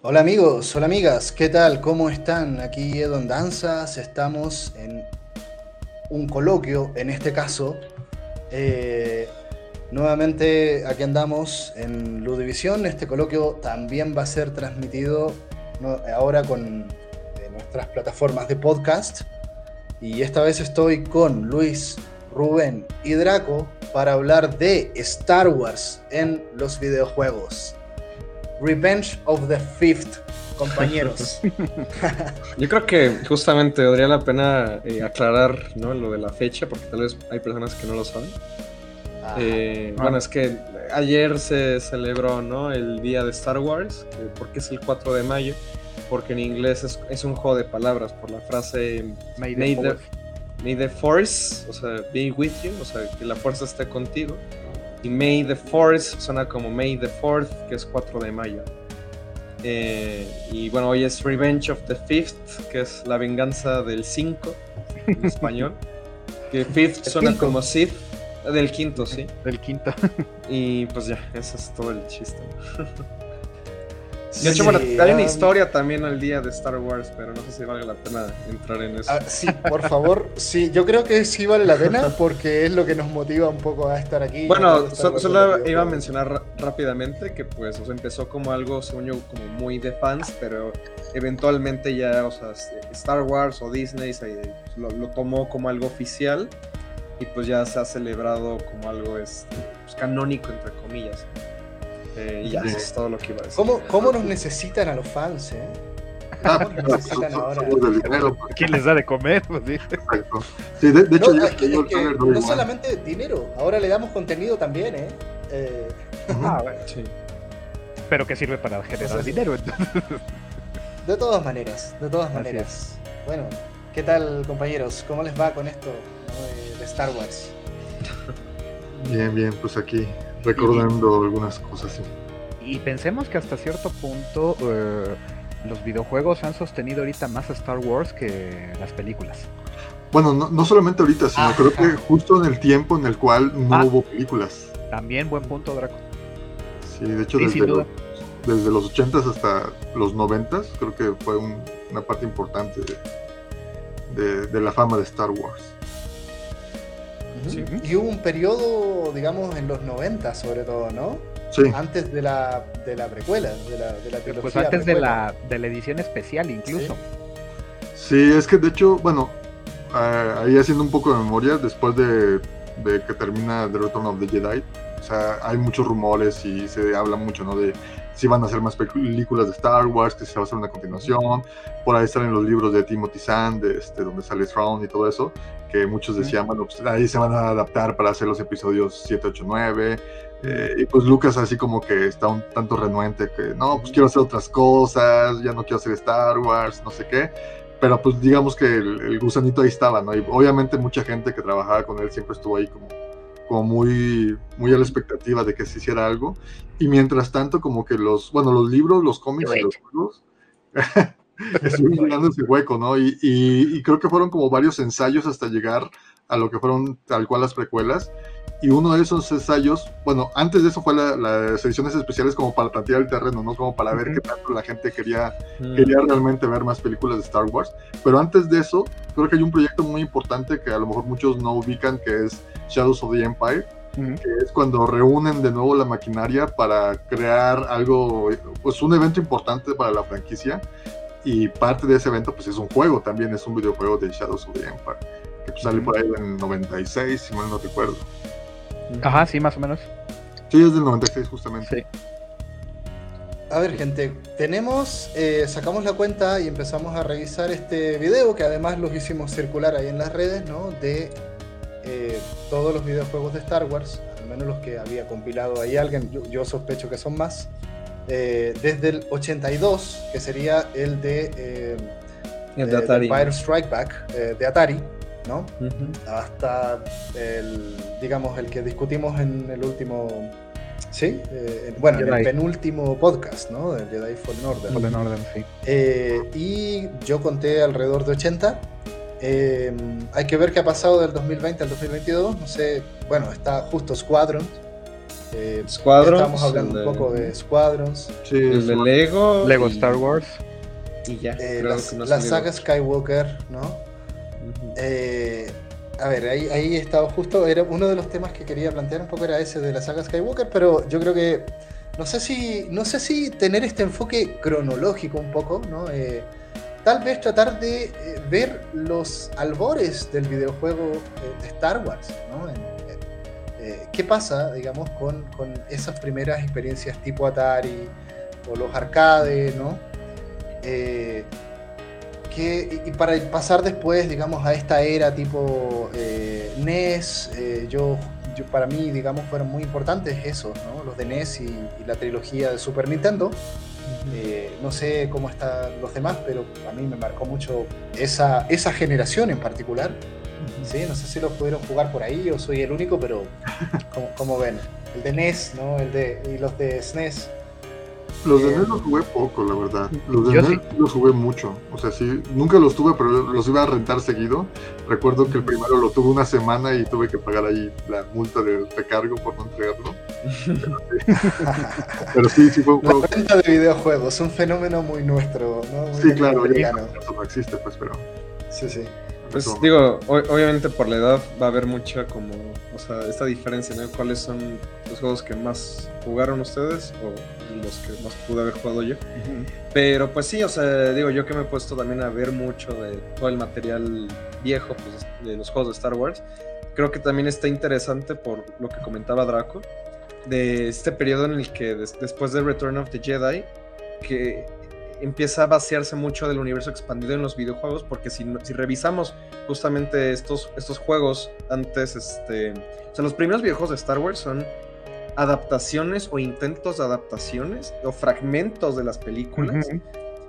Hola amigos, hola amigas, ¿qué tal? ¿Cómo están? Aquí Edon Danzas, estamos en un coloquio, en este caso. Eh, nuevamente aquí andamos en Ludivisión. Este coloquio también va a ser transmitido ahora con eh, nuestras plataformas de podcast. Y esta vez estoy con Luis, Rubén y Draco para hablar de Star Wars en los videojuegos. Revenge of the Fifth, compañeros. Yo creo que justamente valdría la pena eh, aclarar ¿no? lo de la fecha, porque tal vez hay personas que no lo saben. Eh, bueno, es que ayer se celebró ¿no? el día de Star Wars, porque es el 4 de mayo, porque en inglés es, es un juego de palabras por la frase May the May the, Fourth. May the Force, o sea, be with you, o sea, que la fuerza esté contigo. Y May the Force suena como May the 4th, que es 4 de mayo. Eh, y bueno, hoy es Revenge of the Fifth, que es la venganza del 5 en español. que Fifth suena quinto. como Sith, del quinto, sí. Del quinto. Y pues ya, ese es todo el chiste. De hecho, Sí, bueno, hay una historia también al día de Star Wars, pero no sé si vale la pena entrar en eso. Ah, sí, por favor, sí, yo creo que sí vale la pena porque es lo que nos motiva un poco a estar aquí. Bueno, so- solo iba a mencionar rápidamente que pues o sea, empezó como algo, según yo, como muy de fans, pero eventualmente ya, o sea, s- Star Wars o Disney se- lo, lo tomó como algo oficial y pues ya se ha celebrado como algo este, pues, canónico, entre comillas. Eh, y ya, eso es todo lo que iba a decir. ¿Cómo, ¿Cómo nos necesitan a los fans, eh? Ah, ¿Cómo nos necesitan ahora? del dinero, pues, ¿Quién les da de comer? Pues, sí. exacto. Sí, de, de hecho, No, ya es que, es que no solamente dinero, ahora le damos contenido también, ¿eh? Eh. Ah, bueno. Sí. Pero que sirve para generar dinero. entonces. de todas maneras, de todas maneras. Bueno, ¿qué tal, compañeros? ¿Cómo les va con esto no, de, de Star Wars? Bien, bien, pues aquí recordando algunas cosas. sí. Y pensemos que hasta cierto punto eh, los videojuegos han sostenido ahorita más a Star Wars que las películas. Bueno, no, no solamente ahorita, sino Ajá. creo que justo en el tiempo en el cual no Ah. hubo películas. También buen punto, Draco. Sí, de hecho, Sí, desde, los, desde los 80s hasta los 90s, creo que fue un- una parte importante de, de- de la fama de Star Wars. Sí. Y hubo un periodo, digamos, en los 90 sobre todo, ¿no? Sí, Antes de la, de la precuela, de la, de la trilogía Pues antes de la, de la edición especial incluso. Sí, es que de hecho, bueno, ah, ahí haciendo un poco de memoria, después de, de que termina The Return of the Jedi, o sea, hay muchos rumores y se habla mucho, ¿no? De si van a hacer más películas de Star Wars, que se va a hacer una continuación. Por ahí salen los libros de Timothy Zahn, de este, donde sale Thrawn y todo eso, que muchos decían, bueno, pues ahí se van a adaptar para hacer los episodios 7, 8, 9. Eh, y pues Lucas así como que está un tanto renuente, que no, pues quiero hacer otras cosas, ya no quiero hacer Star Wars, no sé qué. Pero pues digamos que el, el gusanito ahí estaba, ¿no? Y obviamente mucha gente que trabajaba con él siempre estuvo ahí como, como muy, muy a la expectativa de que se hiciera algo. Y mientras tanto como que los, bueno, los libros, los cómics y los juegos estuvieron llenando ese hueco, ¿no? Y, y- y creo que fueron como varios ensayos hasta llegar a lo que fueron tal cual las precuelas. Y uno de esos ensayos, bueno, antes de eso fue la- las ediciones especiales como para tantear el terreno, ¿no? Como para ver qué tanto la gente quería, Mm. quería realmente ver más películas de Star Wars. Pero antes de eso, creo que hay un proyecto muy importante que a lo mejor muchos no ubican, que es Shadows of the Empire, que es cuando reúnen de nuevo la maquinaria para crear algo, pues un evento importante para la franquicia. Y parte de ese evento, pues es un juego también, es un videojuego de Shadows of the Empire, que pues, sale por ahí en el 96, si mal no recuerdo. Ajá, sí, más o menos. Sí, es del 96 justamente. Sí. A ver, gente, tenemos, eh, sacamos la cuenta y empezamos a revisar este video, que además los hicimos circular ahí en las redes, ¿no? De eh, todos los videojuegos de Star Wars, al menos los que había compilado ahí alguien, yo, yo sospecho que son más. Eh, desde el 82, que sería el de, eh, El eh, de Atari. Empire Strike Back, eh, de Atari, ¿no? Ujú. hasta el, digamos, el que discutimos en el último, sí, Eh, en- bueno, en el Jedi. penúltimo podcast, ¿no? Del Jedi Fallen Order. Fallen Order, sí. Eh, y yo conté alrededor de 80. Eh, hay que ver qué ha pasado del 2020 al 2022. No sé, bueno, está justo Squadron, Eh, Estamos hablando un poco de Squadrons. Sí, el de Lego. Lego Star Wars. Y ya. Eh, la, saga Skywalker, ¿no? eh, a ver, ahí, ahí estaba justo, era uno de los temas que quería plantear un poco era ese de la saga Skywalker, pero yo creo que no sé si, no sé si tener este enfoque cronológico un poco, ¿no? Eh, tal vez tratar de eh, ver los albores del videojuego de Star Wars, ¿no? Eh, ¿Qué pasa, digamos, con, con, esas primeras experiencias tipo Atari o los arcades, ¿no? y para pasar después, digamos, a esta era tipo eh, NES, eh, yo, yo, para mí, digamos, fueron muy importantes esos, ¿no? Los de NES y, la trilogía de Super Nintendo. Eh, no sé cómo están los demás, pero a mí me marcó mucho esa, esa generación en particular. ¿Sí? No sé si los pudieron jugar por ahí o soy el único, pero como, ven, el de NES ¿no? el de, y los de SNES los de NES los jugué poco, la verdad. Los de NES los jugué mucho. O sea, sí, nunca los tuve, pero los iba a rentar seguido. Recuerdo que el primero lo tuve una semana y tuve que pagar ahí la multa del recargo por no entregarlo. Pero sí, sí, fue un juego. La venta de videojuegos, un fenómeno muy nuestro, ¿no? sí, claro, eso no existe, pues, pero. Sí, sí. Pues digo, obviamente por la edad va a haber mucha como, o sea, esta diferencia, ¿no? ¿Cuáles son los juegos que más jugaron ustedes o los que más pude haber jugado yo? Pero pues sí, o sea, digo, yo que me he puesto también a ver mucho de todo el material viejo, pues de los juegos de Star Wars, creo que también está interesante por lo que comentaba Draco, de este periodo en el que después de Return of the Jedi, que empieza a vaciarse mucho del universo expandido en los videojuegos, porque si, si revisamos justamente estos, estos juegos antes, este, o sea, los primeros videojuegos de Star Wars son adaptaciones o intentos de adaptaciones o fragmentos de las películas.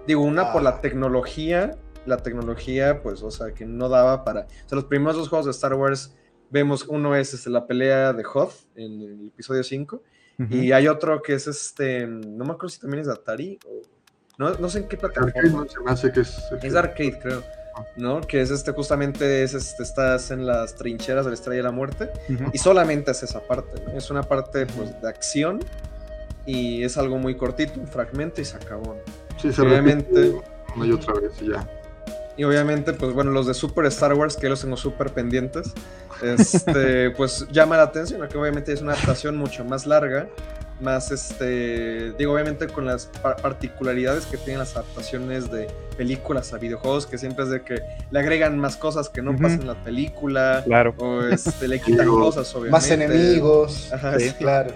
Digo, una por la ah. tecnología, la tecnología, pues, o sea, que no daba para... O sea, los primeros dos juegos de Star Wars, vemos, uno es este, la pelea de Hoth en el episodio 5, y hay otro que es este, no me acuerdo si también es de Atari o no, no sé en qué plataforma. se me hace que es, es arcade, creo. ¿no? Que es este, justamente, es este, estás en las trincheras de la Estrella de la Muerte y solamente es esa parte, Es una parte pues, de acción y es algo muy cortito, un fragmento y se acabó. Sí, se obviamente una y otra vez y ya. Y obviamente, pues bueno, los de Super Star Wars, que los tengo súper pendientes, este, pues llama la atención, que obviamente es una adaptación mucho más larga más este digo obviamente con las particularidades que tienen las adaptaciones de películas a videojuegos que siempre es de que le agregan más cosas que no pasan en la película claro. o este, le quitan cosas obviamente. más enemigos sí, claro.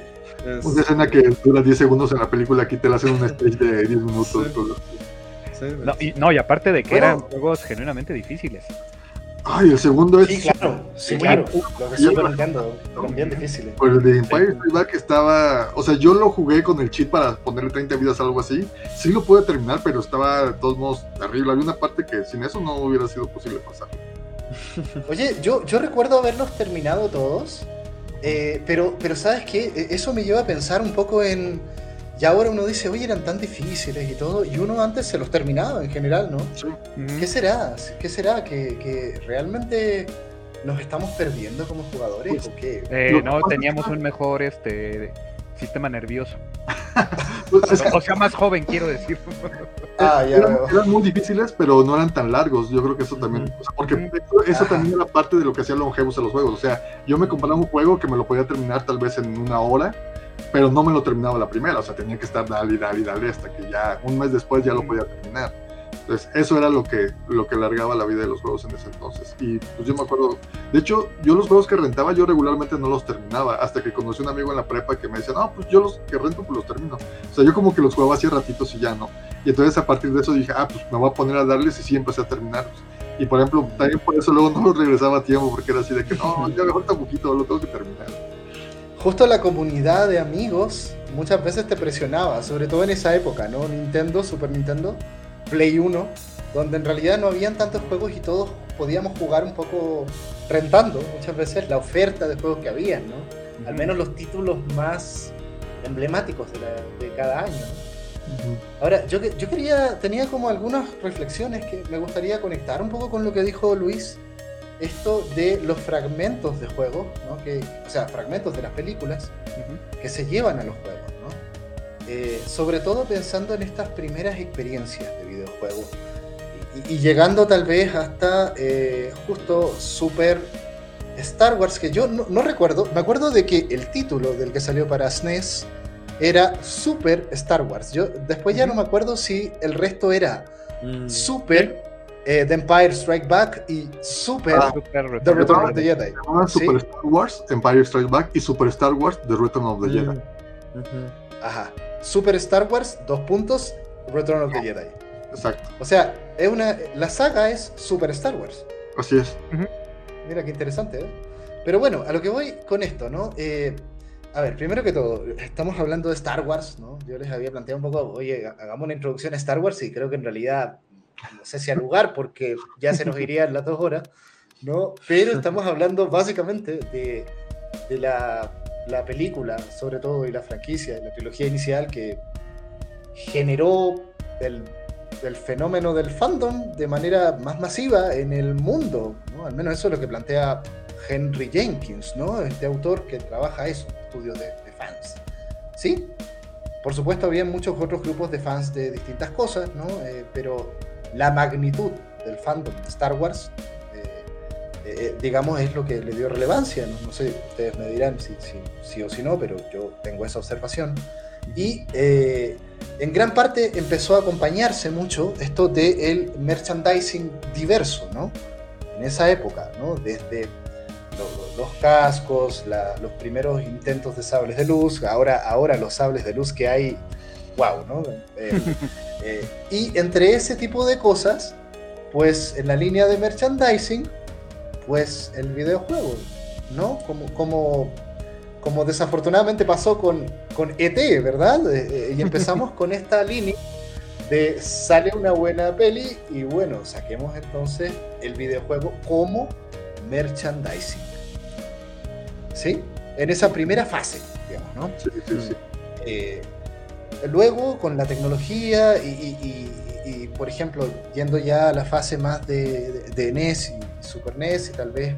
Una escena que dura 10 segundos en la película aquí te la hacen un stage de 10 minutos no, y, no, y aparte de que eran juegos genuinamente difíciles Ay, el segundo es. Sí, claro, sí, claro. Lo que estoy planteando, bien difícil. Pues el de Empire Strikes Back estaba. O sea, yo lo jugué con el chip para ponerle 30 vidas, algo así. Sí lo pude terminar, pero estaba de todos modos terrible. Había una parte que sin eso no hubiera sido posible pasar. Oye, yo, yo recuerdo haberlos terminado todos. Eh, pero, pero, ¿sabes qué? E, eso me lleva a pensar un poco en y ahora uno dice, oye, eran tan difíciles y todo, y uno antes se los terminaba en general, ¿no? Sí. ¿Qué será? ¿Qué será? ¿Que, realmente nos estamos perdiendo como jugadores pues, o qué? Eh, no, teníamos un mejor este sistema nervioso. O sea, más joven, quiero decir. Ah, ya eran, eran, muy difíciles, pero no eran tan largos. Yo creo que eso también. porque eso, también era parte de lo que hacía longevos a los juegos. O sea, yo me compraba un juego que me lo podía terminar tal vez en una hora pero no me lo terminaba la primera, o sea, tenía que estar dale, dale, dale, hasta que ya un mes después ya lo podía terminar. Entonces, eso era lo que, lo que largaba la vida de los juegos en ese entonces. Y pues yo me acuerdo, de hecho, yo los juegos que rentaba, yo regularmente no los terminaba, hasta que conocí un amigo en la prepa que me decía, no, pues yo los que rento, pues los termino. O sea, yo como que los jugaba así ratitos y ya no. Y entonces a partir de eso dije, ah, pues me voy a poner a darles y sí empecé a terminarlos. Y por ejemplo, también por eso luego no los regresaba a tiempo, porque era así de que, no, ya me falta un poquito, lo tengo que terminar justo la comunidad de amigos muchas veces te presionaba, sobre todo en esa época, ¿no? Nintendo, Super Nintendo, Play 1, donde en realidad no habían tantos juegos y todos podíamos jugar un poco rentando muchas veces la oferta de juegos que habían, ¿no? Al menos los títulos más emblemáticos de, cada año. Ahora, yo, yo quería, tenía como algunas reflexiones que me gustaría conectar un poco con lo que dijo Luis esto de los fragmentos de juego, ¿no? que, o sea, fragmentos de las películas, que se llevan a los juegos, eh, sobre todo pensando en estas primeras experiencias de videojuegos y, llegando tal vez hasta eh, justo Super Star Wars, que yo no, recuerdo, me acuerdo de que el título del que salió para SNES e era Super Star Wars. Yo después ya no me acuerdo si el resto era mm. Super eh, The Empire Strike Back y Super, ah, The Return of the Jedi. Super Star Wars, Empire Strike Back y Super Star Wars, The Return of the mm. Jedi. Ajá. Super Star Wars, dos puntos, Return of the Jedi. Exacto. O sea, es una, la saga es Super Star Wars. Así es. Mira qué interesante, ¿eh? Pero bueno, a lo que voy con esto, ¿no? Eh, a ver, primero que todo, estamos hablando de Star Wars, ¿no? Yo les había planteado un poco, oye, hagamos una introducción a Star Wars y creo que en realidad, no sé si al lugar, porque ya se nos irían las dos horas, ¿no? Pero estamos hablando básicamente de, de la la película, sobre todo, y la franquicia, la trilogía inicial que generó el, fenómeno del fandom de manera más masiva en el mundo, ¿no? Al menos eso es lo que plantea Henry Jenkins, ¿no? Este autor que trabaja eso, estudios de, fans. ¿Sí? Por supuesto, había muchos otros grupos de fans de distintas cosas, ¿no? Eh, pero la magnitud del fandom de Star Wars eh, eh, digamos, es lo que le dio relevancia. No, sé, ustedes me dirán si, si, o si no, pero yo tengo esa observación. Y eh, en gran parte empezó a acompañarse mucho esto del merchandising diverso, ¿no? En esa época, ¿no? Desde los, cascos, los primeros intentos de sables de luz, ahora, ahora los sables de luz que hay, wow, ¿no? y entre ese tipo de cosas, pues en la línea de merchandising pues el videojuego, ¿no? Como, como, como desafortunadamente pasó con, con ET, ¿verdad? Eh, eh, y empezamos con esta línea de sale una buena peli y bueno, saquemos entonces el videojuego como merchandising. ¿Sí? En esa primera fase, digamos, ¿no? Sí, sí, sí. Eh, luego, con la tecnología y, por ejemplo, yendo ya a la fase más de, de NES y Super NES y tal vez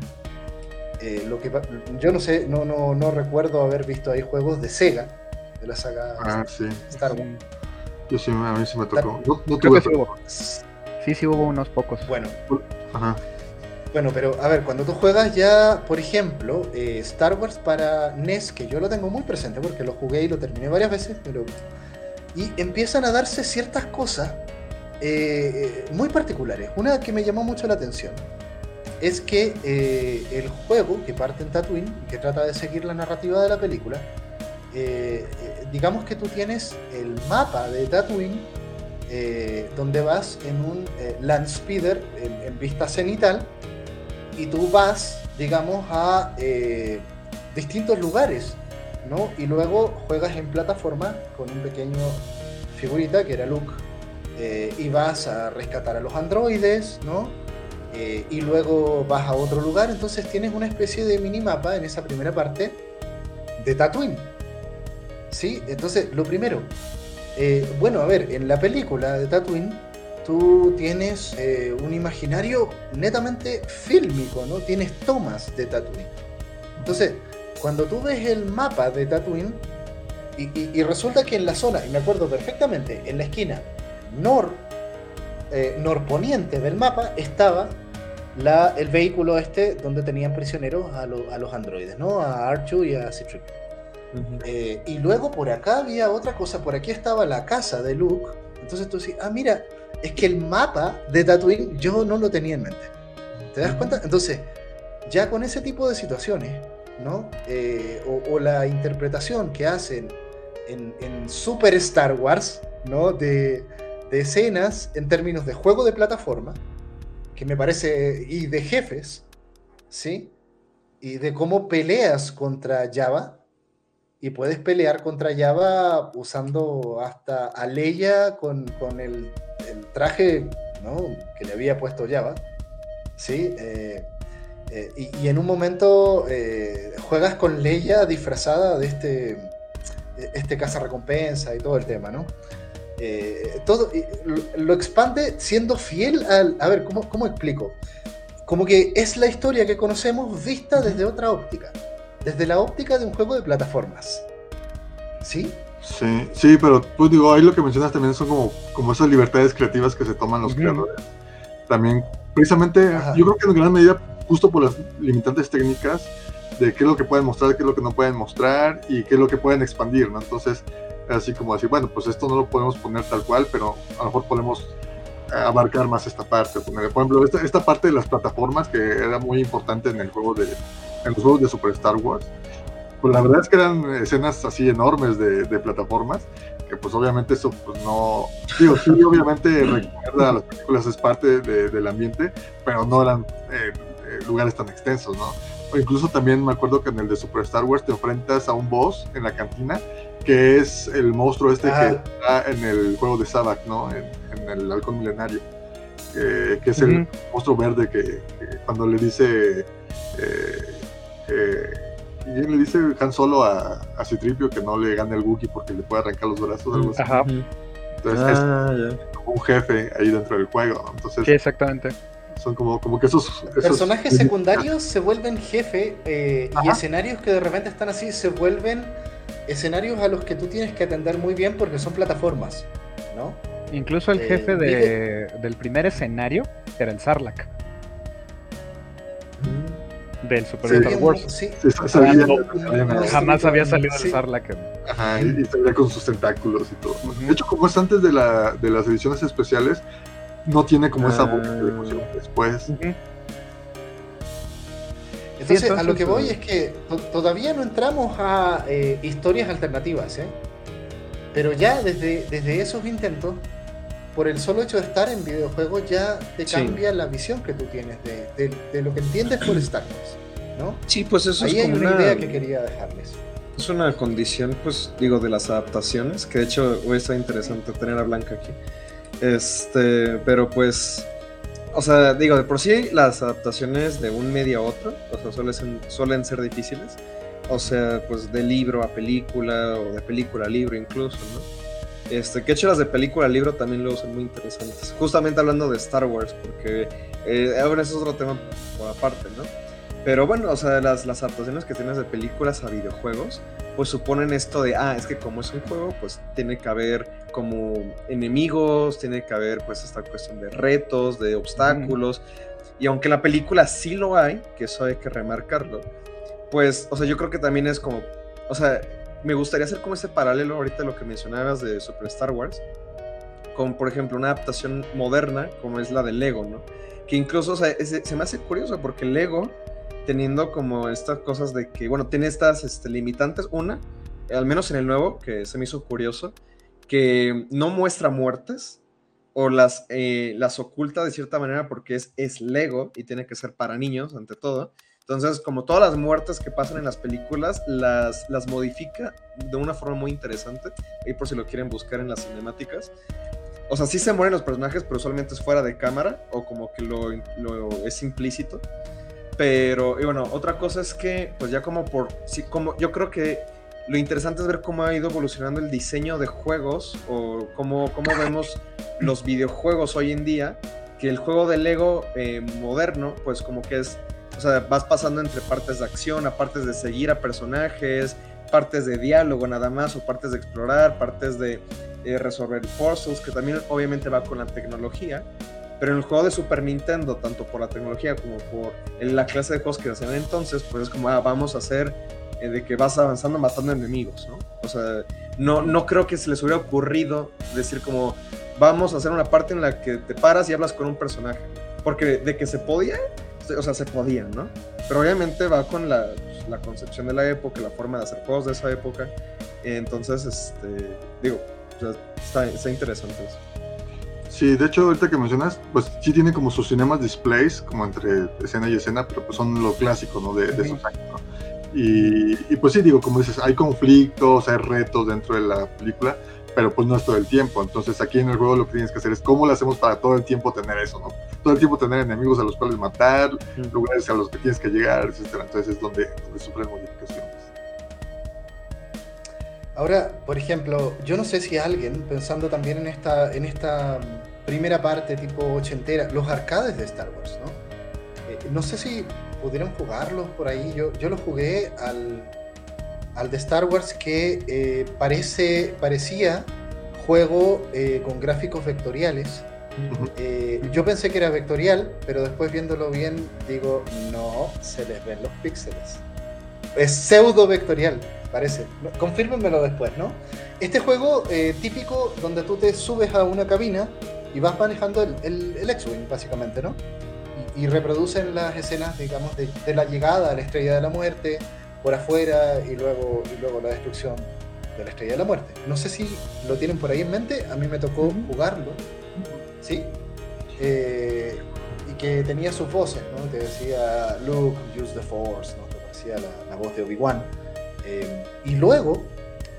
eh, lo que yo no sé, no, no, no recuerdo haber visto ahí juegos de Sega, de la saga ah, Star Wars. Yo sí, a mí sí me tocó. No, tuve sí, hubo. sí, sí hubo unos pocos. Bueno. Bueno, pero a ver, cuando tú juegas ya, por ejemplo, eh, Star Wars para NES, que yo lo tengo muy presente porque lo jugué y lo terminé varias veces, pero... Y empiezan a darse ciertas cosas eh, muy particulares. Una que me llamó mucho la atención es que eh, el juego que parte en Tatooine, que trata de seguir la narrativa de la película, eh, eh, digamos que tú tienes el mapa de Tatooine, donde vas en un Landspeeder en, en, vista cenital, y tú vas, digamos, a distintos lugares, ¿no? Y luego juegas en plataforma con un pequeño figurita que era Luke, y vas a rescatar a los androides, ¿no? Eh, y luego vas a otro lugar, entonces tienes una especie de minimapa en esa primera parte de Tatooine. ¿Sí? Entonces, lo primero, eh, bueno, a ver, en la película de Tatooine, tú tienes eh, un imaginario netamente fílmico, ¿no? Tienes tomas de Tatooine. Entonces, cuando tú ves el mapa de Tatooine, y, resulta que en la zona, y me acuerdo perfectamente, en la esquina nor, norponiente del mapa estaba el vehículo este donde tenían prisioneros a, los androides, ¿no? A Archu y a Citric. Eh, y luego por acá había otra cosa, por aquí estaba la casa de Luke. Entonces tú decís, ah, mira, es que el mapa de Tatooine yo no lo tenía en mente. ¿Te das cuenta? Entonces, ya con ese tipo de situaciones, ¿no? Eh, o, la interpretación que hacen en, Super Star Wars, ¿no? De, de escenas en términos de juego de plataforma, que me parece, y de jefes, ¿sí? Y de cómo peleas contra Java, y puedes pelear contra Java usando hasta a Leia con, el, traje que le había puesto Java, ¿sí? Eh, eh, y, en un momento eh, juegas con Leia disfrazada de este, este caza recompensa y todo el tema, ¿no? Todo lo, expande siendo fiel al. A ver, ¿cómo, ¿cómo, explico? Como que es la historia que conocemos vista desde otra óptica. Desde la óptica de un juego de plataformas. ¿Sí? Sí, sí, pero pues digo, ahí lo que mencionas también son como, como esas libertades creativas que se toman los creadores. También, precisamente, yo creo que en gran medida, justo por las limitantes técnicas, de qué es lo que pueden mostrar, qué es lo que no pueden mostrar y qué es lo que pueden expandir, ¿no? Entonces, así como decir, bueno, pues esto no lo podemos poner tal cual, pero a lo mejor podemos abarcar más esta parte. Por ejemplo, esta, esta parte de las plataformas que era muy importante en el juego de, en los juegos de Super Star Wars, pues la verdad es que eran escenas así enormes de, de plataformas, que pues obviamente eso pues no, digo, sí obviamente recuerda a las películas, es parte de, del ambiente, pero no eran eh, eh, lugares tan extensos, ¿no? O incluso también me acuerdo que en el de Super Star Wars te enfrentas a un boss en la cantina, que es el monstruo este que está en el juego de Sabak, ¿no? En, el halcón milenario. que es el monstruo verde que, cuando le dice eh, eh, y le dice Han Solo a, a Citripio que no le gane el Wookiee porque le puede arrancar los brazos. Algo así. Ajá. Entonces es ah, como un jefe ahí dentro del juego. Entonces, sí, exactamente. Son como, como que esos, Personajes secundarios se vuelven jefe eh, y escenarios que de repente están así se vuelven escenarios a los que tú tienes que atender muy bien porque son plataformas, ¿no? Incluso el eh, jefe de, del primer escenario era el Sarlacc del Super Star Wars. Sí. jamás había salido el Sarlacc. Ajá, y, salía con sus tentáculos y todo. De hecho, como es antes de, la, de las ediciones especiales, no tiene como esa voz de después. Entonces, a lo que voy es que todavía no entramos a eh, historias alternativas, ¿eh? Pero ya desde, desde esos intentos por el solo hecho de estar en videojuegos ya te cambia la visión que tú tienes de, lo que entiendes por Star Wars, ¿no? Sí, pues eso es como una, idea que quería dejarles. Es una condición, pues, digo, de las adaptaciones, que de hecho hoy está interesante tener a Blanca aquí. Este, pero pues, o sea, digo, de por sí las adaptaciones de un medio a otro, o sea, suelen, suelen ser difíciles. O sea, pues de libro a película o de película a libro incluso, ¿no? Este, que hecho las de película libro también luego son muy interesantes. Justamente hablando de Star Wars, porque eh, ahora es otro tema por aparte, ¿no? Pero bueno, o sea, las, las adaptaciones que tienes de películas a videojuegos, pues suponen esto de, ah, es que como es un juego, pues tiene que haber como enemigos, tiene que haber pues esta cuestión de retos, de obstáculos. Y aunque la película sí lo hay, que eso hay que remarcarlo, pues, o sea, yo creo que también es como, o sea, me gustaría hacer como ese paralelo ahorita lo que mencionabas de Super Star Wars, con por ejemplo una adaptación moderna como es la de Lego, ¿no? Que incluso o sea, se me hace curioso porque Lego, teniendo como estas cosas de que, bueno, tiene estas este, limitantes, una, al menos en el nuevo, que se me hizo curioso, que no muestra muertes o las, eh, las oculta de cierta manera porque es, es Lego y tiene que ser para niños ante todo. Entonces, como todas las muertes que pasan en las películas, las, las modifica de una forma muy interesante. Ahí por si lo quieren buscar en las cinemáticas. O sea, sí se mueren los personajes, pero usualmente es fuera de cámara o como que lo, lo es implícito. Pero, y bueno, otra cosa es que, pues ya como por, sí, como yo creo que lo interesante es ver cómo ha ido evolucionando el diseño de juegos o cómo, cómo vemos los videojuegos hoy en día, que el juego de Lego eh, moderno, pues como que es o sea, vas pasando entre partes de acción, a partes de seguir a personajes, partes de diálogo nada más, o partes de explorar, partes de eh, resolver puzzles, que también obviamente va con la tecnología. Pero en el juego de Super Nintendo, tanto por la tecnología como por la clase de juegos que hacían entonces, pues es como, ah, vamos a hacer eh, de que vas avanzando matando enemigos, ¿no? O sea, no, no creo que se les hubiera ocurrido decir como, vamos a hacer una parte en la que te paras y hablas con un personaje. Porque de que se podía, o sea, se podía, ¿no? Pero obviamente va con la, pues, la, concepción de la época, la forma de hacer juegos de esa época. Entonces, este, digo, está, está interesante eso. Sí, de hecho, ahorita que mencionas, pues sí tiene como sus cinemas displays, como entre escena y escena, pero pues son lo clásico, ¿no? De, de esos años, ¿no? Y, y, pues sí, digo, como dices, hay conflictos, hay retos dentro de la película, pero pues no es todo el tiempo. Entonces aquí en el juego lo que tienes que hacer es cómo lo hacemos para todo el tiempo tener eso, ¿no? Todo el tiempo tener enemigos a los cuales matar, lugares a los que tienes que llegar, etcétera. Entonces es donde, donde sufren modificaciones. Ahora, por ejemplo, yo no sé si alguien, pensando también en esta, en esta primera parte tipo ochentera, los arcades de Star Wars, ¿no? Eh, no sé si pudieron jugarlos por ahí. Yo, yo los jugué al, al de Star Wars que eh, parece, parecía juego eh, con gráficos vectoriales. Eh, yo pensé que era vectorial, pero después viéndolo bien digo, no, se les ven los píxeles. Es pseudo vectorial, parece. Confírmenmelo después, ¿no? Este juego típico donde tú te subes a una cabina y vas manejando el, el, X-Wing, básicamente, ¿no? Y, reproducen las escenas, digamos, de, de la llegada a la estrella de la muerte, por afuera y luego, y luego la destrucción de la Estrella de la Muerte. No sé si lo tienen por ahí en mente, a mí me tocó jugarlo, ¿sí? Eh, y que tenía sus voces, ¿no? Te decía Luke, use the Force, ¿no? Te decía la, voz de Obi-Wan. Eh, y luego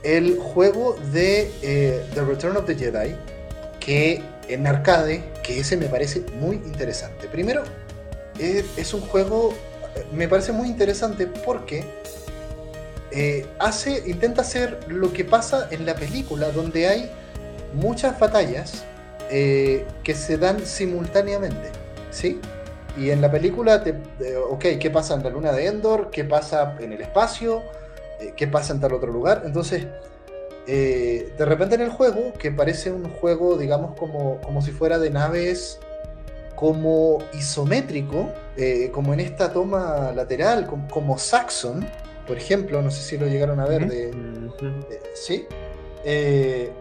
el juego de eh, The Return of the Jedi, que en arcade, que ese me parece muy interesante. Primero, es un juego, me parece muy interesante porque eh, hace, intenta hacer lo que pasa en la película, donde hay muchas batallas eh, que se dan simultáneamente, ¿sí? Y en la película, te, ok, ¿qué pasa en la luna de Endor? ¿Qué pasa en el espacio? Eh, ¿Qué pasa en tal otro lugar? Entonces, de repente en el juego, que parece un juego, digamos, como, como si fuera de naves como isométrico, como en esta toma lateral, como, como Saxon, por ejemplo, no sé si lo llegaron a ver, de, ¿sí? Eh,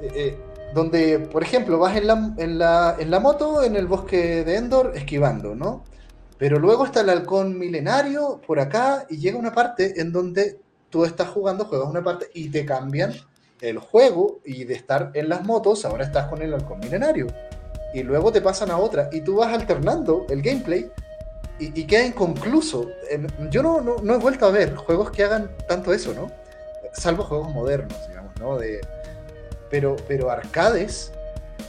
eh, eh, donde, por ejemplo, vas en la, en, la, en la moto en el bosque de Endor esquivando, ¿no? Pero luego está el halcón milenario por acá y llega una parte en donde tú estás jugando, juegas una parte y te cambian el juego y de estar en las motos, ahora estás con el halcón milenario. Y luego te pasan a otra y tú vas alternando el gameplay y, queda inconcluso. Yo no, no, he vuelto a ver juegos que hagan tanto eso, ¿no? Salvo juegos modernos, digamos, ¿no? De, pero, pero arcades,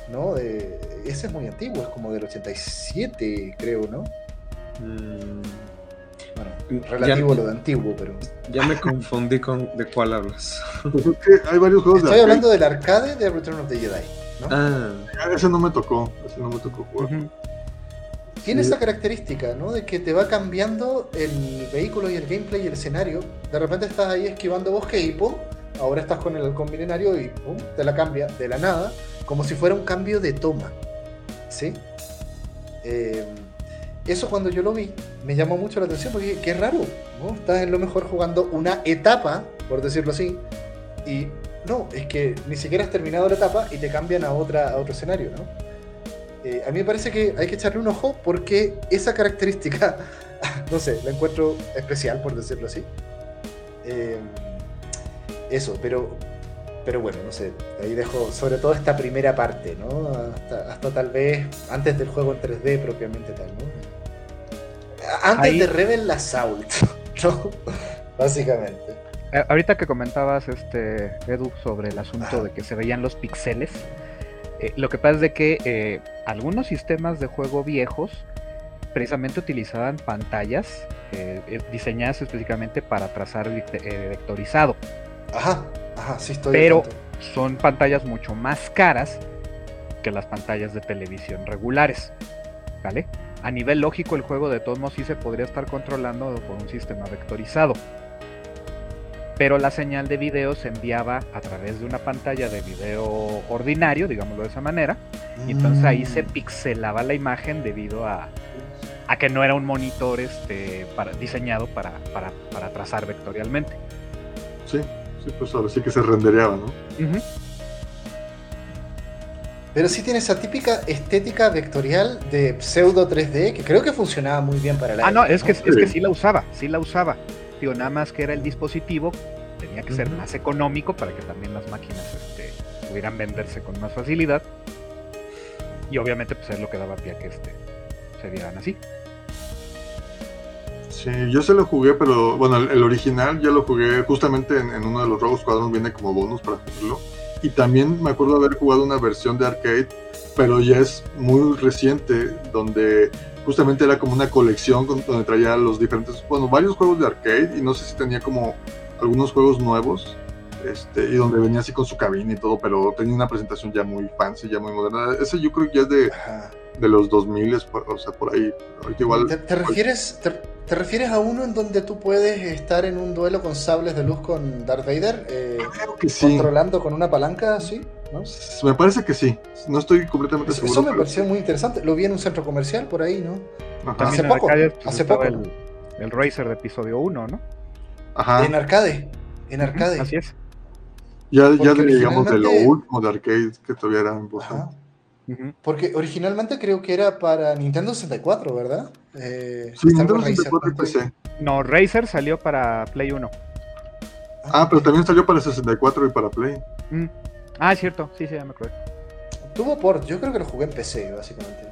¿no? De, ese es muy antiguo, es como del 87, creo, ¿no? Mm. Bueno, relativo a lo de antiguo, pero. Ya me confundí con de cuál hablas. Pues hay varios juegos Estoy hablando del arcade de Return of the Jedi, ¿no? Ah. Ese no me tocó, ese no me tocó jugar tiene esa característica, ¿no? De que te va cambiando el vehículo y el gameplay y el escenario. De repente estás ahí esquivando bosque y ¡pum! Ahora estás con el halcón milenario y ¡pum! Te la cambia de la nada, como si fuera un cambio de toma. ¿Sí? Eh, eso cuando yo lo vi me llamó mucho la atención porque qué raro, ¿no? Estás en lo mejor jugando una etapa, por decirlo así, y no, es que ni siquiera has terminado la etapa y te cambian a, otra, a otro escenario, ¿no? Eh, a mí me parece que hay que echarle un ojo porque esa característica, no sé, la encuentro especial, por decirlo así. Eh, eso, pero, pero bueno, no sé, ahí dejo sobre todo esta primera parte, ¿no? Hasta, tal vez antes del juego en 3D propiamente tal, ¿no? Antes de Rebel Assault, ¿no? Básicamente. Eh, ahorita que comentabas, este, Edu, sobre el asunto de que se veían los pixeles, eh, lo que pasa es de que eh, algunos sistemas de juego viejos precisamente utilizaban pantallas diseñadas específicamente para trazar vectorizado. Ajá, ajá, sí estoy. Pero son pantallas mucho más caras que las pantallas de televisión regulares. ¿Vale? A nivel lógico, el juego de todos modos sí se podría estar controlando por un sistema vectorizado pero la señal de video se enviaba a través de una pantalla de video ordinario, digámoslo de esa manera, y entonces ahí se mm. pixelaba la imagen debido a, que no era un monitor este, para, diseñado para, trazar vectorialmente. Sí, sí, pues ahora sí que se rendereaba, ¿no? Pero sí tiene esa típica estética vectorial de pseudo 3D que creo que funcionaba muy bien para la. Ah, no, es, Que, es que sí la usaba, sí la usaba nada más que era el dispositivo, tenía que ser más económico para que también las máquinas este, pudieran venderse con más facilidad. Y obviamente pues es lo que daba pie a que este, se vieran así. Sí, yo se lo jugué, pero bueno, el, original ya lo jugué justamente en, uno de los Rogue Squadron, viene como bonus para jugarlo. Y también me acuerdo haber jugado una versión de arcade, pero ya es muy reciente, donde justamente era como una colección donde traía los diferentes, bueno, varios juegos de arcade y no sé si tenía como algunos juegos nuevos Este, y donde venía así con su cabina y todo, pero tenía una presentación ya muy fancy, ya muy moderna. Ese yo creo que ya es de, de los 2000, o sea, por ahí. Igual, ¿Te, refieres, te, refieres a uno en donde tú puedes estar en un duelo con sables de luz con Darth Vader? Eh, que sí. Controlando con una palanca, ¿sí? Me parece que sí. No estoy completamente seguro. Eso me pareció muy interesante. Lo vi en un centro comercial por ahí, ¿no? Hace poco. Pues, hace poco. El, el, Racer de episodio 1, ¿no? Ajá. En arcade. En arcade. Así es. Ya, ya digamos de lo último de arcade que tuviera Porque originalmente creo que era para Nintendo 64, ¿verdad? Eh, sí, Nintendo 64 y PC. No, Razer salió para Play 1. Ah, pero también salió para 64 y para Play. Mm. Ah, es cierto, sí, sí, ya me acuerdo. Tuvo port, yo creo que lo jugué en PC, básicamente.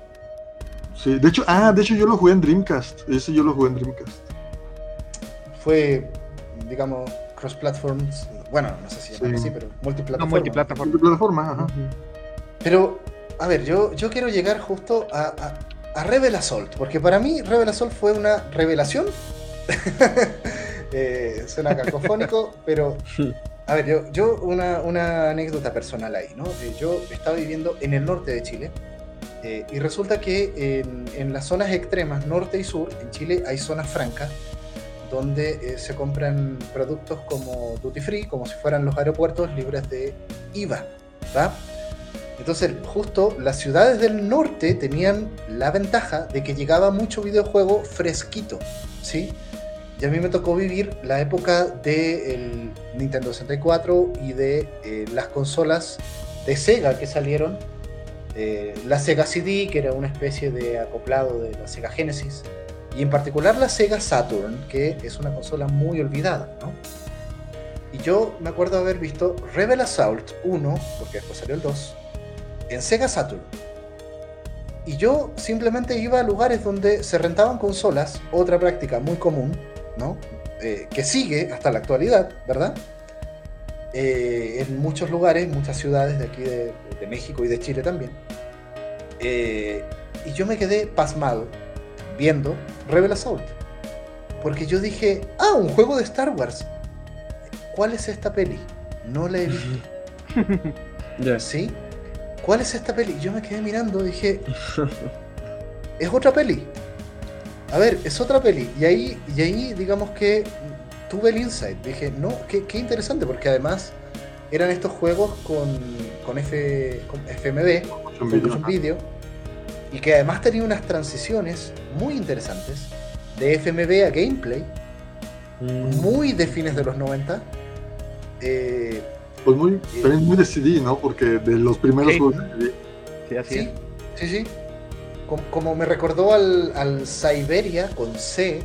Sí, de hecho, ah, de hecho yo lo jugué en Dreamcast. Ese yo lo jugué en Dreamcast. Fue, digamos, cross-platforms. Bueno, no sé si llamarlo así, pero multiplataforma. No, multiplataforma. multiplataforma ajá. Pero, a ver, yo, yo quiero llegar justo a, a, Rebel Assault, porque para mí Rebel Assault fue una revelación. eh, suena cacofónico, pero a ver, yo, yo una, una, anécdota personal ahí, ¿no? Eh, yo estaba viviendo en el norte de Chile eh, y resulta que en, en, las zonas extremas, norte y sur, en Chile hay zonas francas donde eh, se compran productos como duty free, como si fueran los aeropuertos libres de IVA, ¿va? Entonces, justo las ciudades del norte tenían la ventaja de que llegaba mucho videojuego fresquito, ¿sí? Y a mí me tocó vivir la época del Nintendo 64 y de eh, las consolas de Sega que salieron. Eh, la Sega CD, que era una especie de acoplado de la Sega Genesis. Y en particular la Sega Saturn, que es una consola muy olvidada, ¿no? Y yo me acuerdo haber visto Rebel Assault 1, porque después salió el 2, en Sega Saturn. Y yo simplemente iba a lugares donde se rentaban consolas, otra práctica muy común, ¿no? Eh, que sigue hasta la actualidad, ¿verdad? Eh, en muchos lugares, muchas ciudades de aquí de, México y de Chile también. Eh, y yo me quedé pasmado viendo Rebel Assault. Porque yo dije, ah, un juego de Star Wars. ¿Cuál es esta peli? No la he visto. ¿Sí? ¿Cuál es esta peli? Yo me quedé mirando y dije, es otra peli. A ver, es otra peli. Y ahí, y ahí digamos que tuve el insight. Dije, no, qué, interesante, porque además eran estos juegos con, con, F, con FMV, con un vídeo, y que además tenía unas transiciones muy interesantes de FMV a gameplay, mm. muy de fines de los 90. Eh, pues muy, eh, también muy de CD, ¿no? Porque de los primeros juegos de Sí, así sí, sí, sí como, me recordó al, al Siberia con C,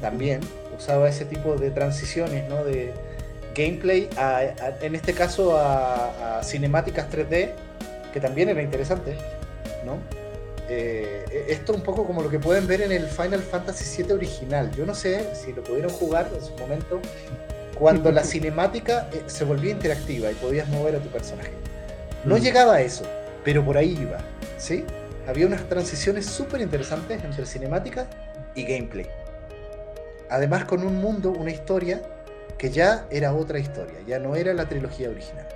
también usaba ese tipo de transiciones, ¿no? De gameplay, en este caso a, cinemáticas 3D, que también era interesante, ¿no? Eh, esto un poco como lo que pueden ver en el Final Fantasy VII original. Yo no sé si lo pudieron jugar en su momento, cuando la cinemática eh, se volvía interactiva y podías mover a tu personaje. No mm. llegaba a eso, pero por ahí iba, ¿sí? había unas transiciones súper interesantes entre cinemática y gameplay. Además con un mundo, una historia que ya era otra historia, ya no era la trilogía original.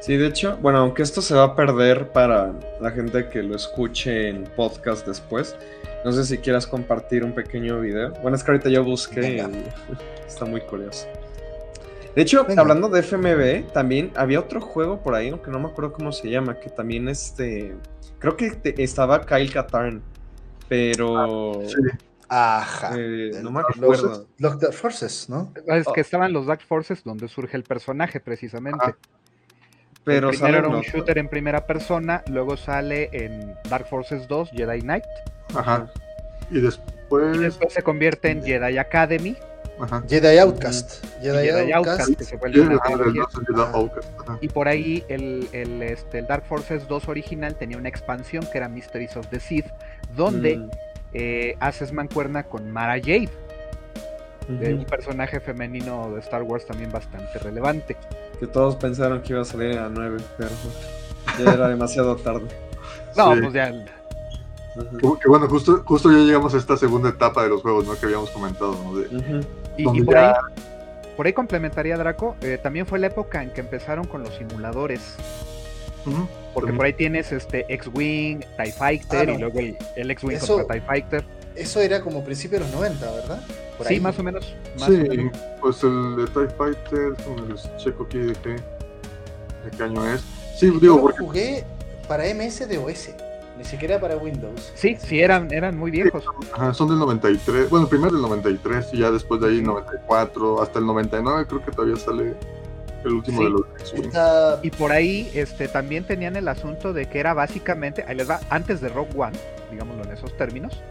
Sí, de hecho, bueno, aunque esto se va a perder para la gente que lo escuche en podcast después, no sé si quieras compartir un pequeño video. Bueno, es que ahorita yo busqué y está muy curioso. De hecho, hablando de FMV, también había otro juego por ahí, aunque no me acuerdo cómo se llama, que también este Creo que estaba Kyle Katarn, pero. Ah, Ajá. Eh, no me acuerdo. Los, Dark Forces, ¿no? Es que estaban los Dark Forces donde surge el personaje, precisamente. Pero primero era un shooter en primera persona, luego sale en Dark Forces 2, Jedi Knight. Ajá. Y después. Y después se convierte en Jedi Academy, Jedi Outcast. Jedi, Outcast, que se vuelve Y por ahí el, el, este, el, Dark Forces 2 original tenía una expansión que era Mysteries of the Sith, donde mm. eh, haces mancuerna con Mara Jade. un personaje femenino de Star Wars también bastante relevante. Que todos pensaron que iba a salir a 9, pero ya era demasiado tarde. No, pues ya que, bueno, justo, justo ya llegamos a esta segunda etapa de los juegos, ¿no? Que habíamos comentado, ¿no? y, por ahí, por ahí complementaría Draco, eh, también fue la época en que empezaron con los simuladores. Porque por ahí tienes este X-Wing, TIE Fighter ah, y luego el, X-Wing contra TIE Fighter. Eso era como principio de los 90, ¿verdad? sí, más o menos. sí, pues el de TIE Fighter, les checo aquí de qué, de qué año es. Sí, digo, porque... jugué para MS de OS. Ni siquiera para Windows. Sí, sí, eran, eran muy viejos. Ajá, son del 93. Bueno, primero del 93 y ya después de ahí 94 hasta el 99 creo que todavía sale el último de los Y por ahí este, también tenían el asunto de que era básicamente, ahí les va, antes de Rock One, digámoslo en esos términos,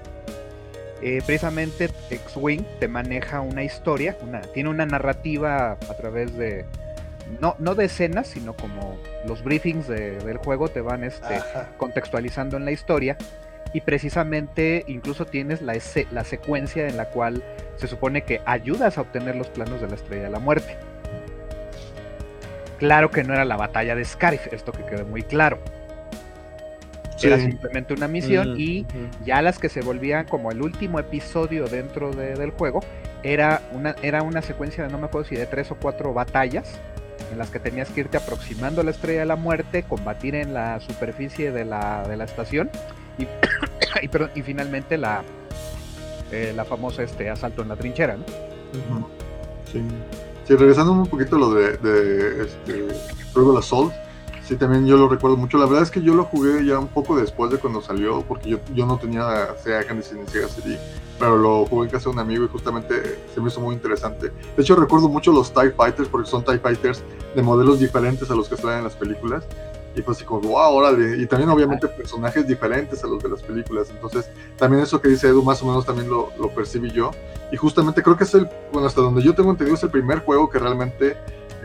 eh, precisamente X-Wing te maneja una historia, una, tiene una narrativa a través de, no, no de escenas, sino como los briefings del juego te van este, contextualizando en la historia. Y precisamente incluso tienes la, la secuencia en la cual se supone que ayudas a obtener los planos de la Estrella de la Muerte. Claro que no era la batalla de Scarif, esto que quedó muy claro. Era simplemente una misión y ya las que se volvían como el último episodio dentro del juego era una, era una secuencia de no me acuerdo si de tres o cuatro batallas en las que tenías que irte aproximando a la estrella de la muerte, combatir en la superficie de la, de la estación y, y, finalmente la, eh, la famosa este, asalto en la trinchera. ¿no? Sí. sí. regresando un poquito a lo de, de este, Assault, sí, también yo lo recuerdo mucho. La verdad es que yo lo jugué ya un poco después de cuando salió, porque yo, yo no tenía Sega ni Sega CD pero lo jugué en casa de un amigo y justamente se me hizo muy interesante. De hecho, recuerdo mucho los TIE Fighters porque son TIE Fighters de modelos diferentes a los que salen en las películas. Y fue así como, wow, órale. Y también, obviamente, personajes diferentes a los de las películas. Entonces, también eso que dice Edu, más o menos también lo, lo percibí yo. Y justamente creo que es el, bueno, hasta donde yo tengo entendido, es el primer juego que realmente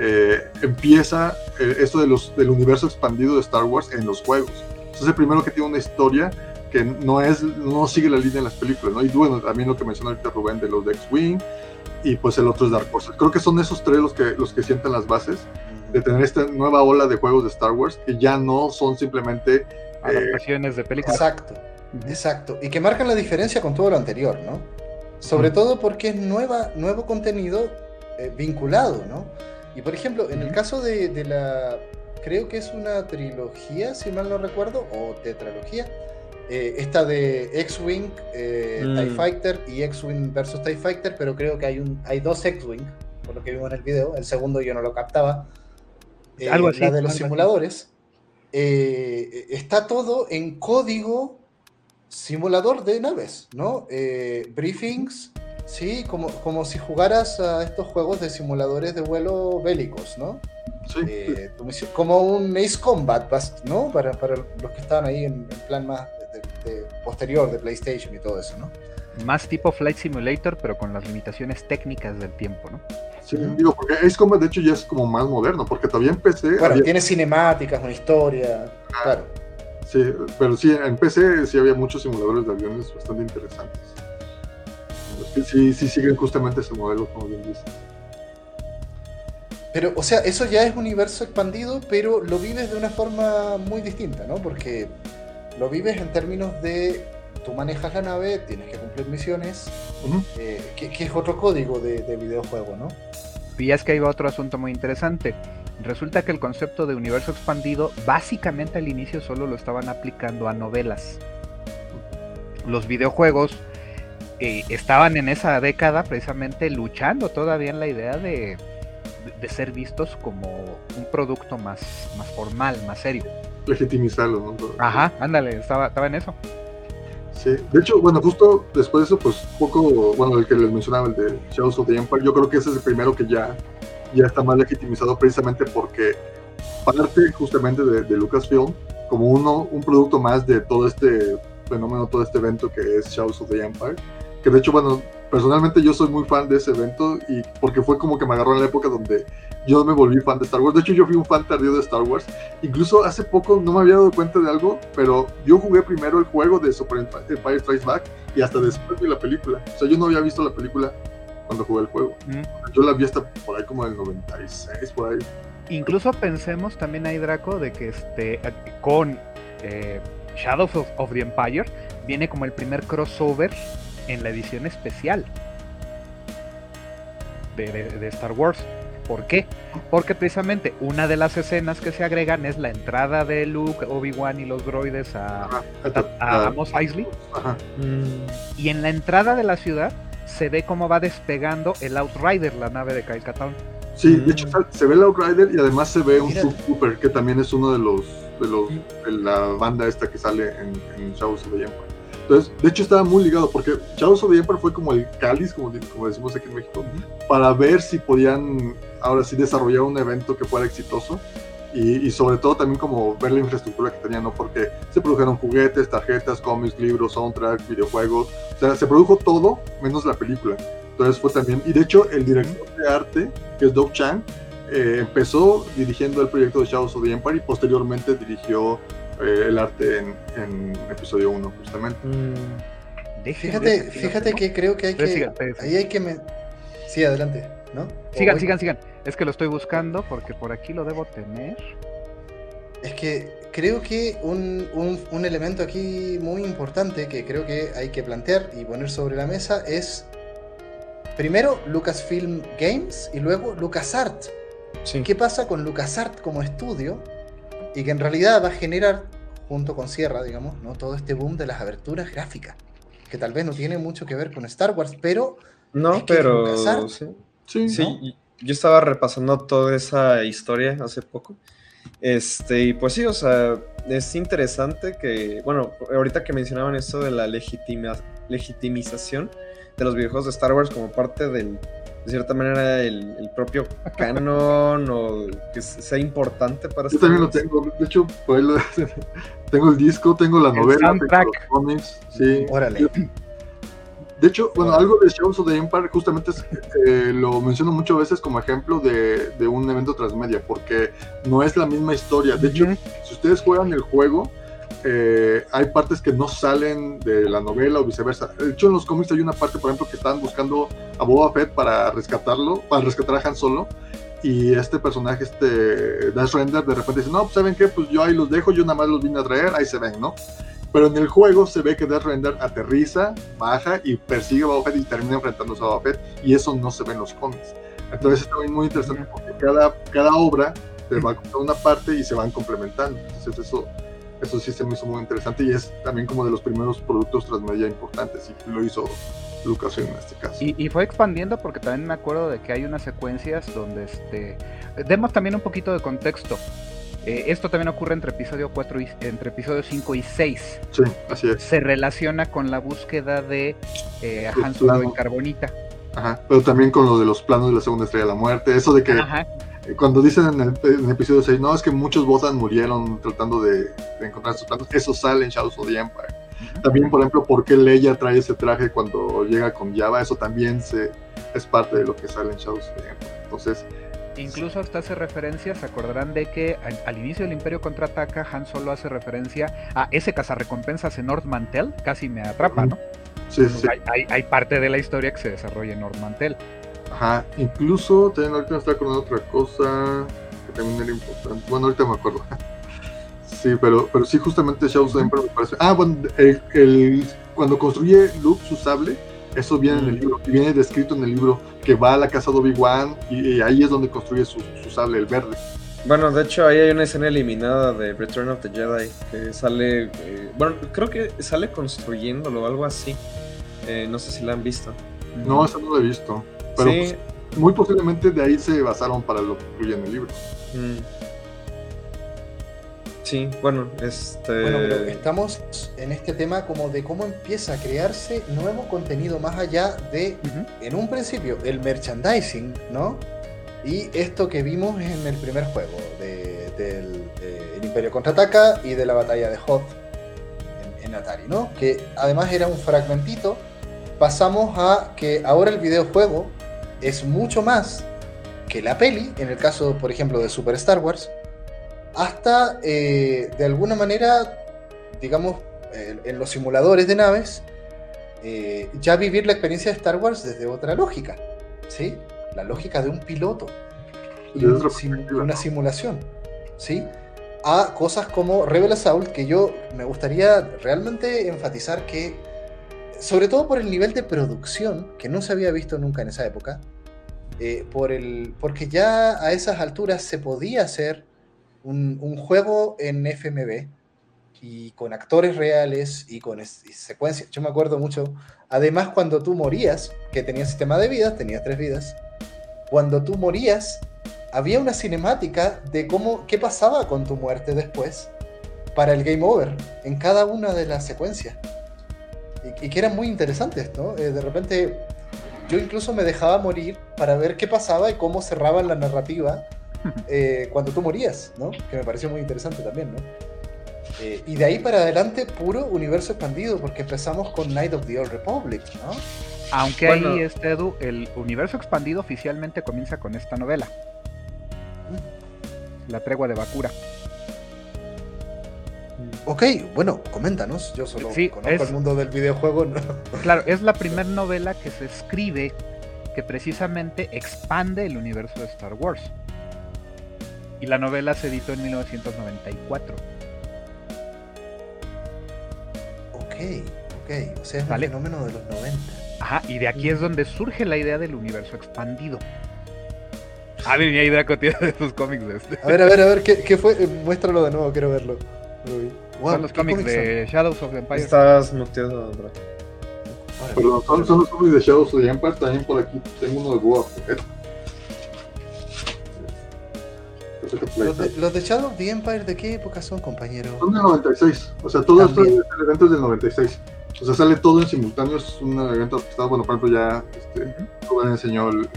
eh, empieza eh, esto de los, del universo expandido de Star Wars en los juegos. es el primero que tiene una historia que no es no sigue la línea en las películas, ¿no? Y bueno, también lo que mencionó ahorita Rubén de los de X-Wing y pues el otro es Dark Horse. Creo que son esos tres los que los que sientan las bases de tener esta nueva ola de juegos de Star Wars que ya no son simplemente adaptaciones de películas. Exacto. Exacto, y que marcan la diferencia con todo lo anterior, ¿no? Sobre todo porque es nueva, nuevo contenido eh, vinculado, ¿no? Y por ejemplo, en el caso de, de la, creo que es una trilogía, si mal no recuerdo, o tetralogía, eh, esta de X-Wing, eh, TIE mm. Fighter y X-Wing versus TIE Fighter, pero creo que hay, un, hay dos X-Wing, por lo que vimos en el video. El segundo yo no lo captaba. Eh, algo así. La de los simuladores. está todo en código simulador de naves, ¿no? briefings, sí, como, como si jugaras a estos juegos de simuladores de vuelo bélicos, ¿no? Sí. como un Ace Combat, ¿no? Para, para los que estaban ahí en, en plan más posterior de PlayStation y todo eso, ¿no? Más tipo Flight Simulator, pero con las limitaciones técnicas del tiempo, ¿no? Sí, digo, porque Ace Combat de hecho ya es como más moderno, porque todavía en PC... Bueno, tiene cinemáticas, una historia, ah, claro. Sí, pero sí, en PC sí había muchos simuladores de aviones bastante interesantes. Sí, sí siguen justamente ese modelo, como bien dices. Pero, o sea, eso ya es universo expandido, pero lo vives de una forma muy distinta, ¿no? Porque lo vives en términos de tú manejas la nave, tienes que cumplir misiones, eh, que, es otro código de, videojuego, ¿no? Y es que hay otro asunto muy interesante. Resulta que el concepto de universo expandido básicamente al inicio solo lo estaban aplicando a novelas. Los videojuegos eh, estaban en esa década precisamente luchando todavía en la idea de, de, ser vistos como un producto más, más formal, más serio legitimizarlo, ¿no? Ajá, ándale, estaba, estaba en eso. Sí, de hecho, bueno, justo después de eso, pues poco, bueno, el que les mencionaba, el de Shadows of the Empire, yo creo que ese es el primero que ya, ya está más legitimizado precisamente porque parte justamente de, de Lucasfilm como uno, un producto más de todo este fenómeno, todo este evento que es Shadows of the Empire, que de hecho, bueno, personalmente yo soy muy fan de ese evento y porque fue como que me agarró en la época donde yo me volví fan de Star Wars. De hecho, yo fui un fan tardío de Star Wars. Incluso hace poco no me había dado cuenta de algo, pero yo jugué primero el juego de Super Empire Strikes Back y hasta después vi la película. O sea, yo no había visto la película cuando jugué el juego. Yo la vi hasta por ahí como del 96, por ahí. Incluso pensemos también ahí, Draco, de que este con eh, Shadows of the Empire viene como el primer crossover en la edición especial de, Star Wars. ¿Por qué? Porque precisamente una de las escenas que se agregan es la entrada de Luke, Obi-Wan y los droides a, a, Mos Eisley. Y en la entrada de la ciudad se ve cómo va despegando el Outrider, la nave de Kyle Katarn. Sí, de hecho mm. se ve el Outrider y además se ve un Super que también es uno de los de los de la banda esta que sale en, en Shadows of the Empire. Entonces, de hecho estaba muy ligado porque Shadows of the Empire fue como el cáliz, como, como decimos aquí en México, para ver si podían ahora sí desarrollar un evento que fuera exitoso y, y, sobre todo también como ver la infraestructura que tenían, ¿no? Porque se produjeron juguetes, tarjetas, cómics, libros, soundtrack, videojuegos, o sea, se produjo todo menos la película. Entonces fue también, y de hecho el director de arte, que es Doug Chang, eh, empezó dirigiendo el proyecto de Shadows of the Empire y posteriormente dirigió eh, el arte en, episodio 1, justamente. Mm. Fíjate, fíjate que creo que hay que. Ahí hay que. Me... Sí, adelante, ¿no? Sigan, sigan, sigan. Es que lo estoy buscando porque por aquí lo debo tener. Es que creo que un, un, elemento aquí muy importante que creo que hay que plantear y poner sobre la mesa es primero Lucasfilm Games y luego LucasArts. ¿Qué pasa con LucasArts como estudio? Y que en realidad va a generar, junto con Sierra, digamos, ¿no? todo este boom de las aberturas gráficas. Que tal vez no tiene mucho que ver con Star Wars, pero. No, pero. sí, sí, yo estaba repasando toda esa historia hace poco. Este, y pues sí, o sea, es interesante que, bueno, ahorita que mencionaban esto de la legitimización de los videojuegos de Star Wars como parte del, de cierta manera, el, propio canon o que sea importante para Yo también lo tengo, de hecho, pues, tengo el disco, tengo la novela, tengo los cómics, sí. Órale. De hecho, bueno, algo de Shadows of the Empire justamente eh, lo menciono muchas veces como ejemplo de, de, un evento transmedia, porque no es la misma historia. De hecho, si ustedes juegan el juego, eh, hay partes que no salen de la novela o viceversa. De hecho, en los cómics hay una parte, por ejemplo, que están buscando a Boba Fett para rescatarlo, para rescatar a Han Solo. Y este personaje, este Dash Render, de repente dice: No, pues saben qué, pues yo ahí los dejo, yo nada más los vine a traer, ahí se ven, ¿no? Pero en el juego se ve que Death Render aterriza, baja y persigue a Boba Fett y termina enfrentándose a Boba Fett. Y eso no se ve en los cómics. Entonces está muy, interesante porque cada, cada obra se va a una parte y se van complementando. Entonces eso, eso sí se me hizo muy interesante y es también como de los primeros productos transmedia importantes y lo hizo Lucas en este caso. Y, y, fue expandiendo porque también me acuerdo de que hay unas secuencias donde este demos también un poquito de contexto. Eh, esto también ocurre entre episodio 4 y entre episodio 5 y 6. Sí, así es. Se relaciona con la búsqueda de eh, Han Solo en Carbonita. Ajá, pero también con lo de los planos de la segunda estrella de la muerte, eso de que eh, cuando dicen en el, episodio 6, no, es que muchos Botan murieron tratando de, encontrar sus planos, eso sale en Shadows of the Empire. También, por ejemplo, por qué Leia trae ese traje cuando llega con Java, eso también se, es parte de lo que sale en Shadows of the Empire. Entonces, Incluso hasta hace referencia, se acordarán de que al, inicio del Imperio contraataca, Han solo hace referencia a ese cazarrecompensas en Nord Mantel, casi me atrapa, ¿no? Sí, sí. Hay, parte de la historia que se desarrolla en Nord Mantel. Ajá, incluso también ahorita me estoy acordando otra cosa que también era importante. Bueno, ahorita me acuerdo. sí, pero, pero sí, justamente of Emperor me parece. Ah, bueno, el, cuando construye Luke su sable eso viene en el libro, viene descrito en el libro que va a la casa de Obi-Wan y, ahí es donde construye su, sable, el verde. Bueno, de hecho ahí hay una escena eliminada de Return of the Jedi que sale, eh, bueno, creo que sale construyéndolo o algo así. Eh, no sé si la han visto. No, esa no la he visto. Pero pues, muy posiblemente de ahí se basaron para lo que incluye en el libro. Mm. Sí, bueno, este... Bueno, pero estamos en este tema como de cómo empieza a crearse nuevo contenido más allá de, en un principio, el merchandising, ¿no? Y esto que vimos en el primer juego, del Imperio Contraataca y de la batalla de Hoth en, Atari, ¿no? Que además era un fragmentito. Pasamos a que ahora el videojuego es mucho más que la peli, en el caso, por ejemplo, de Super Star Wars, hasta eh, de alguna manera, digamos, en los simuladores de naves, eh, ya vivir la experiencia de Star Wars desde otra lógica, ¿sí? La lógica de un piloto y una simulación, ¿sí? A cosas como Rebel Assault, que yo me gustaría realmente enfatizar que, sobre todo por el nivel de producción, que no se había visto nunca en esa época, eh, por el, porque ya a esas alturas se podía hacer un, juego en FMV y con actores reales y con secuencias. Yo me acuerdo mucho, además cuando tú morías, que tenías sistema de vidas, tenías tres vidas, cuando tú morías, había una cinemática de cómo, qué pasaba con tu muerte después para el game over en cada una de las secuencias. Y, que era muy interesante esto. Eh, de repente yo incluso me dejaba morir para ver qué pasaba y cómo cerraban la narrativa eh, cuando tú morías, ¿no? Que me pareció muy interesante también, ¿no? Eh, y de ahí para adelante, puro universo expandido, porque empezamos con Night of the Old Republic, ¿no? Aunque ahí, este Edu, el universo expandido oficialmente comienza con esta novela. La tregua de Bakura. Ok, bueno, coméntanos. Yo solo conozco el mundo del videojuego. Claro, es la primera novela que se escribe que precisamente expande el universo de Star Wars. Y la novela se editó en 1994. Ok, ok. O sea, es un fenómeno de los 90. Ajá, y de aquí es donde surge la idea del universo expandido. Ah, mi idea tiene de tus cómics de este. A ver, a ver, a ver, ¿qué, fue? Eh, muéstralo de nuevo, quiero verlo. Son los cómics de Shadows of the Empire. Estás muteado, bro. Perdón, son, son, los cómics de Shadows of the Empire. También por aquí tengo uno de Boa. ¿Los de, ¿Los de Shadow of the Empire de qué época son, compañero? Son del 96. O sea, todo esto es eventos del 96. O sea, sale todo en simultáneo. Es un evento que está, bueno, por ejemplo, ya este, Rubén enseñó el,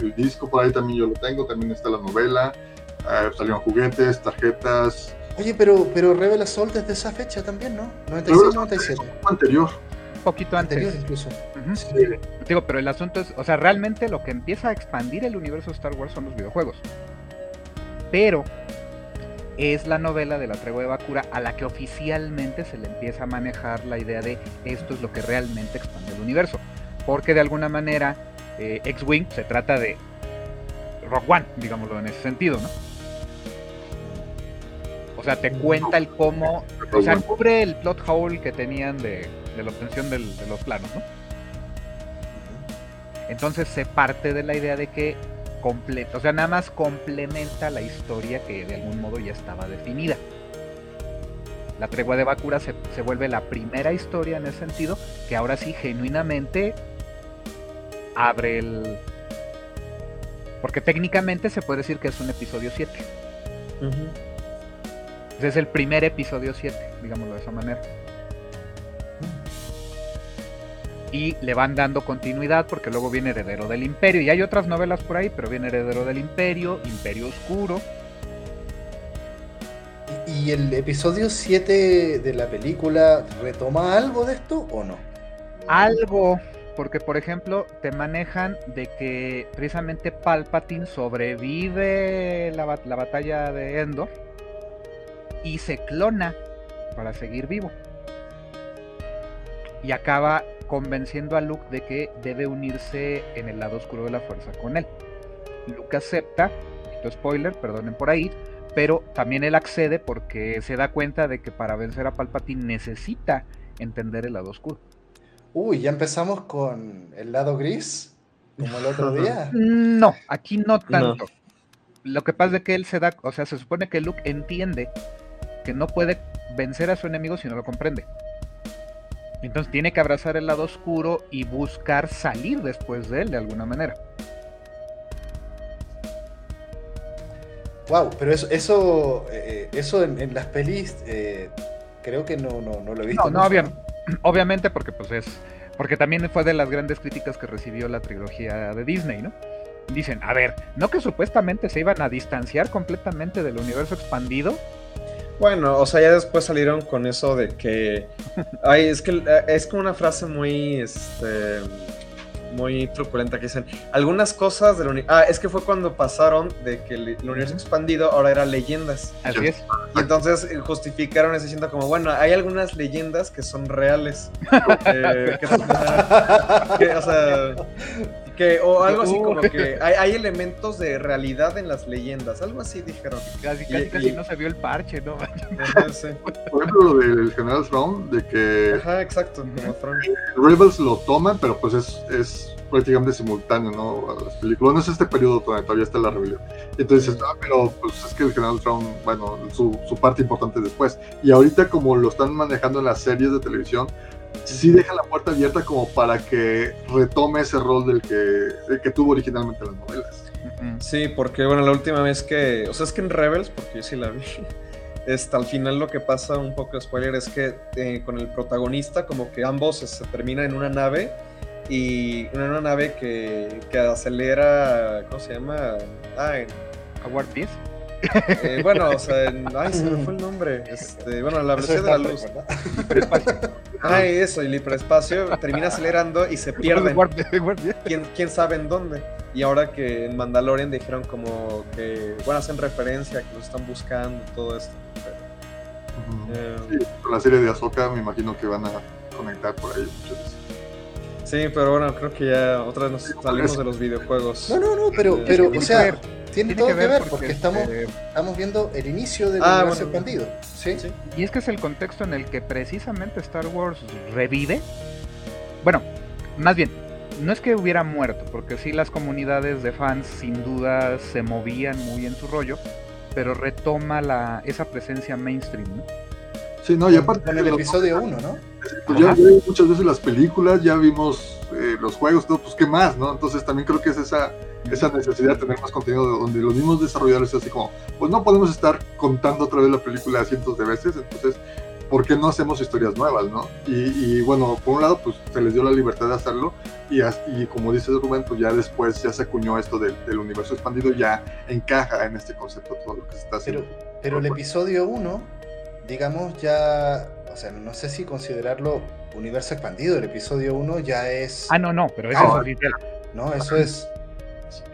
el, disco, por ahí también yo lo tengo. También está la novela. Eh, salieron juguetes, tarjetas. Oye, pero, pero Revela Sol desde esa fecha también, ¿no? 96, 97. Anterior. Un poquito anterior incluso. Digo, pero el asunto es, o sea, realmente lo que empieza a expandir el universo de Star Wars son los videojuegos. Pero es la novela de la tregua de Bakura a la que oficialmente se le empieza a manejar la idea de esto es lo que realmente expande el universo. Porque de alguna manera eh, X-Wing se trata de Rock One, digámoslo en ese sentido, ¿no? O sea, te cuenta el cómo, o sea, cubre el plot hole que tenían de, la obtención de los planos, ¿no? Entonces se parte de la idea de que o sea, nada más complementa la historia que de algún modo ya estaba definida. La tregua de Bakura se, vuelve la primera historia en ese sentido, que ahora sí genuinamente abre el... Porque técnicamente se puede decir que es un episodio 7. Es el primer episodio 7, digámoslo de esa manera y le van dando continuidad porque luego viene Heredero del Imperio y hay otras novelas por ahí, pero viene Heredero del Imperio, Imperio Oscuro. ¿Y el episodio 7 de la película retoma algo de esto o no? Algo, porque por ejemplo te manejan de que precisamente Palpatine sobrevive la, la batalla de Endor y se clona para seguir vivo. Y acaba convenciendo a Luke de que debe unirse en el lado oscuro de la fuerza con él. Luke acepta, poquito spoiler, perdonen por ahí, pero también él accede porque se da cuenta de que para vencer a Palpatine necesita entender el lado oscuro. Uy, ya empezamos con el lado gris, como el otro día. No, aquí no tanto. Lo que pasa es que él se da, o sea, se supone que Luke entiende que no puede vencer a su enemigo si no lo comprende. Entonces tiene que abrazar el lado oscuro y buscar salir después de él de alguna manera. Wow, pero eso, eso, eh, eso en, las pelis eh, creo que no, no, lo he visto. No, no, obviamente porque pues es, porque también fue de las grandes críticas que recibió la trilogía de Disney, ¿no? Dicen, a ver, no que supuestamente se iban a distanciar completamente del universo expandido, bueno, o sea, ya después salieron con eso de que. Ay, es que es como una frase muy. Este. Muy truculenta que dicen. Algunas cosas del universo. Ah, es que fue cuando pasaron de que el, universo expandido ahora era leyendas. Así es. Y entonces eh, justificaron ese diciendo como, bueno, hay algunas leyendas que son reales. Eh, que, o sea Que, o algo así como que hay, hay, elementos de realidad en las leyendas, algo así dijeron. Casi, casi, casi no se vio el parche, ¿no? Por ejemplo, lo del General Throne, de que. Ajá, exacto, como Rebels lo toman, pero pues es, es prácticamente simultáneo, ¿no? A las películas. No es este periodo donde todavía está la rebelión. Entonces, ah, pero pues es que el General Throne, bueno, su, su parte importante después. Y ahorita, como lo están manejando en las series de televisión, sí deja la puerta abierta como para que retome ese rol del que, que tuvo originalmente las novelas. Sí, porque bueno, la última vez que, o sea, es que en Rebels, porque yo sí la vi, hasta al final lo que pasa, un poco de spoiler, es que eh, con el protagonista como que ambos se, terminan en una nave y en una nave que, que acelera, ¿cómo se llama? Ah, en... Howard 10. Eh, bueno, o sea, ay, se me fue el nombre. Este, bueno, la velocidad de la luz. Ay, eso, el hiperespacio termina acelerando y se pierde. ¿Quién, ¿Quién sabe en dónde? Y ahora que en Mandalorian dijeron como que, bueno, hacen referencia, que lo están buscando, todo esto. Eh, sí, con la serie de Ahsoka me imagino que van a conectar por ahí Sí, pero bueno, creo que ya otra vez nos salimos de los videojuegos. No, no, no, pero, pero o sea, tiene, todo que ver, porque, estamos, este, estamos viendo el inicio del ah, universo expandido. ¿sí? Y es que es el contexto en el que precisamente Star Wars revive. Bueno, más bien, no es que hubiera muerto, porque sí las comunidades de fans sin duda se movían muy en su rollo, pero retoma la, esa presencia mainstream, ¿no? Sí, no, y aparte... En el episodio 1, ¿no? Pues ya vimos muchas veces las películas, ya vimos eh, los juegos, todo, pues qué más, ¿no? Entonces también creo que es esa esa necesidad de tener más contenido donde los mismos desarrolladores así como, pues no podemos estar contando otra vez la película cientos de veces, entonces, ¿por qué no hacemos historias nuevas, no? Y, bueno, por un lado, pues se les dio la libertad de hacerlo y, y como dice Rubén, pues ya después ya se acuñó esto del, universo expandido, ya encaja en este concepto todo lo que se está haciendo. Pero, pero el episodio 1, digamos, ya, o sea, no sé si considerarlo universo expandido, el episodio 1 ya es... Ah, no, no, pero eso es No, eso es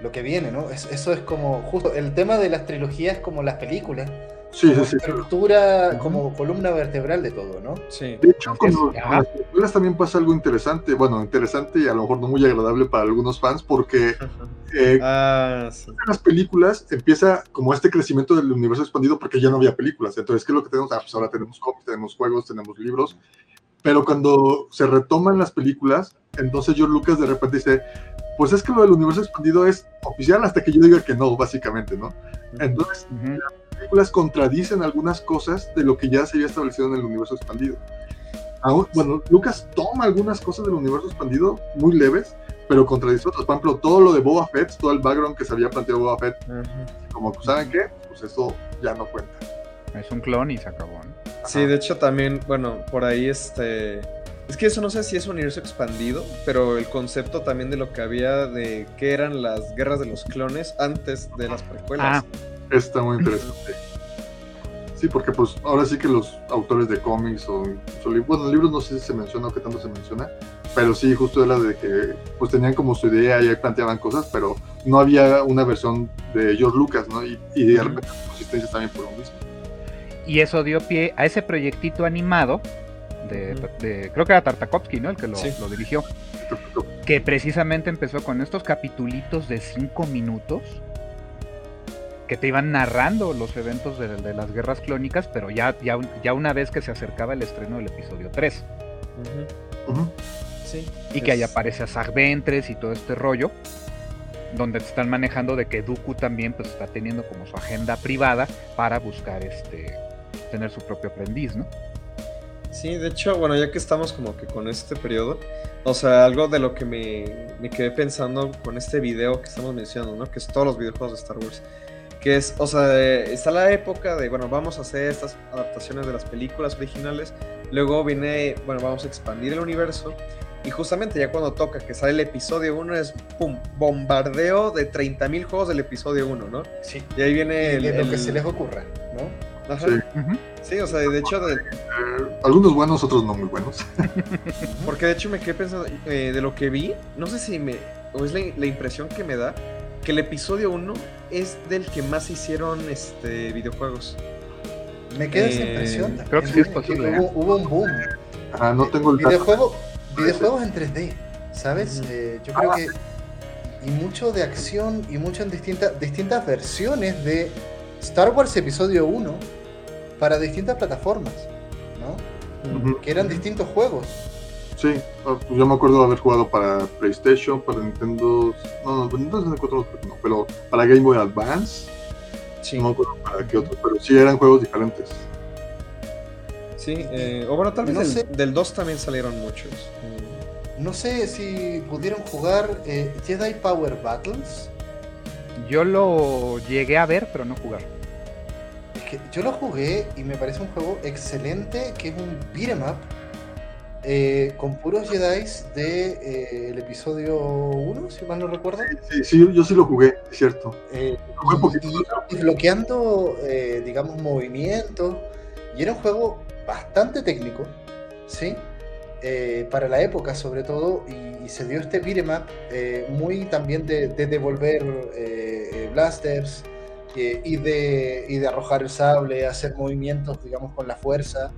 lo que viene, ¿no? eso es como, justo, el tema de las trilogías como las películas. Sí, sí, sí. Estructura como columna vertebral de todo, ¿no? Sí. De hecho, con, las películas también pasa algo interesante, bueno, interesante y a lo mejor no muy agradable para algunos fans, porque eh, ah, las películas empieza como este crecimiento del universo expandido porque ya no había películas. Entonces, ¿qué es lo que tenemos? Ah, pues ahora tenemos cómics, tenemos juegos, tenemos libros. Pero cuando se retoman las películas, entonces George Lucas de repente dice, pues es que lo del universo expandido es oficial hasta que yo diga que no, básicamente, ¿no? Entonces, las películas contradicen algunas cosas de lo que ya se había establecido en el universo expandido. bueno, Lucas toma algunas cosas del universo expandido muy leves, pero contradice otras. Por ejemplo, todo lo de Boba Fett, todo el background que se había planteado Boba Fett, como, pues, ¿saben qué? Pues eso ya no cuenta. Es un clon y se acabó, ¿no? Sí, de hecho también, bueno, por ahí este es que eso no sé si es un universo expandido, pero el concepto también de lo que había de qué eran las guerras de los clones antes de las precuelas. Ah. Está muy interesante. Sí, porque pues ahora sí que los autores de cómics o, bueno, libros no sé si se menciona o qué tanto se menciona, pero sí, justo era de que pues tenían como su idea y ahí planteaban cosas, pero no había una versión de George Lucas, ¿no? Y, y de repente consistencia también por lo mismo. Y eso dio pie a ese proyectito animado de, creo que era Tartakovsky, ¿no? El que lo, dirigió. Que precisamente empezó con estos capitulitos de 5 minutos que te iban narrando los eventos de, las guerras clónicas, pero ya, ya, ya, una vez que se acercaba el estreno del episodio 3. y que ahí aparece a Zag Ventres y todo este rollo, donde te están manejando de que Dooku también pues, está teniendo como su agenda privada para buscar este tener su propio aprendiz, ¿no? Sí, de hecho, bueno, ya que estamos como que con este periodo, o sea, algo de lo que me, quedé pensando con este video que estamos mencionando, ¿no? Que es todos los videojuegos de Star Wars. Que es, o sea, está la época de, bueno, vamos a hacer estas adaptaciones de las películas originales. Luego viene, bueno, vamos a expandir el universo. Y justamente ya cuando toca que sale el episodio 1 es, ¡pum!, bombardeo de 30.000 juegos del episodio 1, ¿no? Sí. Y ahí viene el, lo que se les ocurra, ¿no? Sí. o sea, de hecho... De... Eh, algunos buenos, otros no muy buenos. Porque de hecho me quedé pensando, eh, de lo que vi, no sé si me... o es la, impresión que me da, que el episodio 1 es del que más hicieron este videojuegos. Me queda esa eh, impresión. Creo que sí es posible. Hubo, un boom. Ah, no tengo el Videojuego, videojuegos en 3D, ¿sabes? yo creo que y mucho de acción y mucho en distintas, distintas versiones de Star Wars Episodio 1 para distintas plataformas, ¿no? Que eran distintos juegos. Sí, ah, pues yo me acuerdo de haber jugado para PlayStation, para Nintendo. No, no, Nintendo 64 no, pero para Game Boy Advance. Sí. No me acuerdo para qué otro, pero sí eran juegos diferentes. Sí, eh, o bueno, tal vez del, del 2 también salieron muchos. No sé si pudieron jugar eh, Jedi Power Battles. Yo lo llegué a ver, pero no jugar. Es que yo lo jugué y me parece un juego excelente, que es un beat'em up eh, con puros Jedi de eh, el episodio 1, si mal no recuerdo. Sí, sí, yo sí lo jugué, es cierto. y, y, bloqueando, digamos, movimientos. Y era un juego bastante técnico, ¿sí? Eh, para la época sobre todo, y, se dio este beat'em eh, muy también de, devolver eh, blasters y, de, y de arrojar el sable, hacer movimientos, digamos, con la fuerza.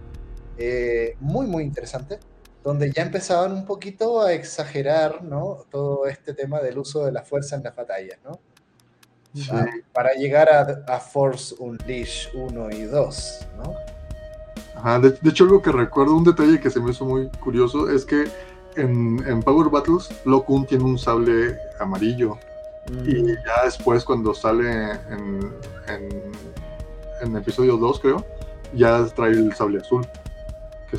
muy, muy interesante, donde ya empezaban un poquito a exagerar, ¿no? Todo este tema del uso de la fuerza en las batallas, ¿no? Ah, para llegar a, a Force Unleash 1 y 2, ¿no? de, hecho, algo que recuerdo, un detalle que se me hizo muy curioso, es que en, Power Battles, Lo tiene un sable amarillo. Mm. Y ya después, cuando sale en, en, episodio 2, creo, ya trae el sable azul.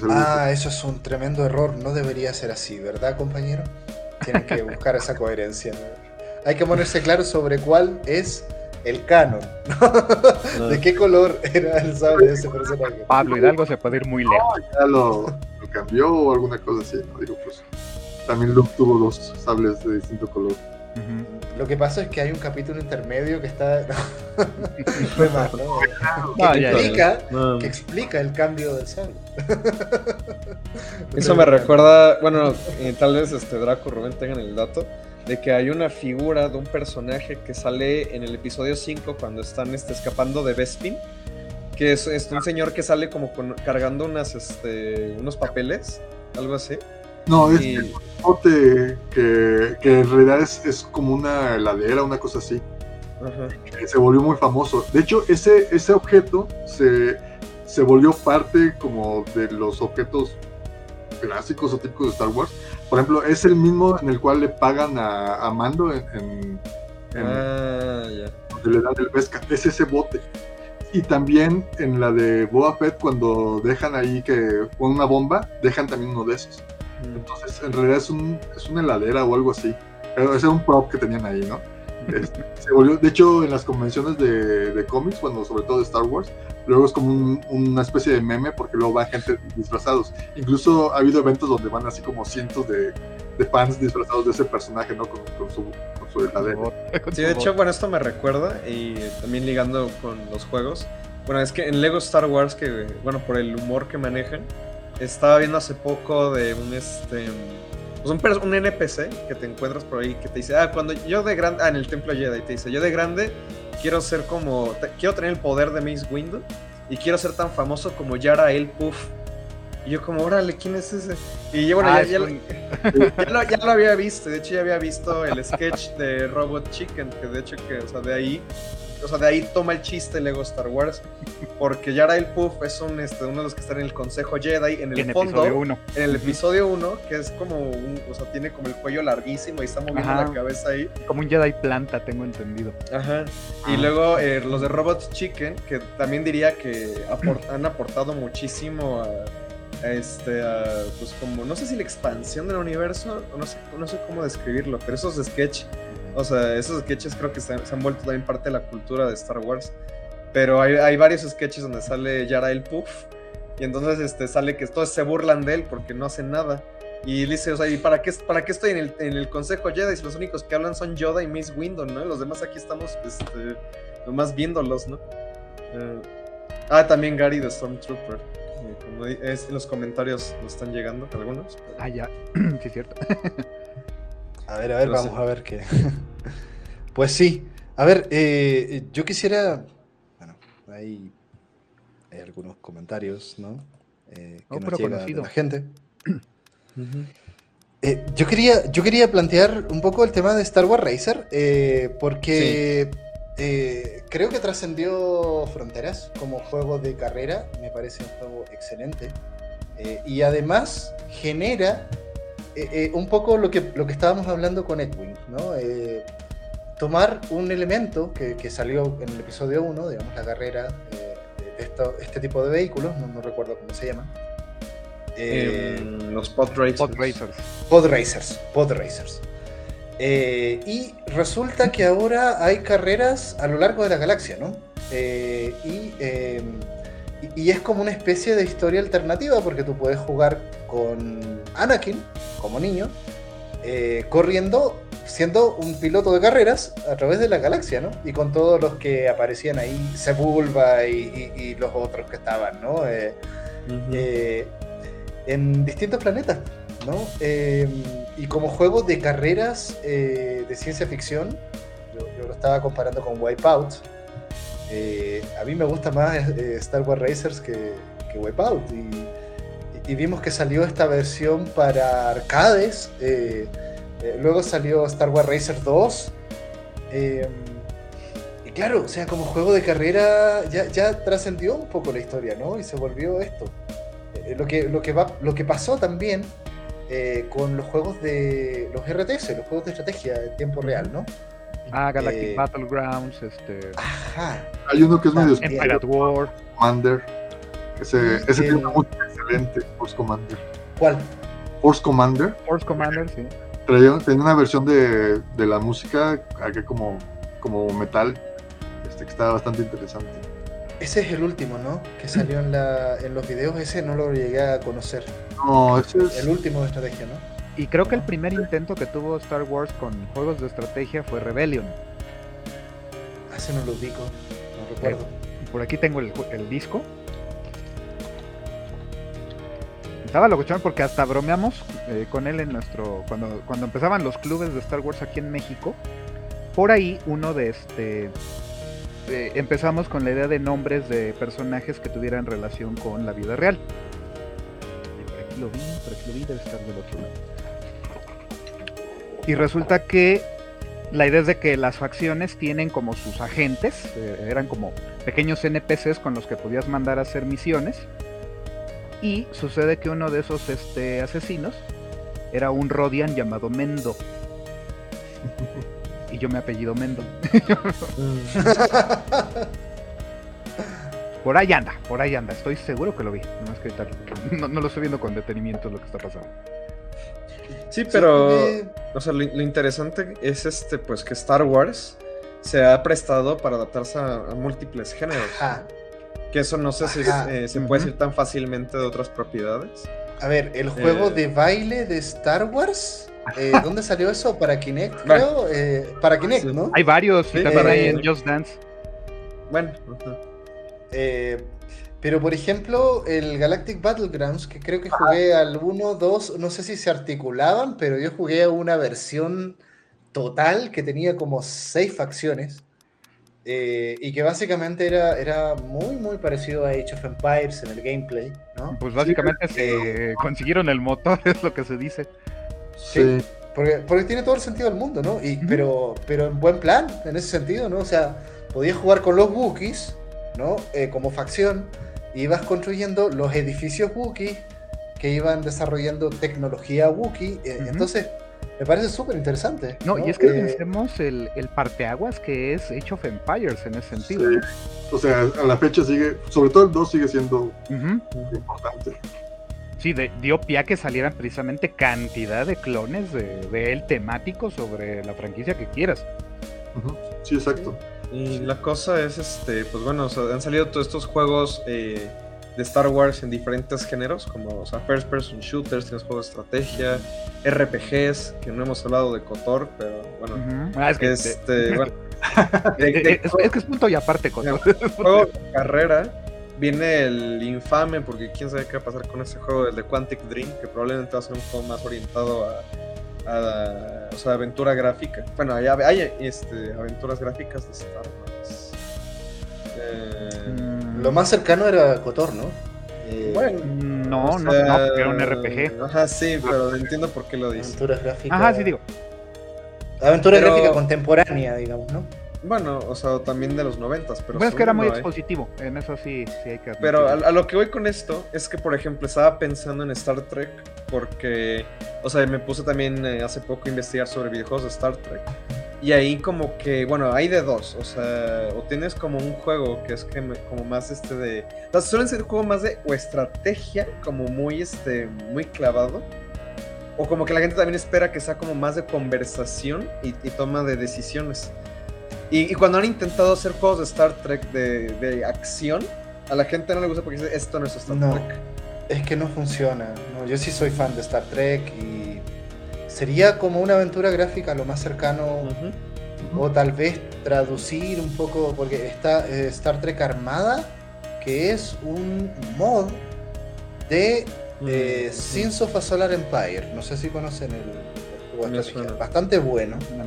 Ah, eso es un tremendo error. No debería ser así, ¿verdad, compañero? Tienen que buscar esa coherencia. Hay que ponerse claro sobre cuál es el canon. ¿De qué color era el sable de ese personaje? Pablo Hidalgo se puede ir muy lejos. ya lo, cambió o alguna cosa así. Digo, pues, también Luke tuvo dos sables de distinto color. Lo que pasa es que hay un capítulo intermedio que está. más, ¿no? que, explica, que explica el cambio del sable. Eso me recuerda, bueno, eh, tal vez este Draco Rubén tengan el dato de que hay una figura de un personaje que sale en el episodio 5 cuando están este, escapando de Bespin, que es, un señor que sale como cargando unas, este, unos papeles, algo así. No, es un bote que, que, en realidad es, como una heladera, una cosa así. se volvió muy famoso. De hecho, ese, ese objeto se, se volvió parte como de los objetos clásicos o típicos de Star Wars. Por ejemplo, es el mismo en el cual le pagan a, Mando en, ah, donde le dan el pesca. Es ese bote. Y también en la de Boba Fett, cuando dejan ahí que con una bomba, dejan también uno de esos. Mm. Entonces, en realidad es, un, es una heladera o algo así. Pero ese era un prop que tenían ahí, ¿no? Este, se volvió, de hecho, en las convenciones de, de cómics, cuando sobre todo de Star Wars, luego es como una especie de meme porque luego va gente disfrazados. Incluso ha habido eventos donde van así como cientos de, de fans disfrazados de ese personaje, ¿no? Con, su, con su heladera. Sí, de hecho, bueno, esto me recuerda y también ligando con los juegos. Bueno, es que en Lego Star Wars, que, bueno, por el humor que manejan, estaba viendo hace poco de un este pues un, NPC que te encuentras por ahí que te dice, ah, cuando yo de grande, ah, en el templo Jedi, te dice, yo de grande quiero ser como, quiero tener el poder de Mace Windu y quiero ser tan famoso como Yara El Puff. Y yo como, órale, ¿quién es ese? Y yo, bueno, ah, ya, ya, lo, había visto, de hecho ya había visto el sketch de Robot Chicken, que de hecho que, o sea, de ahí o sea, de ahí toma el chiste Lego Star Wars. Porque Yara el Puff es un, este, uno de los que están en el Consejo Jedi. En el fondo, en el episodio 1, que es como un, o sea, tiene como el cuello larguísimo y está moviendo la cabeza ahí. Como un Jedi planta, tengo entendido. Ajá. Y luego eh, los de Robot Chicken, que también diría que han aportado muchísimo a, este, pues como, no sé si la expansión del universo, no sé, no sé cómo describirlo, pero esos sketch o sea, esos sketches creo que se, han vuelto también parte de la cultura de Star Wars. Pero hay, varios sketches donde sale Yara el Puff. Y entonces este, sale que todos se burlan de él porque no hacen nada. Y dice, o sea, ¿y para qué, para qué estoy en el, en el Consejo Jedi? Si los únicos que hablan son Yoda y Miss Windu, ¿no? Los demás aquí estamos, este, nomás viéndolos, ¿no? Eh, ah, también Gary de Stormtrooper. Como es, los comentarios nos están llegando algunos. Ah, ya, sí, cierto. A ver, a ver, vamos a ver qué. pues sí. A ver, eh, yo quisiera. Bueno, hay, hay algunos comentarios, ¿no? Eh, que oh, nos llega de la gente. Eh, yo, quería, yo quería plantear un poco el tema de Star Wars Racer, eh, porque eh, creo que trascendió fronteras como juego de carrera, me parece un juego excelente, y además genera un poco lo que, lo que estábamos hablando con Edwin, ¿no? tomar un elemento que, que, salió en el episodio 1, digamos, la carrera de este tipo de vehículos, no, no recuerdo cómo se llaman, eh, los pod racers. Pod racers. Pod racers. Pod racers. Eh, y resulta que ahora hay carreras a lo largo de la galaxia, ¿no? Eh, y, y, es como una especie de historia alternativa porque tú puedes jugar con Anakin como niño, corriendo, siendo un piloto de carreras a través de la galaxia, ¿no? Y con todos los que aparecían ahí, Sebulba y, y los otros que estaban, ¿no? en distintos planetas, ¿no? Em, y como juego de carreras eh, de ciencia ficción, yo, lo estaba comparando con Wipeout. Eh, a mí me gusta más eh, Star Wars Racers que, que Wipeout. Y, vimos que salió esta versión para arcades. luego salió Star Wars Racers 2. Em, y claro, o sea, como juego de carrera ya, ya trascendió un poco la historia, ¿no? Y se volvió esto. Eh, lo, que, lo, que va, lo que pasó también eh, con los juegos de los RTS, los juegos de estrategia en tiempo real, ¿no? Ah, Galactic eh, Battlegrounds, este. Ajá. Hay uno que es medio Empire War. Commander. Ese, ese tiene una música excelente, Force Commander. ¿Cuál? Force Commander. Force Commander, sí. Tenía una versión de, de la música aquí como, como metal, este, que estaba bastante interesante. Ese es el último, ¿no? Que salió en, la, en los videos. Ese no lo llegué a conocer. No, ese es. El último de estrategia, ¿no? Y creo que el primer intento que tuvo Star Wars con juegos de estrategia fue Rebellion. Ese no lo ubico, no recuerdo. por aquí tengo el, disco. Estaba locochón porque hasta bromeamos eh, con él en nuestro. Cuando, cuando empezaban los clubes de Star Wars aquí en México. Por ahí uno de este eh, empezamos con la idea de nombres de personajes que tuvieran relación con la vida real. Por aquí lo vi, por aquí lo vi, debe estar del otro lado. Y resulta que la idea es de que las facciones tienen como sus agentes, eh, eran como pequeños NPCs con los que podías mandar a hacer misiones. Y sucede que uno de esos este, asesinos era un Rodian llamado Mendo. y yo me apellido Mendo. por ahí anda, por ahí anda, estoy seguro que lo vi. No, no, lo estoy viendo con detenimiento lo que está pasando. Sí, pero o sea, lo, interesante es este, pues que Star Wars se ha prestado para adaptarse a, múltiples géneros. Que eso no sé si eh, se puede decir tan fácilmente de otras propiedades. A ver, el juego eh, de baile de Star Wars eh, ¿Dónde salió eso? ¿Para Kinect, creo? Eh, para Kinect, ¿no? Hay varios, sí, también hay en Just Dance. Bueno. Eh, pero por ejemplo, el Galactic Battlegrounds, que creo que jugué al 1, 2, no sé si se articulaban, pero yo jugué a una versión total que tenía como 6 facciones. y que básicamente era, era muy, muy parecido a Age of Empires en el gameplay, ¿no? Pues básicamente se consiguieron el motor, es lo que se dice. Sí. Porque, porque, tiene todo el sentido del mundo, ¿no? Y, pero, pero en buen plan, en ese sentido, ¿no? O sea, podías jugar con los Wookiees, ¿no? Eh, como facción, ibas construyendo los edificios Wookiee que iban desarrollando tecnología Wookiee. Eh, entonces, me parece súper interesante. No, y es que eh, pensemos el, el parteaguas que es Age of Empires en ese sentido. O sea, a la fecha sigue, sobre todo el 2 sigue siendo importante. Sí, dio pie a que salieran precisamente cantidad de clones de, él temáticos sobre la franquicia que quieras. Sí, exacto. Y la cosa es, este, pues bueno, han salido todos estos juegos eh, de Star Wars en diferentes géneros, como o sea, first person shooters, tienes juegos de estrategia, RPGs, que no hemos hablado de Kotor, pero bueno, es que es, que es punto y aparte Kotor. Juego de carrera Viene el infame, porque quién sabe qué va a pasar con ese juego, el de Quantic Dream, que probablemente va a ser un juego más orientado a, o sea, aventura gráfica. Bueno, hay, hay este, aventuras gráficas de Star Wars. Eh, Lo más cercano era Kotor, ¿no? Eh, bueno, no, no, no, era un RPG. Ajá, sí, pero entiendo por qué lo dices. Aventura gráfica. Ajá, sí, digo. Aventura gráfica contemporánea, digamos, ¿no? Bueno, o sea, también de los noventas, pero... Bueno, es que era muy expositivo, en eso sí, sí hay que admitir. Pero a, lo que voy con esto es que, por ejemplo, estaba pensando en Star Trek porque, o sea, me puse también eh, hace poco a investigar sobre videojuegos de Star Trek. Y ahí como que, bueno, hay de dos, o sea, o tienes como un juego que es que como más este de... O sea, suelen ser juegos más de o estrategia, como muy, este, muy clavado. O como que la gente también espera que sea como más de conversación y toma de decisiones. Y, cuando han intentado hacer juegos de Star Trek de, acción, a la gente no le gusta porque dice, esto no es Star no, Trek. Es que no funciona. yo sí soy fan de Star Trek y sería como una aventura gráfica lo más cercano. O tal vez traducir un poco, porque está eh, Star Trek Armada, que es un mod de eh, Sins of a Solar Empire. No sé si conocen el, Bastante bueno. Un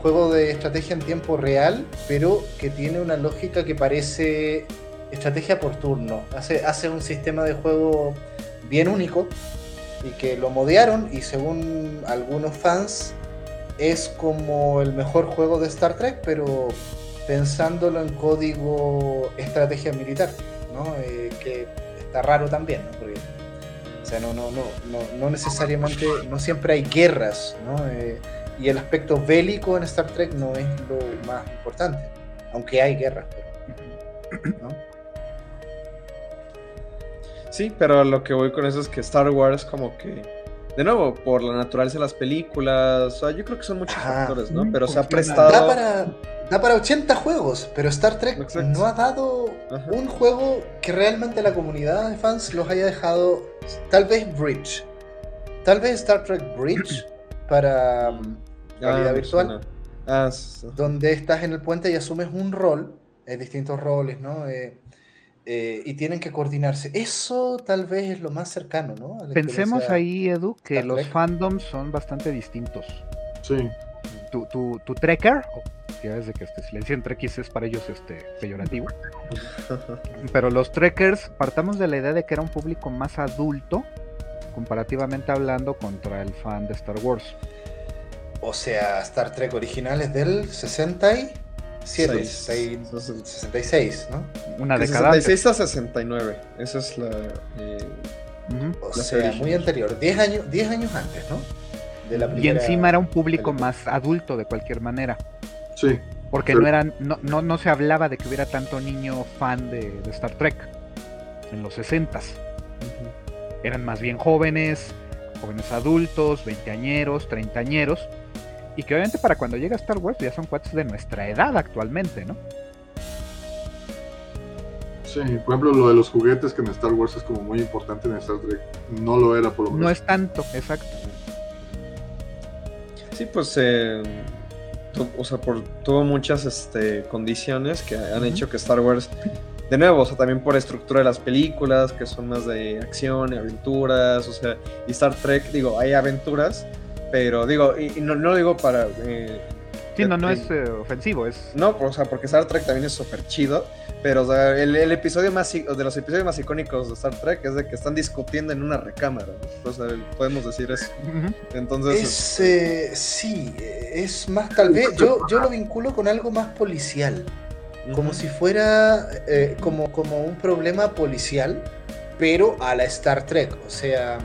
juego de estrategia en tiempo real, pero que tiene una lógica que parece estrategia por turno. Hace, hace un sistema de juego bien único y que lo modearon y según algunos fans es como el mejor juego de Star Trek, pero pensándolo en código estrategia militar, ¿no? Eh, que está raro también, ¿no? Porque sea, no, no, no, no, necesariamente, no siempre hay guerras, ¿no? Eh, y el aspecto bélico en Star Trek no es lo más importante, aunque hay guerras, ¿no? Sí, pero lo que voy con eso es que Star Wars como que, de nuevo, por la naturaleza de las películas, o sea, yo creo que son muchos factores, ¿no? Pero se ha prestado... Da para, da para 80 juegos, pero Star Trek no ha dado un juego que realmente la comunidad de fans los haya dejado Tal vez Bridge. Tal vez Star Trek Bridge para um, realidad virtual. Ah, donde estás en el puente y asumes un rol, hay distintos roles, ¿no? Eh, eh, y tienen que coordinarse. Eso tal vez es lo más cercano, ¿no? Pensemos ahí, Edu, que los fandoms son bastante distintos. Sí. Tu, tu, tu trekker, ya desde que este silencio entre X es para ellos este peyorativo. Pero los trekkers, partamos de la idea de que era un público más adulto, comparativamente hablando, contra el fan de Star Wars. O sea, Star Trek original es del 67, 66, ¿no? Una década. 66 a 69, esa es la... Eh, o sea, muy anterior, 10 años, 10 años antes, ¿no? y encima era un público más adulto de cualquier manera. Sí. Porque no eran, no, no, se hablaba de que hubiera tanto niño fan de, Star Trek en los 60 Eran más bien jóvenes, jóvenes adultos, veinteañeros, treintañeros, y que obviamente para cuando llega Star Wars ya son cuates de nuestra edad actualmente, ¿no? Sí, por ejemplo, lo de los juguetes que en Star Wars es como muy importante en Star Trek, no lo era por lo menos. No es tanto, exacto. Sí, pues eh, o sea, por, tuvo muchas este, condiciones que han hecho que Star Wars, de nuevo, o sea, también por estructura de las películas, que son más de acción y aventuras, o sea, y Star Trek, digo, hay aventuras, pero digo, y, no, no, lo digo para... Eh, sí, no, no es eh, ofensivo, es... No, o sea, porque Star Trek también es súper chido, pero o sea, el, episodio más de los episodios más icónicos de Star Trek es de que están discutiendo en una recámara. O sea, podemos decir eso. Entonces. Es, eh, sí, es más tal vez. Yo, yo lo vinculo con algo más policial. Como si fuera eh, como, como un problema policial, pero a la Star Trek. O sea.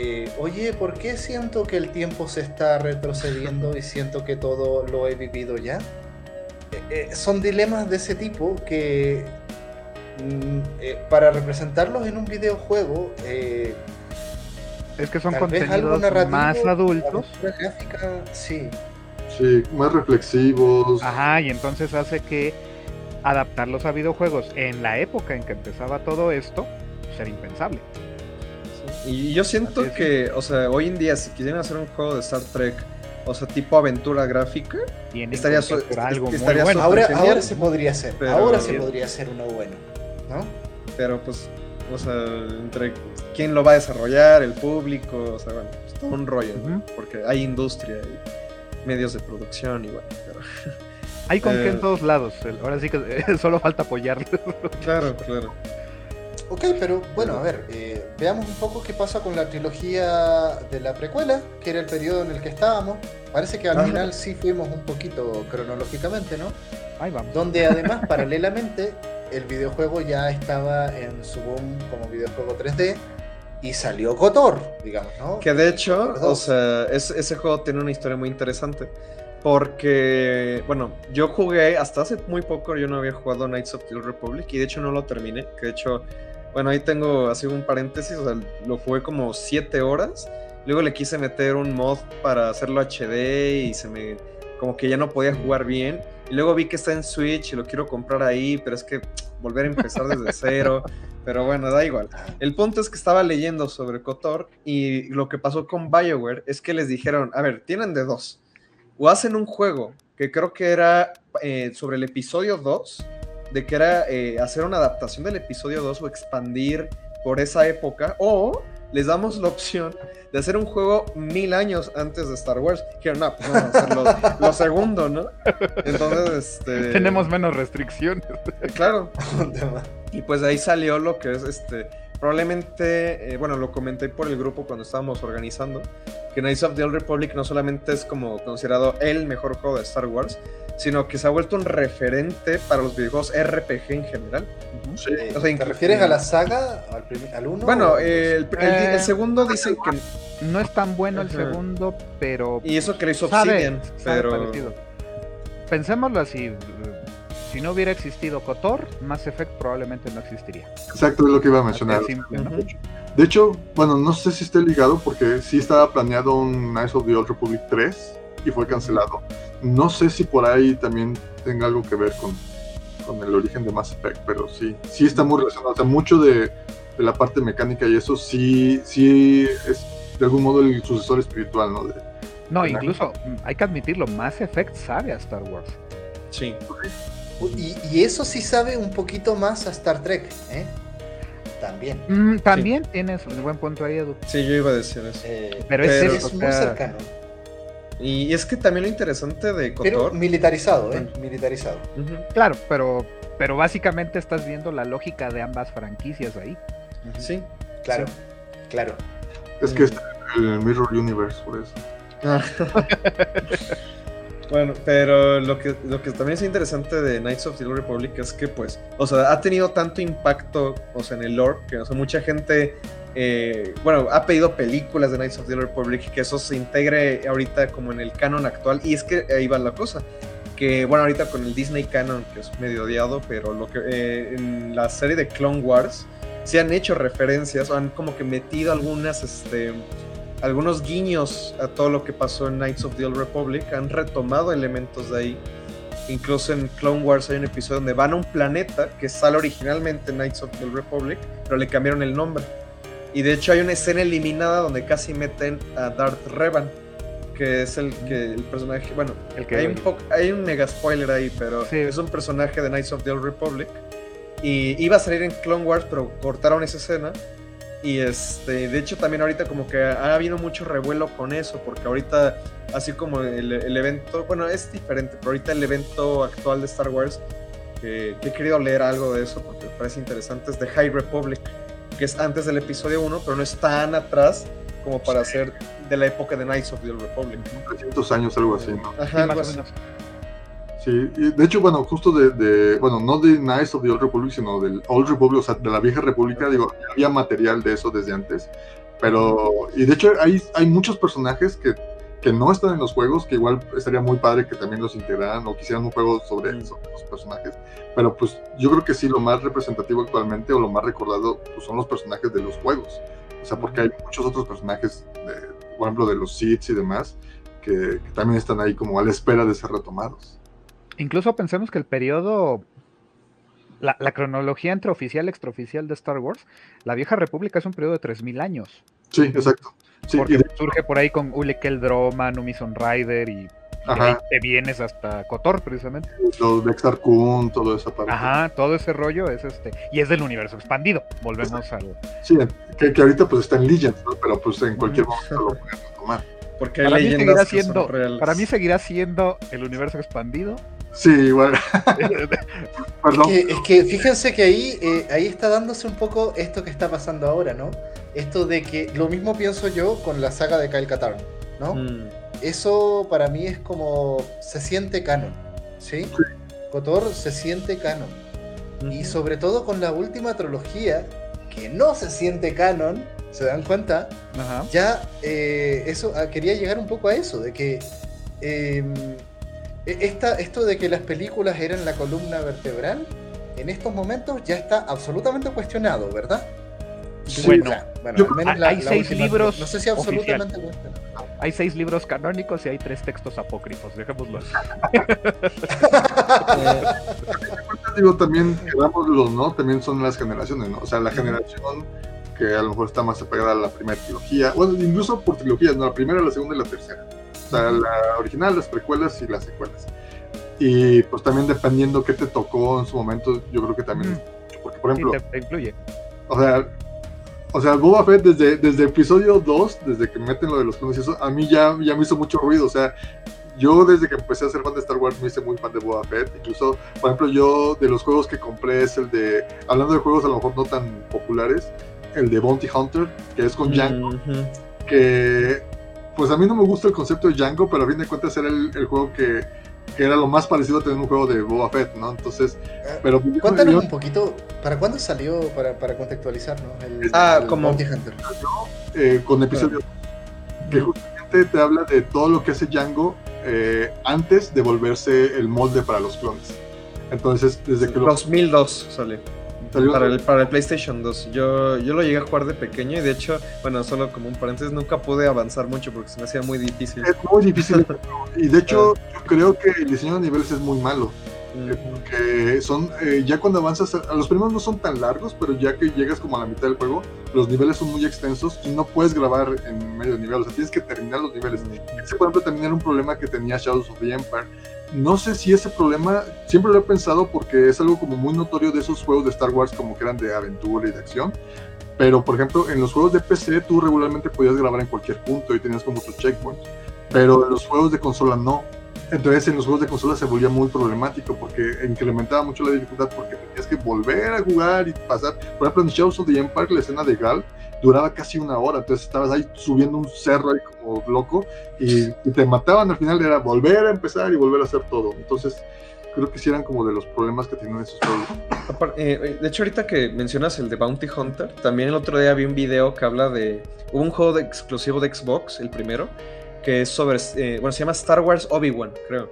Eh, oye, ¿por qué siento que el tiempo se está retrocediendo y siento que todo lo he vivido ya? Eh, eh, son dilemas de ese tipo que mm, eh, para representarlos en un videojuego es que son contenidos más adultos. sí. Sí más reflexivos. Ajá y entonces hace que adaptarlos a videojuegos. En la época en que empezaba todo esto ser impensable y yo siento que o sea hoy en día si quisieran hacer un juego de Star Trek o sea, tipo aventura gráfica, estaría, algo estaría bueno. Ahora, ahora, se podría hacer, ahora se podría hacer uno bueno, ¿no? Pero pues, o sea, entre quién lo va a desarrollar, el público, o sea, bueno, es todo un rollo, ¿no? Porque hay industria y medios de producción y bueno, pero... Hay con qué en eh, todos lados, ahora sí que solo falta apoyarlo. Claro, claro. Ok, pero bueno, a ver, eh, veamos un poco qué pasa con la trilogía de la precuela, que era el periodo en el que estábamos. Parece que al final sí fuimos un poquito cronológicamente, ¿no? Ahí vamos. Donde además, paralelamente, el videojuego ya estaba en su boom como videojuego 3D y salió Kotor, digamos, ¿no? Que de hecho, o sea, ese juego tiene una historia muy interesante. Porque, bueno, yo jugué hasta hace muy poco, yo no había jugado Knights of the Republic y de hecho no lo terminé. Que de hecho, bueno, ahí tengo así un paréntesis, o sea, lo jugué como 7 horas. Luego le quise meter un mod para hacerlo HD y se me. como que ya no podía jugar bien. Y luego vi que está en Switch y lo quiero comprar ahí, pero es que volver a empezar desde cero. Pero bueno, da igual. El punto es que estaba leyendo sobre Kotor y lo que pasó con BioWare es que les dijeron, a ver, tienen de dos. O hacen un juego que creo que era eh, sobre el episodio 2, de que era eh, hacer una adaptación del episodio 2 o expandir por esa época, o les damos la opción de hacer un juego mil años antes de Star Wars. Que no, pues vamos a hacer lo, segundo, ¿no? Entonces, este... Tenemos menos restricciones. Claro. y pues de ahí salió lo que es este. Probablemente, eh, bueno, lo comenté por el grupo cuando estábamos organizando, que Knights of the Old Republic no solamente es como considerado el mejor juego de Star Wars, sino que se ha vuelto un referente para los videojuegos RPG en general. Sí. ¿Te refieres a la saga, al, al uno? Bueno, el, Eh, segundo dicen que... No es tan bueno el segundo, pero... Y eso que lo hizo sabe- Obsidian, sabe pero... parecido. Pensémoslo así. Si no hubiera existido KOTOR, Mass Effect probablemente no existiría. Exacto, es lo que iba a mencionar. De hecho, bueno, no sé si esté ligado porque sí estaba planeado un Knights of the Old Republic 3 y fue cancelado. No sé si por ahí también tenga algo que ver con, con el origen de Mass Effect, pero sí, sí está muy relacionado. O sea, mucho de, de la parte mecánica y eso sí, sí es de algún modo el sucesor espiritual, ¿no? De- No, incluso hay que admitirlo, Mass Effect sabe a Star Wars. Sí. Y, y eso sí sabe un poquito más a Star Trek, ¿eh? También. Mm, también tienes un buen punto ahí, Edu. Sí, yo iba a decir eso. Eh, Pero es Pero- es eso, muy cercano. Y es que también lo interesante de Pero Kotor... militarizado, ¿eh? Militarizado. Claro, pero, pero básicamente estás viendo la lógica de ambas franquicias ahí. Sí. Claro, claro. Es que es el Mirror Universe, por eso. Ah. bueno, pero lo que, lo que también es interesante de Knights of the Old Republic es que, pues, o sea, ha tenido tanto impacto, o sea, en el lore, que, o sea, mucha gente, eh, bueno, ha pedido películas de Knights of the Old Republic, que eso se integre ahorita como en el canon actual, y es que ahí va la cosa. Que, bueno, ahorita con el Disney Canon, que es medio odiado, pero lo que eh, en la serie de Clone Wars se han hecho referencias, han como que metido algunas, este, algunos guiños a todo lo que pasó en Knights of the Old Republic, han retomado elementos de ahí. Incluso en Clone Wars hay un episodio donde van a un planeta que sale originalmente en Knights of the Old Republic, pero le cambiaron el nombre. Y de hecho hay una escena eliminada donde casi meten a Darth Revan, que es el que el personaje, bueno, El que hay un, poco- hay un mega spoiler ahí, pero Sí. es un personaje de Knights of the Old Republic. Y iba a salir en Clone Wars, pero cortaron esa escena. Y este, de hecho también ahorita como que ha habido mucho revuelo con eso, porque ahorita, así como el, el evento, bueno, es diferente, pero ahorita el evento actual de Star Wars, que, que he querido leer algo de eso porque me parece interesante, es de High Republic, que es antes del episodio 1, pero no es tan atrás como para ser de la época de Knights of the Old Republic. 300 años, algo así, ¿no? Ajá, Sí, algo así. Sí, y de hecho, bueno, justo de, de- bueno, no de Knights of the Old Republic, sino del Old Republic, o sea, de la vieja república, digo, había material de eso desde antes, pero, y de hecho hay, hay muchos personajes que, que no están en los juegos, que igual estaría muy padre que también los integraran o quisieran un juego sobre, Mm. sobre los personajes, pero pues yo creo que sí, lo más representativo actualmente o lo más recordado pues, son los personajes de los juegos, o sea, porque hay muchos otros personajes, de, por ejemplo, de los Seeds y demás, que, que también están ahí como a la espera de ser retomados. Incluso pensemos que el periodo, la, la cronología entre oficial y extraoficial de Star Wars, la vieja república es un periodo de 3.000 años. Sí, exacto. Sí, porque de- surge por ahí con Ule Keldroma, Numison Rider y, ahí te vienes hasta Kotor precisamente. los Dexter Kun, toda esa parte. Ajá, todo ese rollo es este. Y es del universo expandido. Volvemos al. Sí, que, que ahorita pues está en Legends, ¿no? pero pues en cualquier momento lo pueden retomar. Porque Para mí, seguirá siendo, para mí seguirá siendo el universo expandido Sí, igual. es, que, fíjense que ahí, eh, ahí está dándose un poco esto que está pasando ahora, ¿no? Esto de que lo mismo pienso yo con la saga de Kyle Katarn, ¿no? Mm. Eso para mí es como se siente canon, ¿sí? sí. Kotor se siente canon. Y sobre todo con la última trilogía, que no se siente canon, ¿se dan cuenta? Ya eh, eso ah, quería llegar un poco a eso, de que em, esta, esto de que las películas eran la columna vertebral, en estos momentos ya está absolutamente cuestionado, ¿verdad? bueno, hay seis libros. No sé si absolutamente cuestionado. Hay seis libros canónicos y hay tres textos apócrifos, dejémoslo así. digo, también, los, ¿no? También son las generaciones, ¿no? O sea, la generación que a lo mejor está más apegada a la primera trilogía, bueno, incluso por trilogías, ¿no? La primera, la segunda y la tercera. O sea, la original, las precuelas y las secuelas. Y pues también dependiendo qué te tocó en su momento, yo creo que también. Porque, por ejemplo. te, incluye. O sea, o sea, Boba Fett desde, desde episodio 2, desde que meten lo de los clones y eso, a mí ya, ya me hizo mucho ruido. O sea, yo desde que empecé a ser fan de Star Wars me hice muy fan de Boba Fett. Incluso, por ejemplo, yo de los juegos que compré es el de, hablando de juegos a lo mejor no tan populares, el de Bounty Hunter, que es con Django, que pues a mí no me gusta el concepto de Django, pero a fin de cuentas era el, el juego que que era lo más parecido a tener un juego de Boba Fett, ¿no? Entonces, ah, pero... Cuéntanos un poquito, ¿para cuándo salió, para, para contextualizar, ¿no? El, ah, como... Hunter. Eh, con episodio que justamente te habla de todo lo que hace Django eh, antes de volverse el molde para los clones. Entonces, desde que... 2002 salió. Para el, para el PlayStation 2. Yo, yo lo llegué a jugar de pequeño y de hecho, bueno, solo como un paréntesis, nunca pude avanzar mucho porque se me hacía muy difícil. Es muy difícil. y de hecho, ah. yo creo que el diseño de niveles es muy malo. Porque son, eh, ya cuando avanzas, a, los primeros no son tan largos, pero ya que llegas como a la mitad del juego, los niveles son muy extensos y no puedes grabar en medio nivel, o sea, tienes que terminar los niveles. Ese, por ejemplo, también era un problema que tenía Shadows of the Empire no sé si ese problema, siempre lo he pensado porque es algo como muy notorio de esos juegos de Star Wars como que eran de aventura y de acción. Pero, por ejemplo, en los juegos de PC tú regularmente podías grabar en cualquier punto y tenías como tus checkpoints. Pero en los juegos de consola no. Entonces en los juegos de consola se volvía muy problemático porque incrementaba mucho la dificultad porque tenías que volver a jugar y pasar. Por ejemplo, en Shadows of the Empire, la escena de Gal duraba casi una hora, entonces estabas ahí subiendo un cerro ahí como loco y, te mataban al final, era volver a empezar y volver a hacer todo. Entonces creo que sí eran como de los problemas que tienen esos juegos. Eh, eh, de hecho, ahorita que mencionas el de Bounty Hunter, también el otro día vi un video que habla de un juego de exclusivo de Xbox, el primero, que es sobre, eh, bueno, se llama Star Wars Obi-Wan, creo.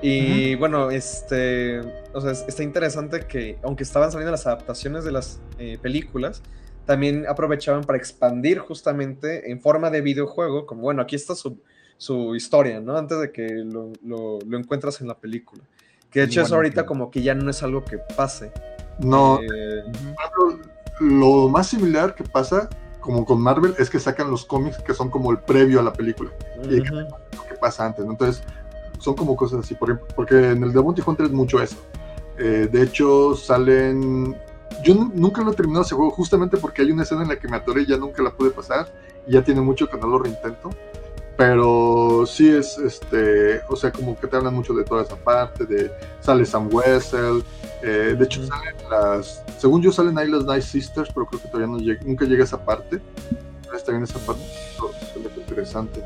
Y bueno, este, o sea, está interesante que aunque estaban saliendo las adaptaciones de las películas, también aprovechaban para expandir justamente en forma de videojuego, como bueno, aquí está su, su historia, ¿no? Antes de que lo, lo, encuentras en la película. Que de hecho eso ahorita como que ya no es algo que pase. No, eh, lo más similar que pasa como con Marvel es que sacan los cómics que son como el previo a la película. Y lo que pasa antes, ¿no? Entonces, son como cosas así, por ejemplo, porque en el de Monty Hunter es mucho eso. Eh, de hecho, salen yo nunca lo he terminado ese juego justamente porque hay una escena en la que me atoré y ya nunca la pude pasar y ya tiene mucho que no lo reintento. Pero sí es, este, o sea, como que te hablan mucho de toda esa parte, de sale Sam Wessel, eh, de hecho salen las, según yo salen ahí las Nice Sisters, pero creo que todavía no llega, nunca llega a esa parte. Está bien esa parte, es interesante.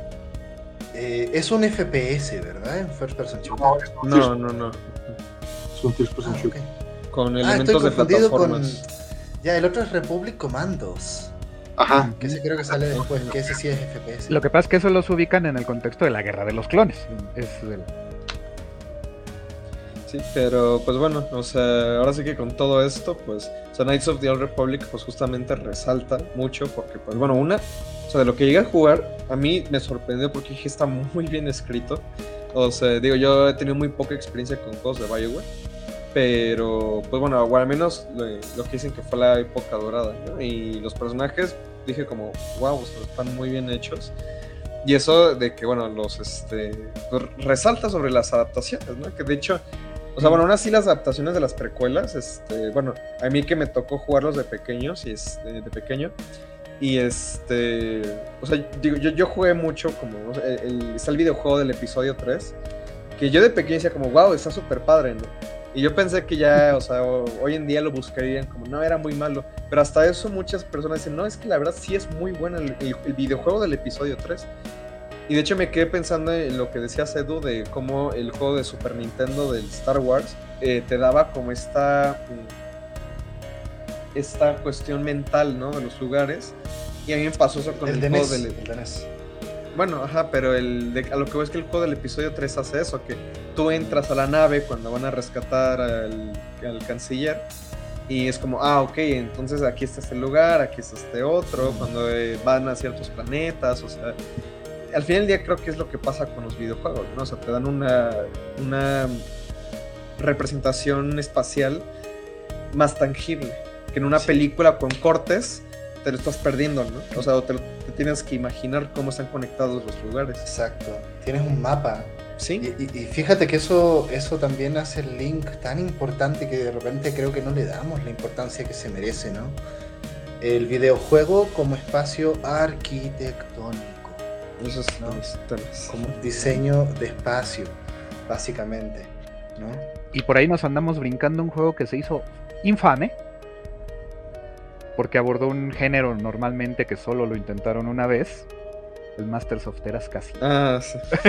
Eh, es un FPS, ¿verdad? En First Person Shooter. No, no, no, Es un First Person ah, Shooter con ah, elementos de plataformas. Con... Ya, el otro es Republic Commandos. Ajá. Que ese creo que sale después, que ese sí es FPS. Lo que pasa es que eso los ubican en el contexto de la guerra de los clones. Es Sí, pero pues bueno, o sea, ahora sí que con todo esto, pues, o Knights of the Old Republic, pues justamente resalta mucho, porque, pues bueno, una, o sea, de lo que llegué a jugar, a mí me sorprendió porque dije, está muy bien escrito. O sea, digo, yo he tenido muy poca experiencia con juegos de Bioware pero, pues bueno, o al menos lo, que dicen que fue la época dorada, ¿no? Y los personajes, dije como, wow, están muy bien hechos. Y eso de que, bueno, los, este, pues, resalta sobre las adaptaciones, ¿no? Que de hecho, o sea, bueno, aún así las adaptaciones de las precuelas, este, bueno, a mí que me tocó jugarlos de pequeños y es de, pequeño. Y este, o sea, digo, yo, yo jugué mucho como, el, está el videojuego del episodio 3 que yo de pequeño decía como, wow, está súper padre, ¿no? Y yo pensé que ya, o sea, hoy en día lo buscarían como, no, era muy malo. Pero hasta eso muchas personas dicen, no, es que la verdad sí es muy bueno el, el, videojuego del episodio 3. Y de hecho me quedé pensando en lo que decía Edu de cómo el juego de Super Nintendo del Star Wars eh, te daba como esta, esta cuestión mental, ¿no? De los lugares. Y a mí me pasó eso con el, el juego del... Bueno, ajá, pero el a lo que veo es que el juego del episodio 3 hace eso, que tú entras a la nave cuando van a rescatar al, canciller y es como, ah, ok, entonces aquí está este lugar, aquí está este otro, cuando eh, van a ciertos planetas, o sea, al final del día creo que es lo que pasa con los videojuegos, ¿no? O sea, te dan una, una representación espacial más tangible que en una película con cortes te lo estás perdiendo, ¿no? O sea, te, tienes que imaginar cómo están conectados los lugares. Exacto. Tienes un mapa. Sí. Y, fíjate que eso, eso también hace el link tan importante que de repente creo que no le damos la importancia que se merece, ¿no? El videojuego como espacio arquitectónico. Eso es ¿no? Como diseño de espacio, básicamente, ¿no? Y por ahí nos andamos brincando un juego que se hizo infame, porque abordó un género normalmente que solo lo intentaron una vez. El Masters of Teras casi. Ah, sí.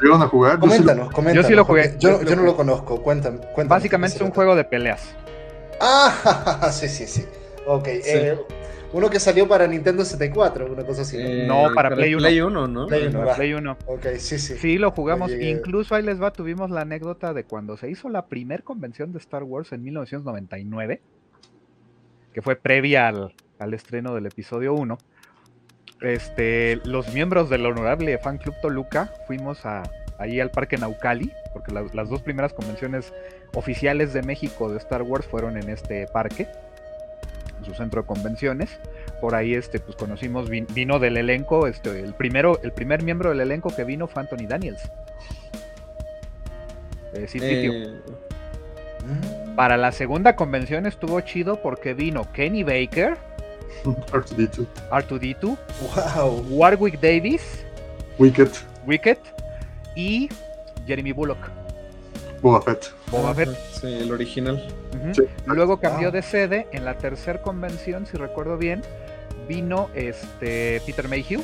¿Llegaron a jugar? Coméntanos, coméntanos. Yo sí lo jugué. Yo, no lo conozco, cuéntame. Básicamente es un juego de peleas. Ah, sí, sí, sí. Ok. Eh, uno que salió para Nintendo 64, una cosa así. ¿no? Eh, para Play 1. Play 1, ¿no? Play 1. Play 1. Ok, sí, sí. Sí, lo jugamos. Incluso ahí les va, tuvimos la anécdota de cuando se hizo la primer convención de Star Wars en 1999 que fue previa al, estreno del episodio 1, este, los miembros del honorable Fan Club Toluca fuimos a, ahí al Parque Naucali, porque las dos primeras convenciones oficiales de México de Star Wars fueron en este parque, en su centro de convenciones. Por ahí este, pues conocimos, vino del elenco, este, el, primero, el primer miembro del elenco que vino fue Anthony Daniels. Eh, sí, para la segunda convención estuvo chido porque vino Kenny Baker, R2D2, R2D2 wow. Warwick Davis, Wicket, Wicket y Jeremy Bullock. Boba Fett. Boba Fett. Sí, el original. Luego cambió de sede en la tercera convención, si recuerdo bien, vino este Peter Mayhew,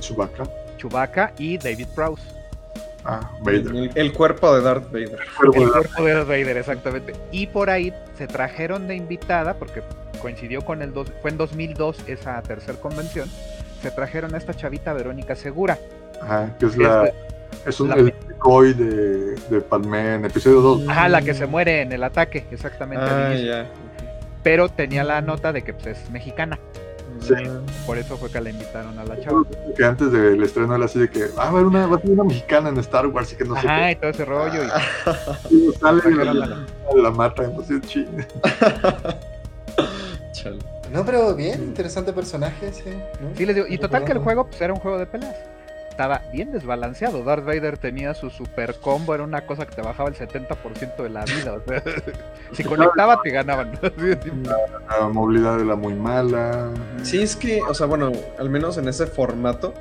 Chewbacca, Chewbacca y David Prowse. Ah, Vader. El, cuerpo de Darth Vader. El cuerpo de Darth Vader, exactamente. Y por ahí se trajeron de invitada, porque coincidió con el. Dos, fue en 2002 esa tercera convención. Se trajeron a esta chavita Verónica Segura. Ajá, que es la. Es, un el decoy de, de Palme en episodio 2. Ajá, la que se muere en el ataque, exactamente. Ah, ya. Pero tenía la nota de que pues, es mexicana. Sí. Por eso fue que la invitaron a la chava. Que antes del estreno era así de que ah, va a haber una, va a ser una mexicana en Star Wars y que no sé. Ajá, y todo ese rollo. Y, y sale y la, la, la, mata, entonces ching. no, pero bien, interesante personaje, sí. Sí, les digo, y total que el juego pues, era un juego de peleas estaba bien desbalanceado. Darth Vader tenía su super combo, era una cosa que te bajaba el 70% de la vida. O sea, si conectaba, te ganaban. La, movilidad era muy mala. Sí, es que, o sea, bueno, al menos en ese formato,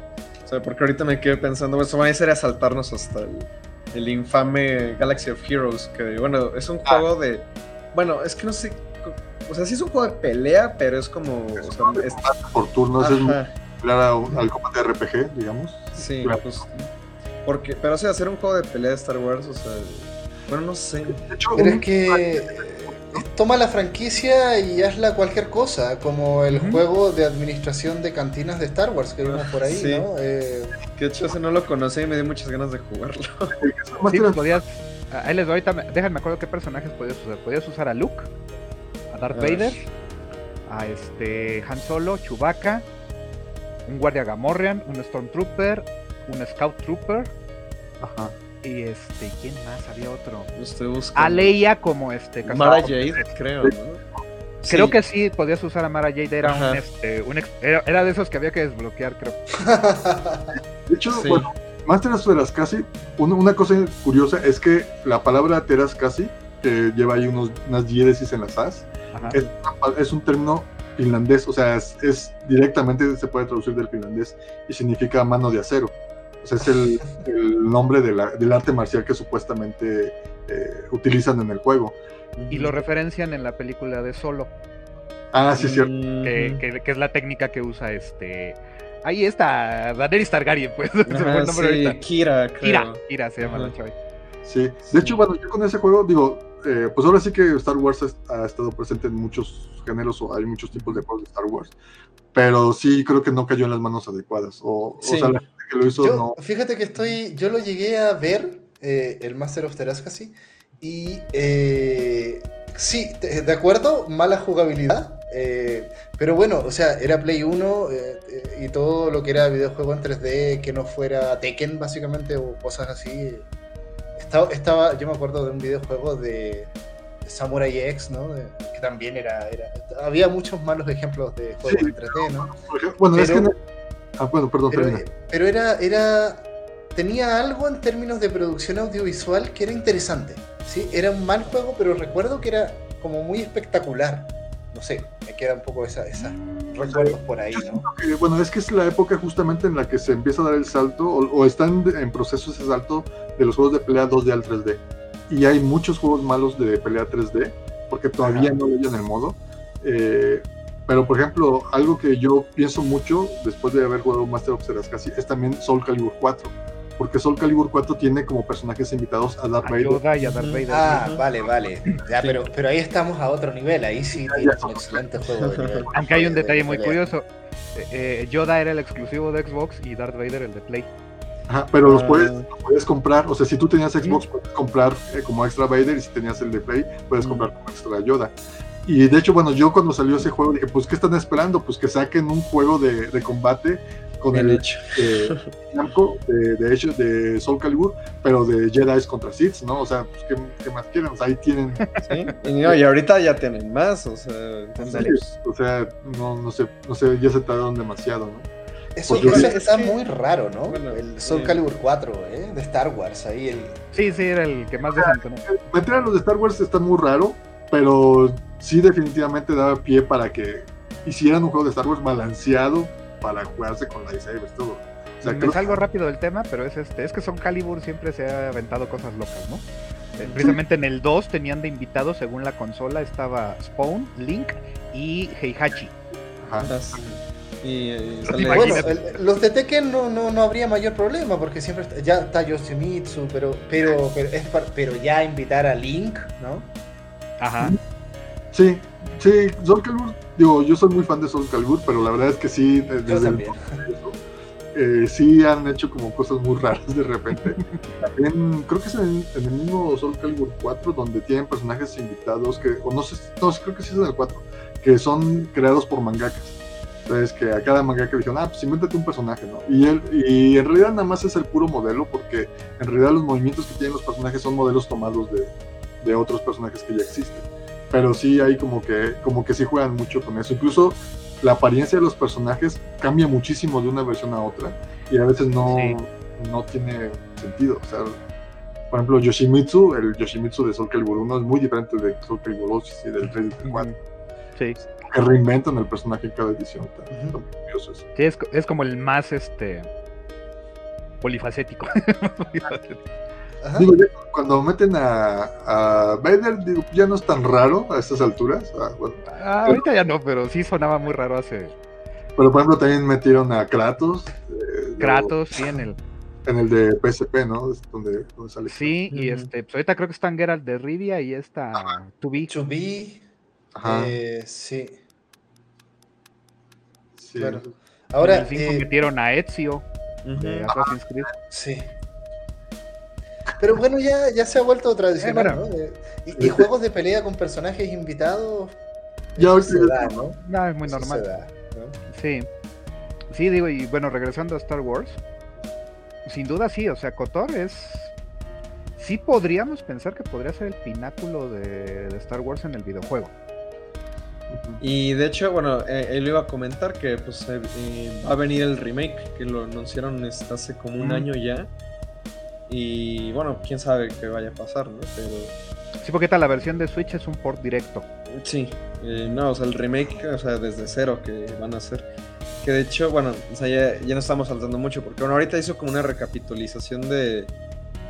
o sea, porque ahorita me quedé pensando, eso va a ser asaltarnos hasta el, infame Galaxy of Heroes, que, bueno, es un juego de. Bueno, es que no sé. O sea, sí es un juego de pelea, pero es como. o sea, es, por turnos, es muy al combate RPG, digamos. Sí, pues. Porque, pero o sea, hacer un juego de pelea de Star Wars, o sea. Bueno, no sé. pero es que. Toma la franquicia y hazla cualquier cosa, como el juego de administración de cantinas de Star Wars que vimos por ahí, ¿no? Eh... Que de hecho ese no lo conocí y me dio muchas ganas de jugarlo. sí, pues podías. Ahí les doy ahorita, déjenme acuerdo qué personajes podías usar. Podías usar a Luke, a Darth Vader, a este Han Solo, Chewbacca, un guardia Gamorrean, un Stormtrooper, un Scout Trooper. Ajá. Y este, ¿quién más? Había otro. Usted busca. A Leia como este. Mara Jade, creo, ¿no? Creo que sí, podías usar a Mara Jade. Era un, este, un era, de esos que había que desbloquear, creo. de hecho, bueno, más Teras casi, una, cosa curiosa es que la palabra Teras casi, que lleva ahí unos, unas diéresis en las as, es, es, un término finlandés, o sea, es, directamente se puede traducir del finlandés y significa mano de acero. O es el, nombre del arte marcial que supuestamente eh, utilizan en el juego. Y lo referencian en la película de Solo. Ah, sí, cierto. Que, es la técnica que usa este. Ahí está, Daenerys Targaryen, pues. Kira, Kira, Kira se llama la chava. Sí, de hecho, bueno, yo con ese juego, digo, eh, pues ahora sí que Star Wars ha, estado presente en muchos géneros o hay muchos tipos de juegos de Star Wars, pero sí creo que no cayó en las manos adecuadas. O, o sea, la gente que lo hizo no. Fíjate que estoy, yo lo llegué a ver, eh, el Master of Terascasi, y eh, sí, de acuerdo, mala jugabilidad. pero bueno, o sea, era Play 1 y todo lo que era videojuego en 3D que no fuera Tekken, básicamente, o cosas así, estaba, yo me acuerdo de un videojuego de Samurai X, ¿no? que también era, Había muchos malos ejemplos de juegos en 3D, ¿no? Bueno, pero, es que. Ah, bueno, perdón, pero, era, era. Tenía algo en términos de producción audiovisual que era interesante. ¿sí? Era un mal juego, pero recuerdo que era como muy espectacular. No sé, me queda un poco esa, esa recuerdos por ahí, ¿no? bueno, es que es la época justamente en la que se empieza a dar el salto, o, están en proceso ese salto de los juegos de pelea 2D al 3D. Y hay muchos juegos malos de pelea 3D, porque todavía no leyen el modo. Eh, pero, por ejemplo, algo que yo pienso mucho después de haber jugado Master of casi es también Soul Calibur 4 porque Soul Calibur 4 tiene como personajes invitados a Darth Vader. y a Darth Vader. Ah, vale, vale. Ya, pero, pero ahí estamos a otro nivel, ahí sí tienes un excelente juego de nivel. Aunque hay un detalle muy curioso. Eh, eh, Yoda era el exclusivo de Xbox y Darth Vader el de Play. Ajá, pero los, ah. puedes, puedes comprar, o sea, si tú tenías Xbox, puedes comprar eh, como extra Vader y si tenías el de Play, puedes comprar como extra Yoda. Y de hecho, bueno, yo cuando salió ese juego dije, pues, ¿qué están esperando? Pues que saquen un juego de, de combate con el, hecho de, de, hecho de Soul Calibur, pero de Jedi contra Sith, ¿no? O sea, pues, ¿qué, más quieren? O sea, ahí tienen. ¿Sí? Y, ahorita ya tienen más, o sea, o sea, no, no sé, no sé, ya se tardaron demasiado, ¿no? Eso, está muy raro, ¿no? el Soul Calibur 4, ¿eh? De Star Wars, ahí el... Sí, sí, era el que más decente, Meter a los de Star Wars está muy raro, pero sí definitivamente daba pie para que hicieran un juego de Star Wars balanceado, para jugarse con lightsabers, todo. O sea, Me salgo rápido del tema, pero es este, es que son Calibur siempre se ha aventado cosas locas, ¿no? Eh, precisamente en el 2 tenían de invitados, según la consola, estaba Spawn, Link y Heihachi. Ajá. Y, bueno, los de Tekken no, no, no, habría mayor problema porque siempre ya está Yoshimitsu, pero pero pero, es pero ya invitar a Link, ¿no? Ajá. Sí, sí, Soul Calibur, digo, yo soy muy fan de Soul Calibur, pero la verdad es que sí, desde el eh, sí han hecho como cosas muy raras de repente. También creo que es en, el mismo Soul Calibur 4 donde tienen personajes invitados que, o no sé, no, creo que sí es en el 4, que son creados por mangakas. Entonces que a cada mangaka le dijeron, ah, pues invéntate un personaje, ¿no? Y, él, y en realidad nada más es el puro modelo, porque en realidad los movimientos que tienen los personajes son modelos tomados de, de otros personajes que ya existen pero sí hay como que, como que sí juegan mucho con eso. Incluso la apariencia de los personajes cambia muchísimo de una versión a otra y a veces no, no tiene sentido. O sea, por ejemplo, Yoshimitsu, el Yoshimitsu de Soul Calibur 1 es muy diferente de Soul Calibur 2 y del 3 y del 4. Sí. Que reinventan el personaje en cada edición. Sí, es, es, como el más este polifacético. Digo, cuando meten a, a Vader, digo, ya no es tan raro a estas alturas. Ah, ah, ahorita ya no, pero sí sonaba muy raro hace. Pero por ejemplo, también metieron a Kratos. Eh, Kratos, sí, en el. En el de PSP, ¿no? donde, donde sale. Sí, y este, pues ahorita creo que están Geralt de Rivia y esta To Be. To Be. Ajá. Eh, sí. sí. Claro. Ahora. En el eh, metieron a Ezio de Assassin's Creed. Sí. Pero bueno, ya, ya se ha vuelto tradicional, ¿no? Y, juegos de pelea con personajes invitados. Ya se da, ¿no? No, es muy normal. Sí. Sí, digo, y bueno, regresando a Star Wars, sin duda sí, o sea, Kotor es. Sí podríamos pensar que podría ser el pináculo de, Star Wars en el videojuego. Y de hecho, bueno, eh, él iba a comentar que pues eh, va a venir el remake, que lo anunciaron hace como un año ya. Y bueno, quién sabe qué vaya a pasar, ¿no? Pero... Sí, porque tal, la versión de Switch es un port directo. Sí, eh, no, o sea, el remake, o sea, desde cero que van a hacer. Que de hecho, bueno, o sea, ya, ya no estamos saltando mucho, porque bueno, ahorita hizo como una recapitulización de,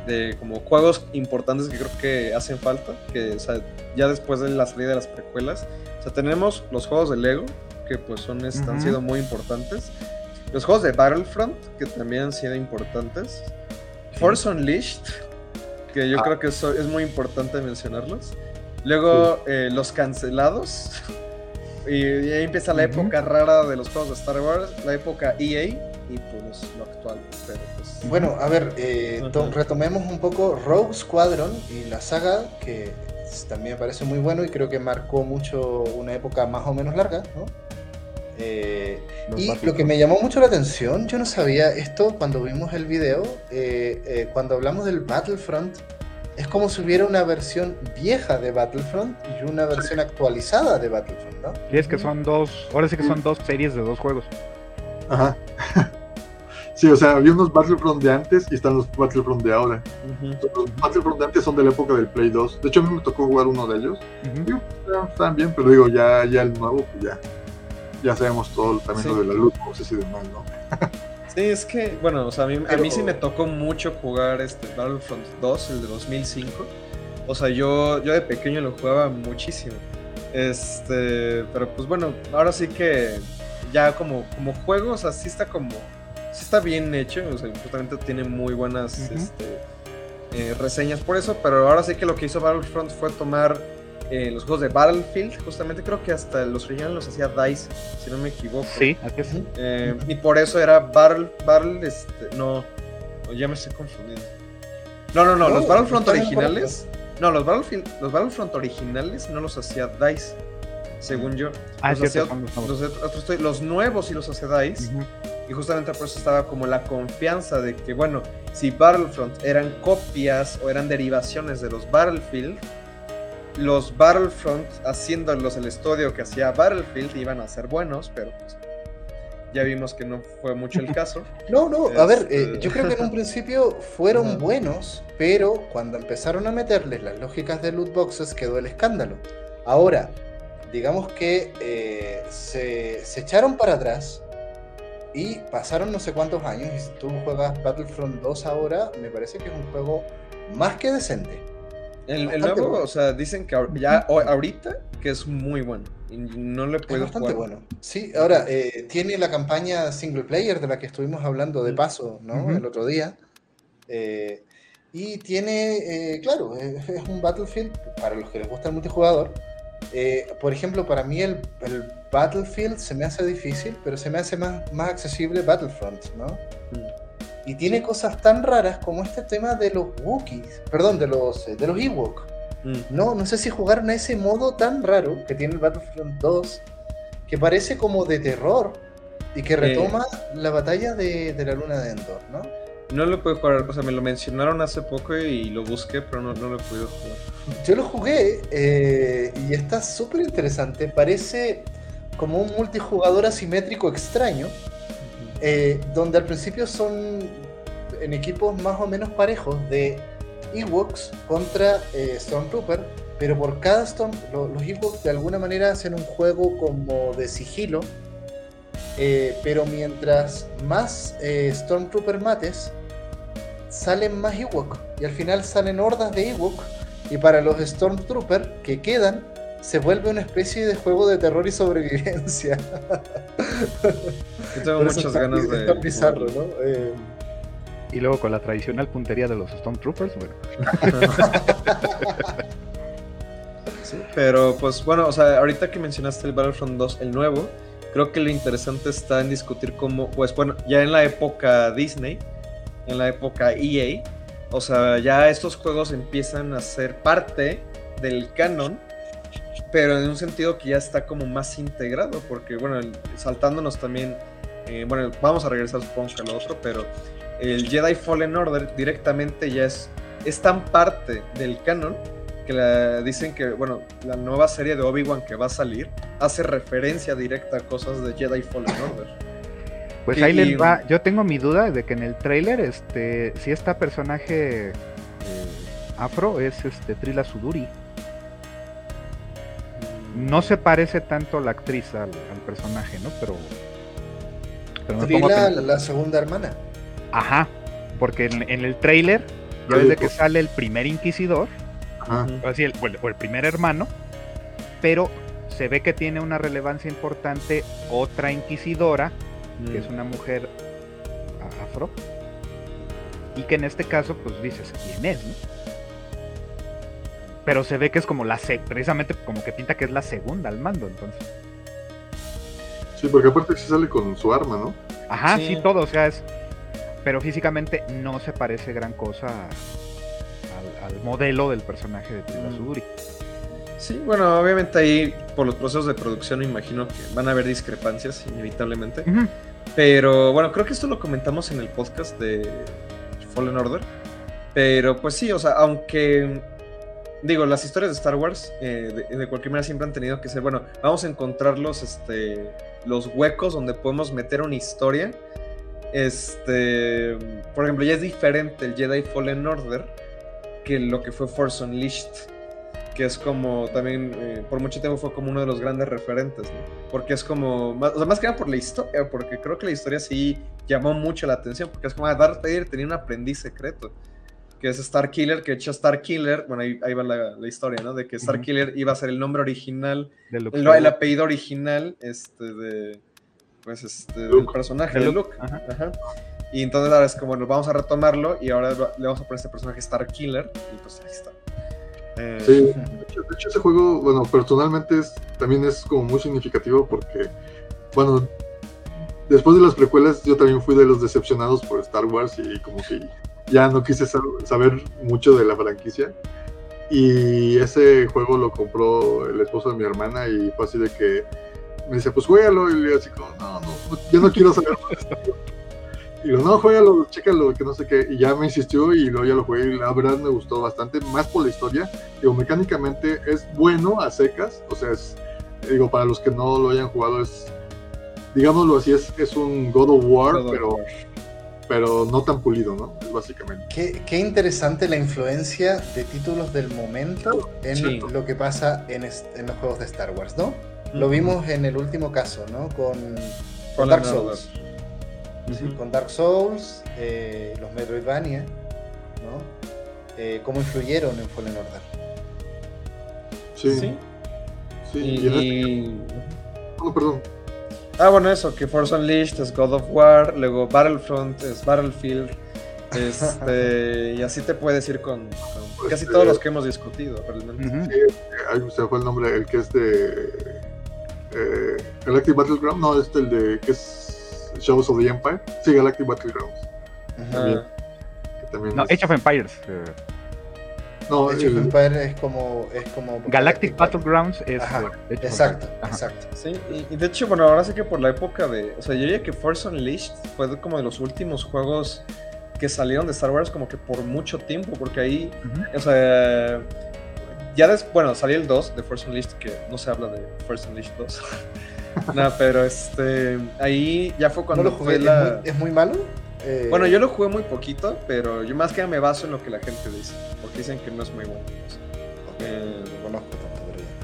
de como juegos importantes que creo que hacen falta, que o sea, ya después de la salida de las precuelas, o sea, tenemos los juegos de Lego, que pues son, han sido muy importantes, los juegos de Battlefront, que también han sido importantes, Force Unleashed, que yo ah. creo que eso es muy importante mencionarlos, luego eh, los cancelados, y, ahí empieza la época rara de los juegos de Star Wars, la época EA y pues lo actual, pero. Bueno, a ver, eh, retomemos un poco Rogue Squadron y la saga, que también me parece muy bueno y creo que marcó mucho una época más o menos larga, ¿no? Eh, y lo que me llamó mucho la atención, yo no sabía esto cuando vimos el video, eh, cuando hablamos del Battlefront, es como si hubiera una versión vieja de Battlefront y una versión actualizada de Battlefront, ¿no? Y es que son dos, ahora sí que son dos series de dos juegos. Ajá. Sí, o sea, había unos Battlefront de antes y están los Battlefront de ahora. Los Battlefront de antes son de la época del Play 2. De hecho, a mí me tocó jugar uno de ellos. están bien, pero digo, ya, ya el nuevo, pues ya. Ya sabemos todo también lo de la luz, no sé si demás, ¿no? sí, es que, bueno, o sea, a mí, a mí sí me tocó mucho jugar este Battlefront 2, el de 2005. O sea, yo, yo de pequeño lo jugaba muchísimo. Este, pero pues bueno, ahora sí que ya como, como juego, o sea, sí está como está bien hecho, o sea, justamente tiene muy buenas este, eh, reseñas por eso, pero ahora sí que lo que hizo Battlefront fue tomar eh, los juegos de Battlefield, justamente creo que hasta los originales los hacía DICE, si no me equivoco. Sí, aquí sí. Eh, y por eso era Battle, Battle, este, no, ya me estoy confundiendo. No, no, no, los Battlefront originales, no, los Battlefield, los Battlefront originales no los hacía DICE según yo. Ah, los, los, los, nuevos y los hacía DICE. Y justamente por eso estaba como la confianza de que, bueno, si Battlefront eran copias o eran derivaciones de los Battlefield, los Battlefront haciéndolos el estudio que hacía Battlefield iban a ser buenos, pero pues ya vimos que no fue mucho el caso. No, no, a ver, eh, este, yo creo que en un principio fueron buenos, pero cuando empezaron a meterles las lógicas de loot boxes quedó el escándalo. Ahora, digamos que eh, se, se echaron para atrás y pasaron no sé cuántos años y si tú juegas Battlefront 2 ahora, me parece que es un juego más que decente. El, nuevo, o sea, dicen que ya ahorita que es muy bueno y no le puedo es bastante bueno. Sí, ahora eh, tiene la campaña single player de la que estuvimos hablando de paso, ¿no? El otro día. Eh, y tiene, eh, claro, es, un Battlefield para los que les gusta el multijugador. por ejemplo, para mí el, el Battlefield se me hace difícil, pero se me hace más, más accesible Battlefront, ¿no? Mm. Y tiene cosas tan raras como este tema de los Wookiees, perdón, de los, de los Ewok. Mm. No, no sé si jugaron a ese modo tan raro que tiene el Battlefront 2, que parece como de terror y que retoma la batalla de, de la luna de Endor, ¿no? No lo puedo jugar, o sea, me lo mencionaron hace poco y lo busqué, pero no, no lo he podido jugar. Yo lo jugué eh, y está súper interesante. Parece como un multijugador asimétrico extraño, eh, donde al principio son en equipos más o menos parejos de Ewoks contra eh, Stormtrooper, pero por cada Storm, los Ewoks de alguna manera hacen un juego como de sigilo, eh, pero mientras más Stormtrooper mates, salen más Ewok, y al final salen hordas de Ewok, y para los Stormtrooper que quedan, se vuelve una especie de juego de terror y sobrevivencia. Yo tengo muchas ganas de. Está bizarro, ¿no? Eh, y luego con la tradicional puntería de los Stormtroopers, bueno. sí, pero pues bueno, o sea, ahorita que mencionaste el Battlefront 2, el nuevo, creo que lo interesante está en discutir cómo, pues bueno, ya en la época Disney, en la época EA, o sea, ya estos juegos empiezan a ser parte del canon pero en un sentido que ya está como más integrado, porque bueno, saltándonos también, eh, bueno, vamos a regresar supongo que a lo otro, pero el Jedi Fallen Order directamente ya es, es tan parte del canon que la, dicen que, bueno, la nueva serie de Obi-Wan que va a salir hace referencia directa a cosas de Jedi Fallen Order. Pues ahí les va, yo tengo mi duda de que en el trailer, este, si esta personaje eh, afro es este Trila Suduri. No se parece tanto la actriz al, personaje, ¿no? Pero. pero la segunda hermana. Ajá, porque en, el trailer, ya ves que sale el primer inquisidor, Así, el, o, el, primer hermano, pero se ve que tiene una relevancia importante otra inquisidora, que es mm. una mujer afro, y que en este caso, pues dices, ¿quién es? No? Pero se ve que es como la, precisamente como que pinta que es la segunda al mando, entonces. Sí, porque aparte sí sale con su arma, ¿no? Ajá, sí, todo, o sea, es... Pero físicamente no se parece gran cosa al, modelo del personaje de Suduri. Sí, bueno, obviamente ahí por los procesos de producción me imagino que van a haber discrepancias inevitablemente. Pero bueno, creo que esto lo comentamos en el podcast de Fallen Order. Pero pues sí, o sea, aunque digo, las historias de Star Wars eh, de, cualquier manera siempre han tenido que ser, bueno, vamos a encontrar los, este, los huecos donde podemos meter una historia. Este, por ejemplo, ya es diferente el Jedi Fallen Order que lo que fue Force Unleashed que es como también eh, por mucho tiempo fue como uno de los grandes referentes. Porque es como, más, o sea, más que nada por la historia, porque creo que la historia sí llamó mucho la atención, porque es como ah, Darth Vader tenía un aprendiz secreto, que es Star Killer, que hecho Star Killer, bueno, ahí, va la, historia, ¿no? De que Star Killer iba a ser el nombre original, el, el, apellido original, este, de, pues, este, del personaje, de Luke. Ajá. Y entonces ahora es como, nos vamos a retomarlo y ahora le vamos a poner este personaje Star Killer, y pues ahí está. Eh, sí, de hecho, ese juego, bueno, personalmente es, también es como muy significativo porque, bueno, después de las precuelas yo también fui de los decepcionados por Star Wars y como que ya no quise saber mucho de la franquicia. Y ese juego lo compró el esposo de mi hermana y fue así de que me dice, pues juégalo. Y le así como, no, no, yo no quiero saber más. Y lo no, juégalo, chécalo, que no sé qué. Y ya me insistió y luego ya lo jugué y la verdad me gustó bastante, más por la historia. Digo, mecánicamente es bueno a secas, o sea, es, digo, para los que no lo hayan jugado es, digámoslo así, es, es un God of War, pero... pero no tan pulido, ¿no? Básicamente. Qué, qué, interesante la influencia de títulos del momento en lo que pasa en, en, los juegos de Star Wars, ¿no? Lo vimos en el último caso, ¿no? Con, con Dark Souls con Dark Souls, eh, los Metroidvania, ¿no? Eh, ¿Cómo influyeron en Fallen Order? Sí. Sí. sí. Y, oh, perdón. Ah, bueno, eso, que Force Unleashed es God of War, luego Battlefront es Battlefield, este, y así te puedes ir con, pues, casi todos los que hemos discutido, realmente. Sí, ahí se fue el nombre, el que es de eh, Galactic Battleground, no, este el de que es Shows of the Empire. Sí, Galactic Battlegrounds. También, también no, Age of Empires. Eh. No, Age of Empires es como, es como Galactic, Battlegrounds es. Exacto, exacto. Sí, y, de hecho, bueno, ahora sí que por la época de. O sea, yo diría que Force Unleashed fue como de los últimos juegos que salieron de Star Wars como que por mucho tiempo, porque ahí. O sea. Ya después, bueno, salió el 2 de Force Unleashed, que no se habla de Force Unleashed 2. no, pero este. Ahí ya fue cuando lo jugué. ¿Es, muy, malo? Eh, bueno, yo lo jugué muy poquito, pero yo más que me baso en lo que la gente dice. Porque dicen que no es muy bueno. Eh,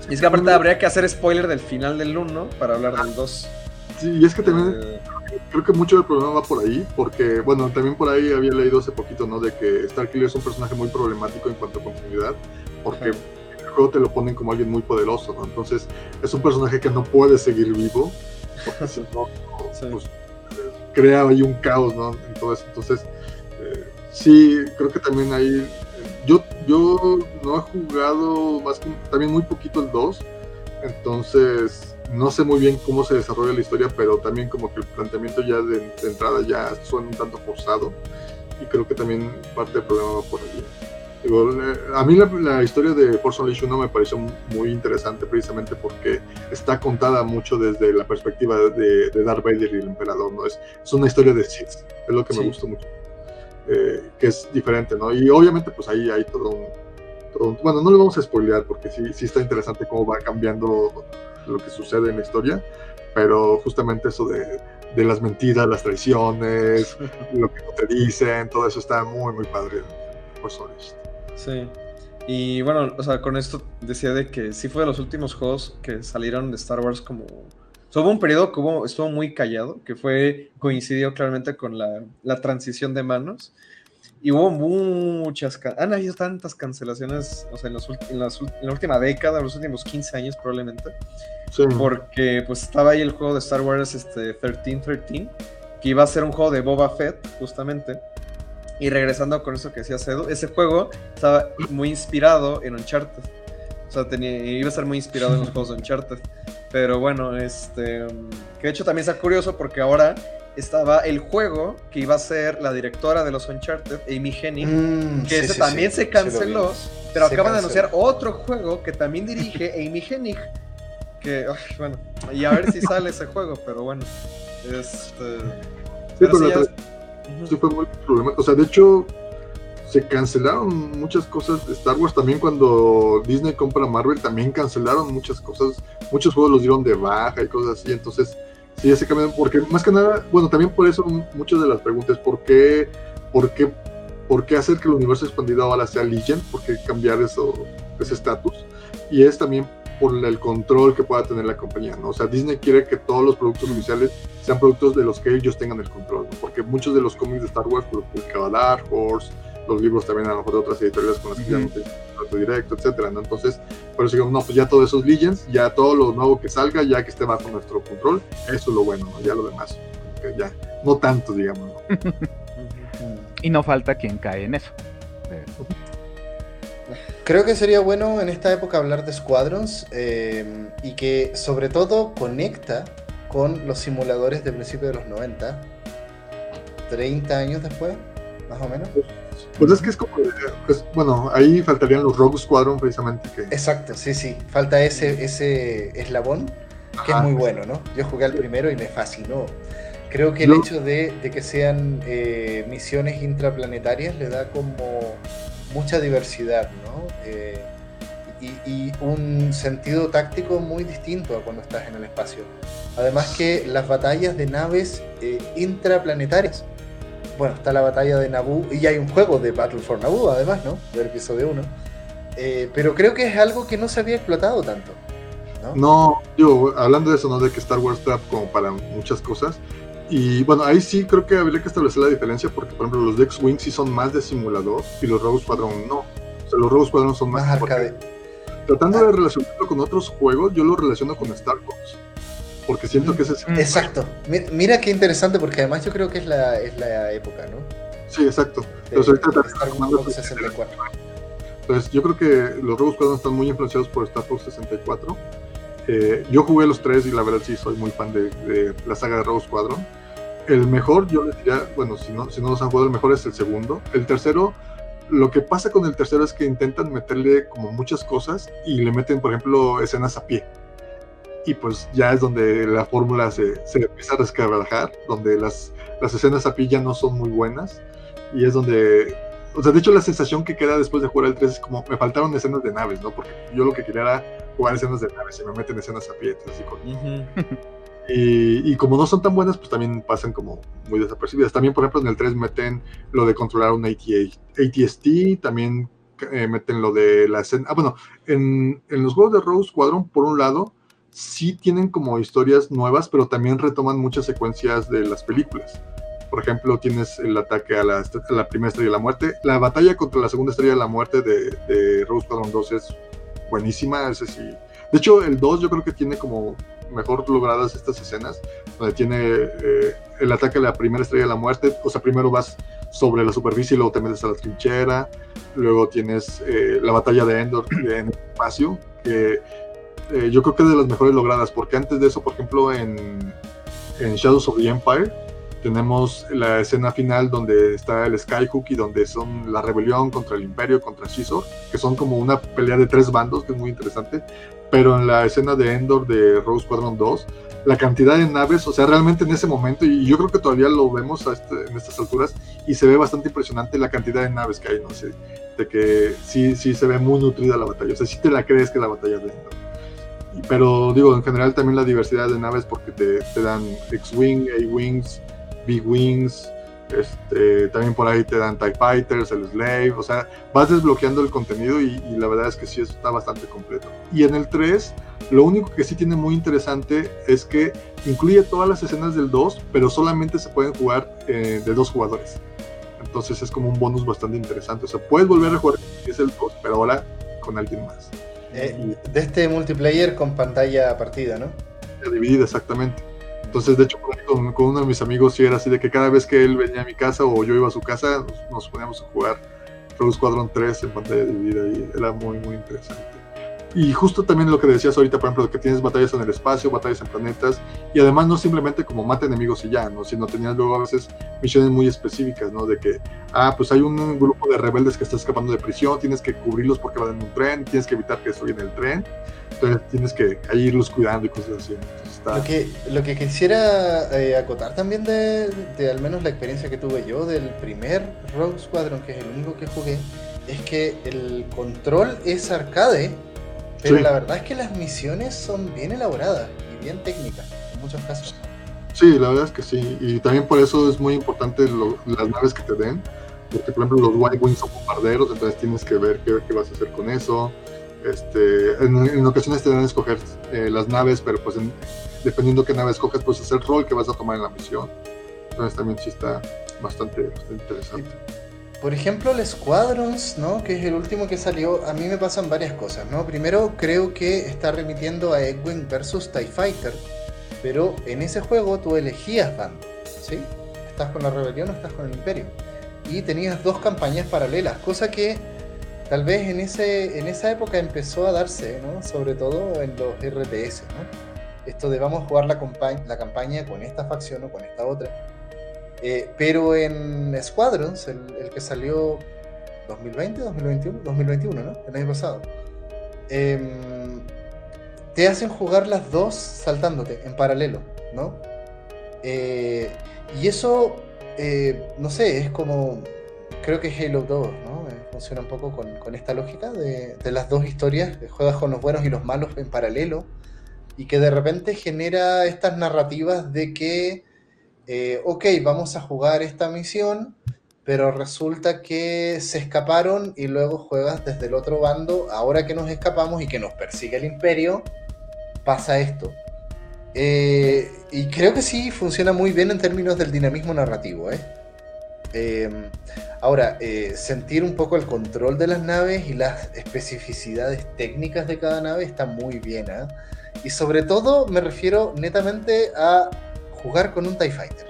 y es que aparte habría que hacer spoiler del final del 1 para hablar del 2. Sí, y es que también eh, creo que mucho del problema va por ahí, porque, bueno, también por ahí había leído hace poquito, ¿no? De que Starkiller es un personaje muy problemático en cuanto a continuidad, porque te lo ponen como alguien muy poderoso, ¿no? Entonces es un personaje que no puede seguir vivo, porque si no, pues, crea ahí un caos, ¿no? En todo eso. Entonces, eh, sí, creo que también ahí, yo, yo no he jugado más que, también muy poquito el 2, entonces no sé muy bien cómo se desarrolla la historia, pero también como que el planteamiento ya de, entrada ya suena un tanto forzado y creo que también parte del problema va por allí a mí la, historia de Force Unleashed 1 me pareció muy interesante precisamente porque está contada mucho desde la perspectiva de, Darth Vader y el emperador, ¿no? Es, es una historia de Sith, es lo que me gustó mucho, eh, que es diferente, ¿no? Y obviamente pues ahí hay todo un, Bueno, no le vamos a spoilear porque sí, sí está interesante cómo va cambiando lo que sucede en la historia, pero justamente eso de, de las mentiras, las traiciones, lo que te dicen, todo eso está muy, muy padre. Force Unleashed. Sí. Y bueno, o sea, con esto decía de que sí fue de los últimos juegos que salieron de Star Wars como... hubo un periodo que estuvo muy callado, que fue coincidió claramente con la, la transición de manos. Y hubo muchas, han habido tantas cancelaciones, o sea, en, en, la última década, en los últimos 15 años probablemente. Sí. Porque pues estaba ahí el juego de Star Wars este, 1313, que iba a ser un juego de Boba Fett, justamente. Y regresando con eso que decía Cedo, ese juego estaba muy inspirado en Uncharted. O sea, tenía, iba a ser muy inspirado en los juegos de Uncharted. Pero bueno, este. Que de hecho también está curioso porque ahora estaba el juego que iba a ser la directora de los Uncharted, Amy Hennig, mm, que ese también se canceló, pero acaban de anunciar otro juego que también dirige Amy Hennig. Que, bueno, y a ver si sale ese juego, pero bueno. Este. Sí, fue muy problemático. O sea, de hecho, se cancelaron muchas cosas de Star Wars. También cuando Disney compra Marvel, también cancelaron muchas cosas. Muchos juegos los dieron de baja y cosas así. Entonces, sí, ese cambio. Porque más que nada, bueno, también por eso muchas de las preguntas, ¿por qué, por qué, por qué hacer que el universo expandido ahora sea Legion? ¿Por qué cambiar eso, ese estatus? Y es también por el control que pueda tener la compañía, ¿no? O sea, Disney quiere que todos los productos oficiales sean productos de los que ellos tengan el control, ¿no? Porque muchos de los cómics de Star Wars los publicaba Dark Horse, los libros también a lo mejor de otras editoriales con las que ya no directo, etcétera, ¿no? Entonces, por eso digo, no, pues ya todos esos Legends, ya todo lo nuevo que salga, ya que esté bajo nuestro control, eso es lo bueno, ¿no? Ya lo demás, ya, no tanto, digamos, ¿no? y no falta quien cae en eso. Creo que sería bueno en esta época hablar de Squadrons eh, y que sobre todo conecta con los simuladores de principios de los 90, 30 años después, más o menos. Pues es que es como, pues, bueno, ahí faltarían los Rogue Squadron precisamente. Que... Exacto, sí, sí, falta ese, ese eslabón que es muy bueno, ¿no? Yo jugué al primero y me fascinó. Creo que el hecho de, que sean eh, misiones intraplanetarias le da como mucha diversidad, ¿no? Eh, y, un sentido táctico muy distinto a cuando estás en el espacio. Además que las batallas de naves eh, intraplanetarias. Bueno, está la batalla de Naboo y hay un juego de Battle for Naboo, además, ¿no? Del episodio 1. Eh, pero creo que es algo que no se había explotado tanto. ¿no? no, yo, hablando de eso, ¿no? De que Star Wars está como para muchas cosas. Y bueno, ahí sí creo que habría que establecer la diferencia porque, por ejemplo, los X-Wing sí son más de simulador y los Rogue Squadron no. O sea, los Rogue Squadron son más, arcade. Tratando de relacionarlo con otros juegos, yo lo relaciono con Star Wars. Porque siento que ese es... Exacto. Mira qué interesante porque además yo creo que es la, es la época, ¿no? Sí, exacto. Entonces, Star Wars 64. Entonces, yo creo que los Rogue Squadron están muy influenciados por Star Wars 64 eh, yo jugué los tres y la verdad sí soy muy fan de, la saga de Rogue Squadron. El mejor, yo les diría, bueno, si no, si no los han jugado, el mejor es el segundo. El tercero, lo que pasa con el tercero es que intentan meterle como muchas cosas y le meten, por ejemplo, escenas a pie. Y pues ya es donde la fórmula se, se empieza a resquebrajar, donde las, las escenas a pie ya no son muy buenas. Y es donde o sea, de hecho la sensación que queda después de jugar el 3 es como, me faltaron escenas de naves, ¿no? Porque yo lo que quería era jugar escenas de naves y me meten escenas a pie, así con... y, y, como no son tan buenas, pues también pasan como muy desapercibidas. También, por ejemplo, en el 3 meten lo de controlar un ATST, también eh, meten lo de la escena... Ah, bueno, en, en los juegos de Rose Squadron, por un lado, sí tienen como historias nuevas, pero también retoman muchas secuencias de las películas. Por ejemplo, tienes el ataque a la, la, primera estrella de la muerte. La batalla contra la segunda estrella de la muerte de, de Rose Squadron 2 es buenísima. Ese sí. De hecho, el 2 yo creo que tiene como mejor logradas estas escenas, donde tiene eh, el ataque a la primera estrella de la muerte. O sea, primero vas sobre la superficie y luego te metes a la trinchera. Luego tienes eh, la batalla de Endor en el espacio, que eh, yo creo que es de las mejores logradas, porque antes de eso, por ejemplo, en, en Shadows of the Empire, tenemos la escena final donde está el Skyhook y donde son la rebelión contra el Imperio, contra Shizor, que son como una pelea de tres bandos, que es muy interesante. Pero en la escena de Endor de Rogue Squadron 2, la cantidad de naves, o sea, realmente en ese momento, y yo creo que todavía lo vemos este, en estas alturas, y se ve bastante impresionante la cantidad de naves que hay, no sé, de que sí, sí se ve muy nutrida la batalla, o sea, sí te la crees que la batalla de Endor. Pero digo, en general también la diversidad de naves porque te, te dan X-Wing, A-Wings, Big Wings, Este, también por ahí te dan TIE Fighters, el Slave, o sea, vas desbloqueando el contenido y, la verdad es que sí, eso está bastante completo. Y en el 3, lo único que sí tiene muy interesante es que incluye todas las escenas del 2, pero solamente se pueden jugar eh, de dos jugadores. Entonces es como un bonus bastante interesante. O sea, puedes volver a jugar es el 2, pero ahora con alguien más. Eh, de este multiplayer con pantalla partida, ¿no? Dividida, exactamente. Entonces, de hecho, con, con, uno de mis amigos sí era así de que cada vez que él venía a mi casa o yo iba a su casa, nos, poníamos a jugar Rogue Squadron 3 en pantalla dividida y era muy, muy interesante. Y justo también lo que decías ahorita, por ejemplo, que tienes batallas en el espacio, batallas en planetas, y además no simplemente como mata enemigos y ya, ¿no? Sino tenías luego a veces misiones muy específicas, ¿no? De que, ah, pues hay un grupo de rebeldes que está escapando de prisión, tienes que cubrirlos porque van en un tren, tienes que evitar que en el tren, entonces tienes que irlos cuidando y cosas así. Lo, que, lo que quisiera eh, acotar también de, de al menos la experiencia que tuve yo del primer Rogue Squadron, que es el único que jugué, es que el control es arcade pero la verdad es que las misiones son bien elaboradas y bien técnicas, en muchos casos. Sí, la verdad es que sí. Y también por eso es muy importante las naves que te den. Porque, por ejemplo, los White Wings son bombarderos, entonces tienes que ver qué, qué vas a hacer con eso. Este, en, ocasiones te dan a escoger eh, las naves, pero pues dependiendo qué nave escoges, pues es el rol que vas a tomar en la misión. Entonces también sí está bastante, bastante interesante. Por ejemplo, el Squadrons, ¿no? que es el último que salió, a mí me pasan varias cosas. ¿no? Primero, creo que está remitiendo a Edwin versus TIE Fighter, pero en ese juego tú elegías bando. ¿sí? ¿Estás con la rebelión o estás con el imperio? Y tenías dos campañas paralelas, cosa que tal vez en, ese, en esa época empezó a darse, ¿no? sobre todo en los RTS. ¿no? Esto de vamos a jugar la, la campaña con esta facción o con esta otra eh, pero en Squadrons, el, que salió 2020, 2021, 2021, ¿no? El año pasado. Em, te hacen jugar las dos saltándote en paralelo, ¿no? Eh, y eso, eh, no sé, es como, creo que Halo 2, ¿no? funciona un poco con, esta lógica de, de, las dos historias, juegas con los buenos y los malos en paralelo, y que de repente genera estas narrativas de que eh, ok, vamos a jugar esta misión, pero resulta que se escaparon y luego juegas desde el otro bando, ahora que nos escapamos y que nos persigue el imperio, pasa esto. Eh, y creo que sí funciona muy bien en términos del dinamismo narrativo. ¿eh? Em, ahora, sentir un poco el control de las naves y las especificidades técnicas de cada nave está muy bien. Y sobre todo me refiero netamente a jugar con un TIE Fighter.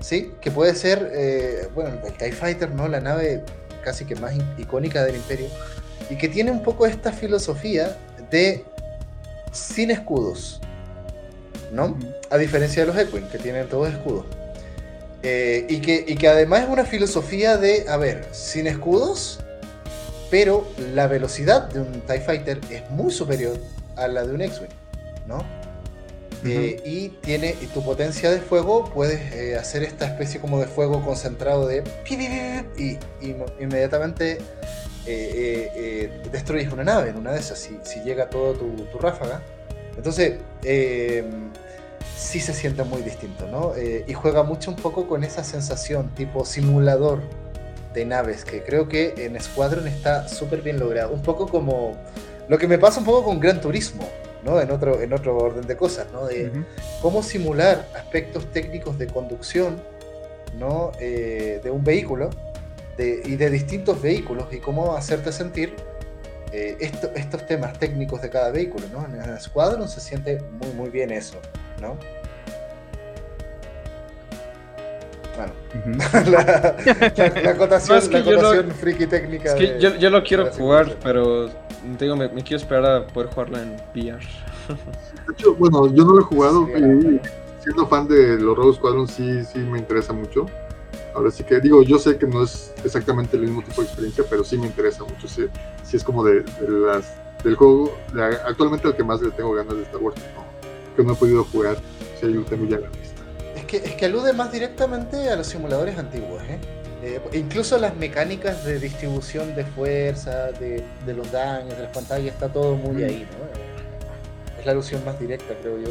¿Sí? Que puede ser, eh, bueno, el TIE Fighter, ¿no? La nave casi que más icónica del Imperio. Y que tiene un poco esta filosofía de sin escudos. ¿No? A diferencia de los Equin, que tienen todos escudos. Eh, y, que, y que además es una filosofía de, a ver, sin escudos, pero la velocidad de un TIE Fighter es muy superior a la de un X-Wing, ¿no? Eh, y tiene y tu potencia de fuego, puedes eh, hacer esta especie como de fuego concentrado de y, inmediatamente eh, destruyes una nave en una de esas, si, si llega todo tu, ráfaga. Entonces, em, sí se siente muy distinto, ¿no? y juega mucho un poco con esa sensación tipo simulador de naves, que creo que en Squadron está súper bien logrado. Un poco como lo que me pasa un poco con Gran Turismo. En otro, en otro orden de cosas, ¿no? De cómo simular aspectos técnicos de conducción, ¿no? Eh, de un vehículo y de distintos vehículos y cómo hacerte sentir eh, estos temas técnicos de cada vehículo, ¿no? En el Squadron se siente muy, muy bien eso, ¿no? Bueno, la, la, acotación, friki técnica. Es que yo, yo, lo quiero jugar, pero digo, me, quiero esperar a poder jugarla en VR. De hecho, bueno, yo no lo he jugado y siendo fan de los Rogue Squadron sí, sí me interesa mucho. Ahora sí que digo, yo sé que no es exactamente el mismo tipo de experiencia, pero sí me interesa mucho. Sí, sí es como de, las del juego, actualmente el que más le tengo ganas de Star Wars, que no he podido jugar, si lo tengo ya en la lista. Es que, es que alude más directamente a los simuladores antiguos, ¿eh? Eh, incluso las mecánicas de distribución de fuerza, de, los daños, de las pantallas, está todo muy ahí, ¿no? Es la alusión más directa, creo yo.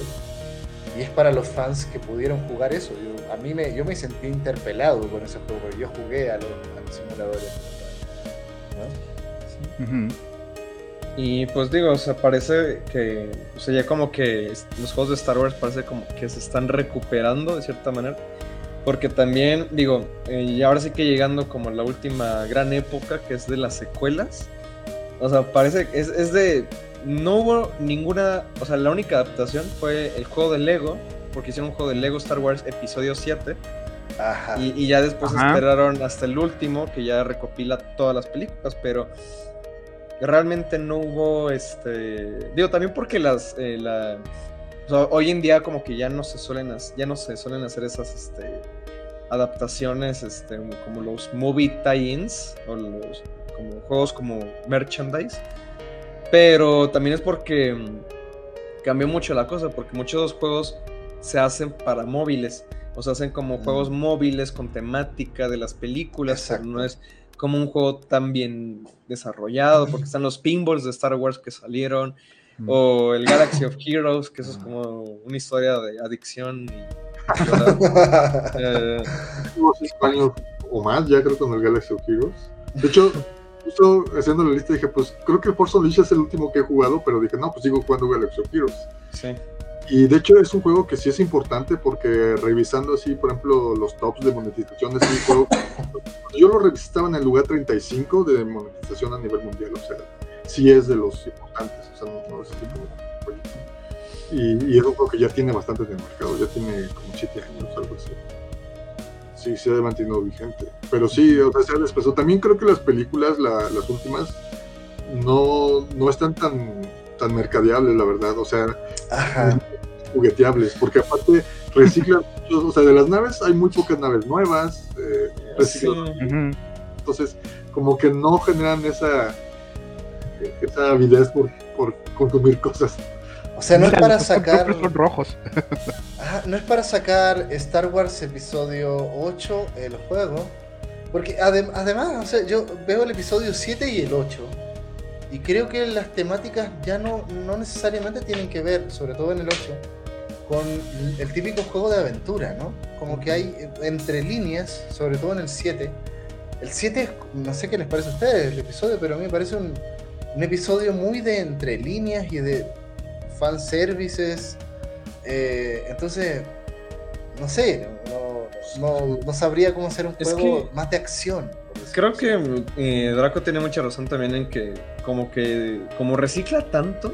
y es para los fans que pudieron jugar eso. Yo, a mí me, yo me sentí interpelado con ese juego, porque yo jugué a los, simuladores. Y pues digo, o sea, parece que, o sea, ya como que los juegos de Star Wars parece como que se están recuperando de cierta manera. Porque también, digo, eh, y ahora sí que llegando como a la última gran época, que es de las secuelas. O sea, parece que es, es de, no hubo ninguna, o sea, la única adaptación fue el juego de Lego, porque hicieron un juego de Lego Star Wars Episodio 7. Ajá. Y, ya después esperaron hasta el último, que ya recopila todas las películas, pero realmente no hubo este. Digo, también porque las. Eh, la, hoy en día, como que ya no se suelen, ya no se suelen hacer esas este, adaptaciones este, como los movie tie-ins o los como juegos como merchandise pero también es porque mm, cambió mucho la cosa, porque muchos de los juegos se hacen para móviles. O se hacen como mm. juegos móviles con temática de las películas, pero no es como un juego tan bien desarrollado, porque están los pinballs de Star Wars que salieron, mm. o el Galaxy of Heroes, que eso es como una historia de adicción. Y, eh, años o más ya creo con el Galaxy of Heroes. De hecho, justo haciendo la lista dije, pues creo que Forza Unleashed es el último que he jugado, pero dije, no, pues sigo jugando Galaxy of Heroes. Sí. Y de hecho es un juego que sí es importante porque revisando así, por ejemplo, los tops de monetización de este juego, yo lo revisaba en el lugar 35 de monetización a nivel mundial, o sea, sí es de los importantes, o sea, no, es así como... Y, y es un juego que ya tiene bastante de mercado, ya tiene como 7 años, algo así sí se ha mantenido vigente. Pero sí, o sea, se ha despesado. También creo que las películas, las últimas, no, no están tan, tan mercadeables, la verdad. O sea, jugueteables, porque aparte reciclan o sea, de las naves hay muy pocas naves nuevas. Eh, Entonces, como que no generan esa, esa avidez por, por consumir cosas. O sea, no es para sacar. Son rojos. no es para sacar Star Wars Episodio 8, el juego. Porque además, o sea, yo veo el episodio 7 y el 8. Y creo que las temáticas ya no, no necesariamente tienen que ver, sobre todo en el 8, con el típico juego de aventura, ¿no? Como que hay entre líneas, sobre todo en el 7. El 7, no sé qué les parece a ustedes el episodio, pero a mí me parece un, un episodio muy de entre líneas y de fanservices. Eh, entonces, no sé, no, sabría cómo hacer un juego más de acción. Creo que eh, Draco tiene mucha razón también en que como que como recicla tanto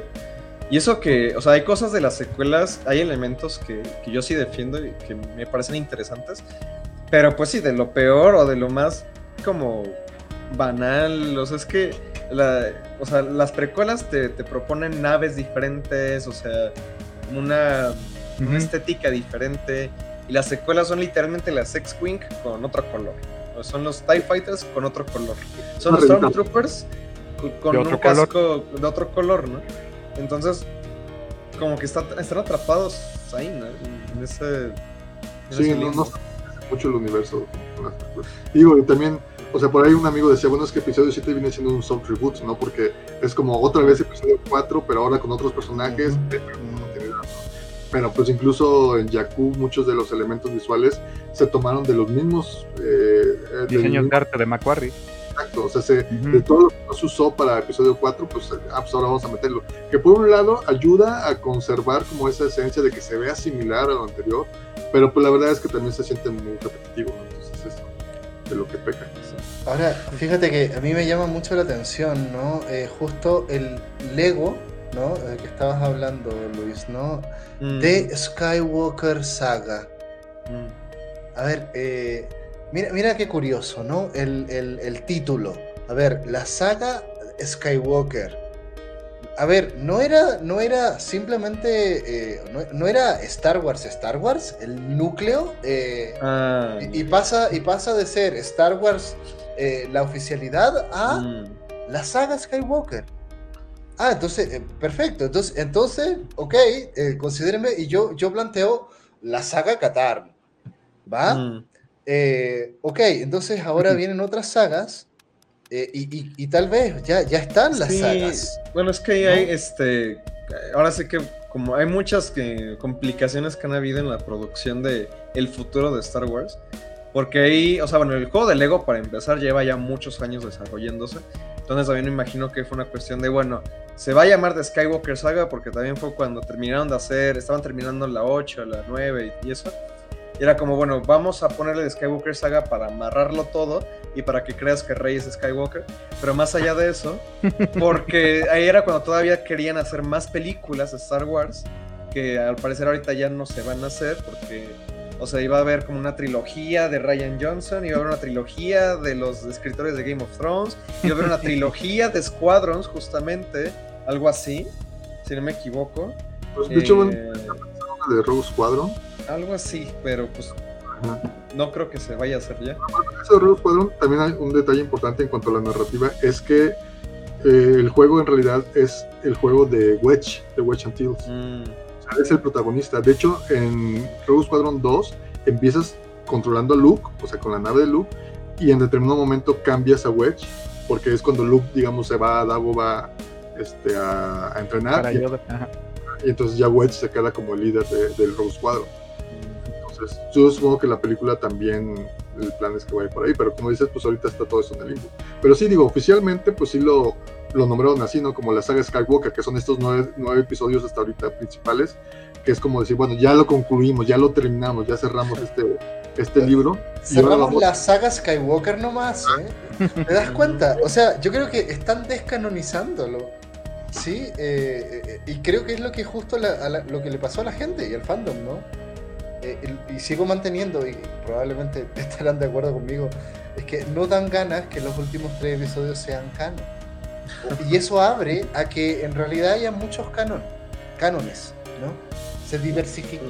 y eso que, o sea, hay cosas de las secuelas, hay elementos que, que yo sí defiendo y que me parecen interesantes, pero pues sí, de lo peor o de lo más como banal, o sea, es que o sea, las precuelas te, proponen naves diferentes, o sea, una, estética diferente. Y las secuelas son literalmente las X-Wing con otro color. son los TIE Fighters con otro color. Son los Stormtroopers con un casco de otro color, ¿no? Entonces, como que están atrapados ahí, ¿no? En ese. sí, no, no, mucho el universo. Digo, y también o sea, por ahí un amigo decía, bueno, es que episodio 7 viene siendo un soft reboot, ¿no? Porque es como otra vez episodio 4, pero ahora con otros personajes, pero pues incluso en Jakku muchos de los elementos visuales se tomaron de los mismos eh, eh diseños de arte de Macquarie. Exacto, o sea, de todo lo que no se usó para episodio 4, pues, ah, pues, ahora vamos a meterlo. Que por un lado ayuda a conservar como esa esencia de que se vea similar a lo anterior, pero pues la verdad es que también se siente muy repetitivo, ¿no? Entonces es de lo que peca. Ahora, fíjate que a mí me llama mucho la atención, ¿no? Eh, justo el Lego, ¿no? De que estabas hablando, Luis, ¿no? Mm. De Skywalker Saga. Mm. A ver, eh, mira, mira qué curioso, ¿no? el título. A ver, la saga Skywalker a ver, no era, no era simplemente, eh, no, era Star Wars, Star Wars, el núcleo, eh, ah. y, pasa, y pasa de ser Star Wars eh, la oficialidad a mm. la saga Skywalker. Ah, entonces, perfecto, entonces, entonces, ok, considéreme, y yo, yo planteo la saga Qatar, ¿va? Mm. ok, entonces ahora vienen otras sagas eh, y, tal vez ya, ya están las sagas. Bueno, es que hay, este, ahora sí que como hay muchas complicaciones que han habido en la producción de el futuro de Star Wars. Porque ahí, o sea, bueno, el juego de Lego para empezar lleva ya muchos años desarrollándose. Entonces también me imagino que fue una cuestión de, bueno, se va a llamar de Skywalker Saga porque también fue cuando terminaron de hacer, estaban terminando la 8, la 9 y, eso. Y era como, bueno, vamos a ponerle de Skywalker Saga para amarrarlo todo y para que creas que Rey es Skywalker. Pero más allá de eso, porque ahí era cuando todavía querían hacer más películas de Star Wars, que al parecer ahorita ya no se van a hacer porque o sea, iba a haber como una trilogía de Ryan Johnson, iba a haber una trilogía de los escritores de Game of Thrones, iba a haber una trilogía de Squadrons, justamente, algo así, si no me equivoco. Pues de hecho, eh, de Rogue Squadron. Algo así, pero pues no creo que se vaya a hacer ya. Eso de Rogue Squadron, también hay un detalle importante en cuanto a la narrativa, es que eh, el juego en realidad es el juego de Wedge, de Wedge and Teals. Mm es el protagonista. De hecho, en Rogue Squadron 2 empiezas controlando a Luke, o sea, con la nave de Luke, y en determinado momento cambias a Wedge, porque es cuando Luke, digamos, se va a Dagobah este, a, entrenar. Y, entonces ya Wedge se queda como el líder del Rogue Squadron. Entonces, yo supongo que la película también, el plan es que vaya por ahí, pero como dices, pues ahorita está todo eso en el limbo. Pero sí, digo, oficialmente, pues sí lo, lo nombraron así, ¿no? Como la saga Skywalker, que son estos nueve, nueve, episodios hasta ahorita principales, que es como decir, bueno, ya lo concluimos, ya lo terminamos, ya cerramos este, este libro. Cerramos la saga Skywalker nomás, ¿eh? ¿Te das cuenta? O sea, yo creo que están descanonizándolo. Sí, eh, eh, y creo que es lo que justo lo que le pasó a la gente y al fandom, ¿no? Eh, y sigo manteniendo, y probablemente estarán de acuerdo conmigo, es que no dan ganas que los últimos tres episodios sean canon. Y eso abre a que en realidad haya muchos canon, cánones, ¿no? Se diversifique.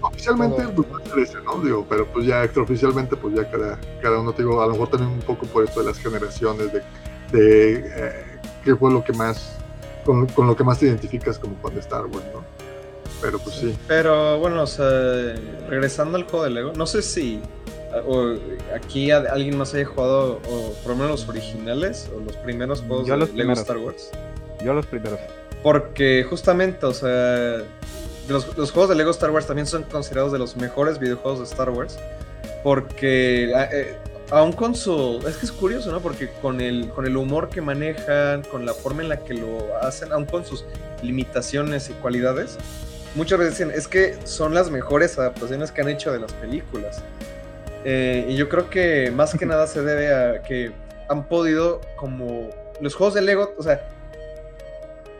Oficialmente pues, ¿no? Digo, pero pues ya extraoficialmente pues ya cada, cada uno, te digo, a lo mejor también un poco por esto de las generaciones, de, de eh, qué fue lo que más, con, con, lo que más te identificas como cuando Star Wars, ¿no? Pero pues sí. Pero bueno, o sea, regresando al juego de Lego, no sé si o aquí alguien más haya jugado, o por lo menos los originales, o los primeros juegos de Lego Star Wars. Yo los primeros. Porque justamente, o sea, los, juegos de Lego Star Wars también son considerados de los mejores videojuegos de Star Wars. Porque eh, aún con su... Es que es curioso, ¿no? Porque con el, con el humor que manejan, con la forma en la que lo hacen, aún con sus limitaciones y cualidades, muchas veces dicen, es que son las mejores adaptaciones que han hecho de las películas. Eh, y yo creo que más que nada se debe a que han podido, como los juegos de Lego, o sea,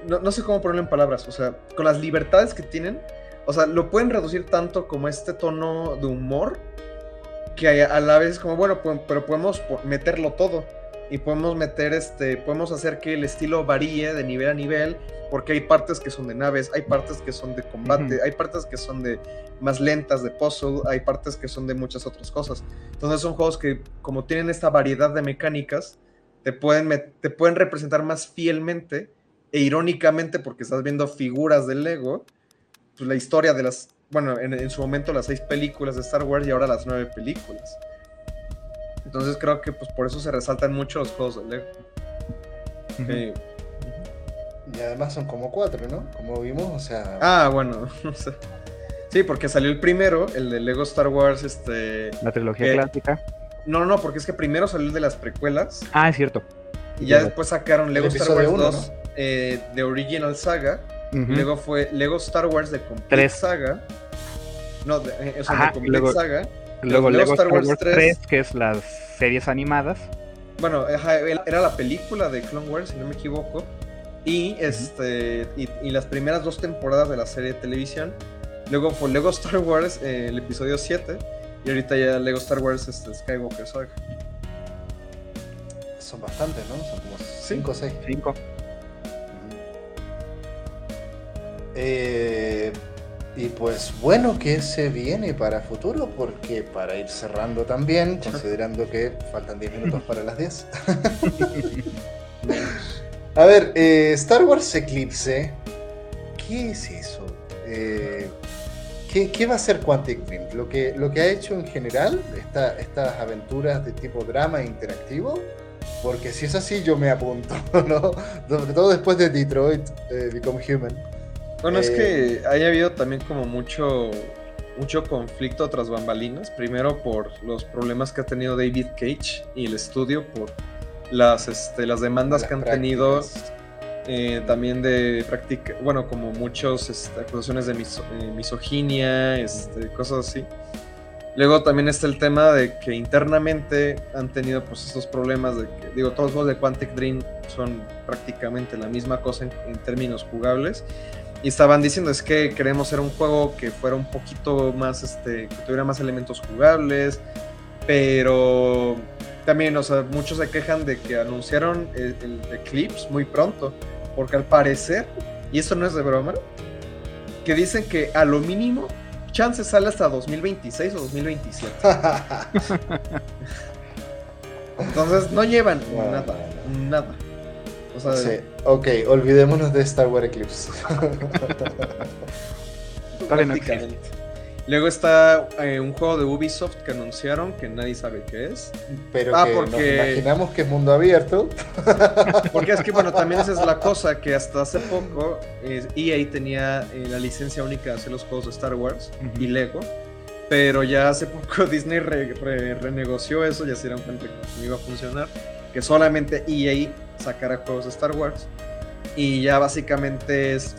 no, sé cómo ponerlo en palabras, o sea, con las libertades que tienen, o sea, lo pueden reducir tanto como este tono de humor, que a la vez es como, bueno, pero podemos meterlo todo y podemos meter este, podemos hacer que el estilo varíe de nivel a nivel, porque hay partes que son de naves, hay partes que son de combate, hay partes que son de más lentas, de puzzle, hay partes que son de muchas otras cosas. Entonces son juegos que como tienen esta variedad de mecánicas, te pueden, te pueden representar más fielmente e irónicamente, porque estás viendo figuras del Lego, pues la historia de las, bueno, en, en su momento las seis películas de Star Wars y ahora las nueve películas. Entonces creo que pues por eso se resaltan mucho los juegos de Lego. Y además son como cuatro, ¿no? Como vimos, o sea. Ah, bueno. sí, porque salió el primero, el de Lego Star Wars, este. La trilogía clásica. No, no, porque es que primero salió el de las precuelas. Ah, es cierto. Y ya después sacaron Lego Star Wars 2 eh, de Original Saga. Luego fue Lego Star Wars de Complete Saga. No, de, eh, o sea, de Complete Saga. Luego Lego, Star, Wars, 3, que es las series animadas. Bueno, era la película de Clone Wars, si no me equivoco. Y, este, y, las primeras dos temporadas de la serie de televisión. Luego fue Lego Star Wars, eh, el episodio 7. Y ahorita ya Lego Star Wars este, Skywalker Saga. Son bastantes, ¿no? Son como 5 o 6. 5. Eh, y pues bueno, ¿qué se viene para futuro? Porque para ir cerrando también, considerando que faltan 10 minutos para las 10. A ver, eh, Star Wars Eclipse, ¿qué es eso? Eh, ¿qué, va a ser Quantic Dream? ¿Lo que, lo que ha hecho en general, estas aventuras de tipo drama interactivo? Porque si es así, yo me apunto, ¿no? Sobre todo después de Detroit, eh, Become Human. Bueno, es que eh, haya habido también como mucho, mucho conflicto tras bambalinas. Primero por los problemas que ha tenido David Cage y el estudio, por las, este, las demandas que han tenido eh, también de práctica, bueno, como muchos este, acusaciones de eh, misoginia, este, cosas así. Luego también está el tema de que internamente han tenido pues estos problemas de que, digo, todos los juegos de Quantic Dream son prácticamente la misma cosa en, términos jugables. Y estaban diciendo es que queremos hacer un juego que fuera un poquito más, este, que tuviera más elementos jugables, pero también, o sea, muchos se quejan de que anunciaron el, el Eclipse muy pronto, porque al parecer, y esto no es de broma, que dicen que a lo mínimo chance sale hasta 2026 o 2027. Entonces no llevan nada, nada. O sea, sí. Ok, olvidémonos de Star Wars Eclipse. Prácticamente. Luego está eh, un juego de Ubisoft que anunciaron que nadie sabe qué es. Pero ah, que porque... nos imaginamos que es mundo abierto. Porque es que, bueno, también esa es la cosa, que hasta hace poco EA e tenía eh, la licencia única de hacer los juegos de Star Wars y Lego. Pero ya hace poco Disney renegoció eso, ya se dieron cuenta que no iba a funcionar. Que solamente EA sacara juegos de Star Wars. Y ya básicamente es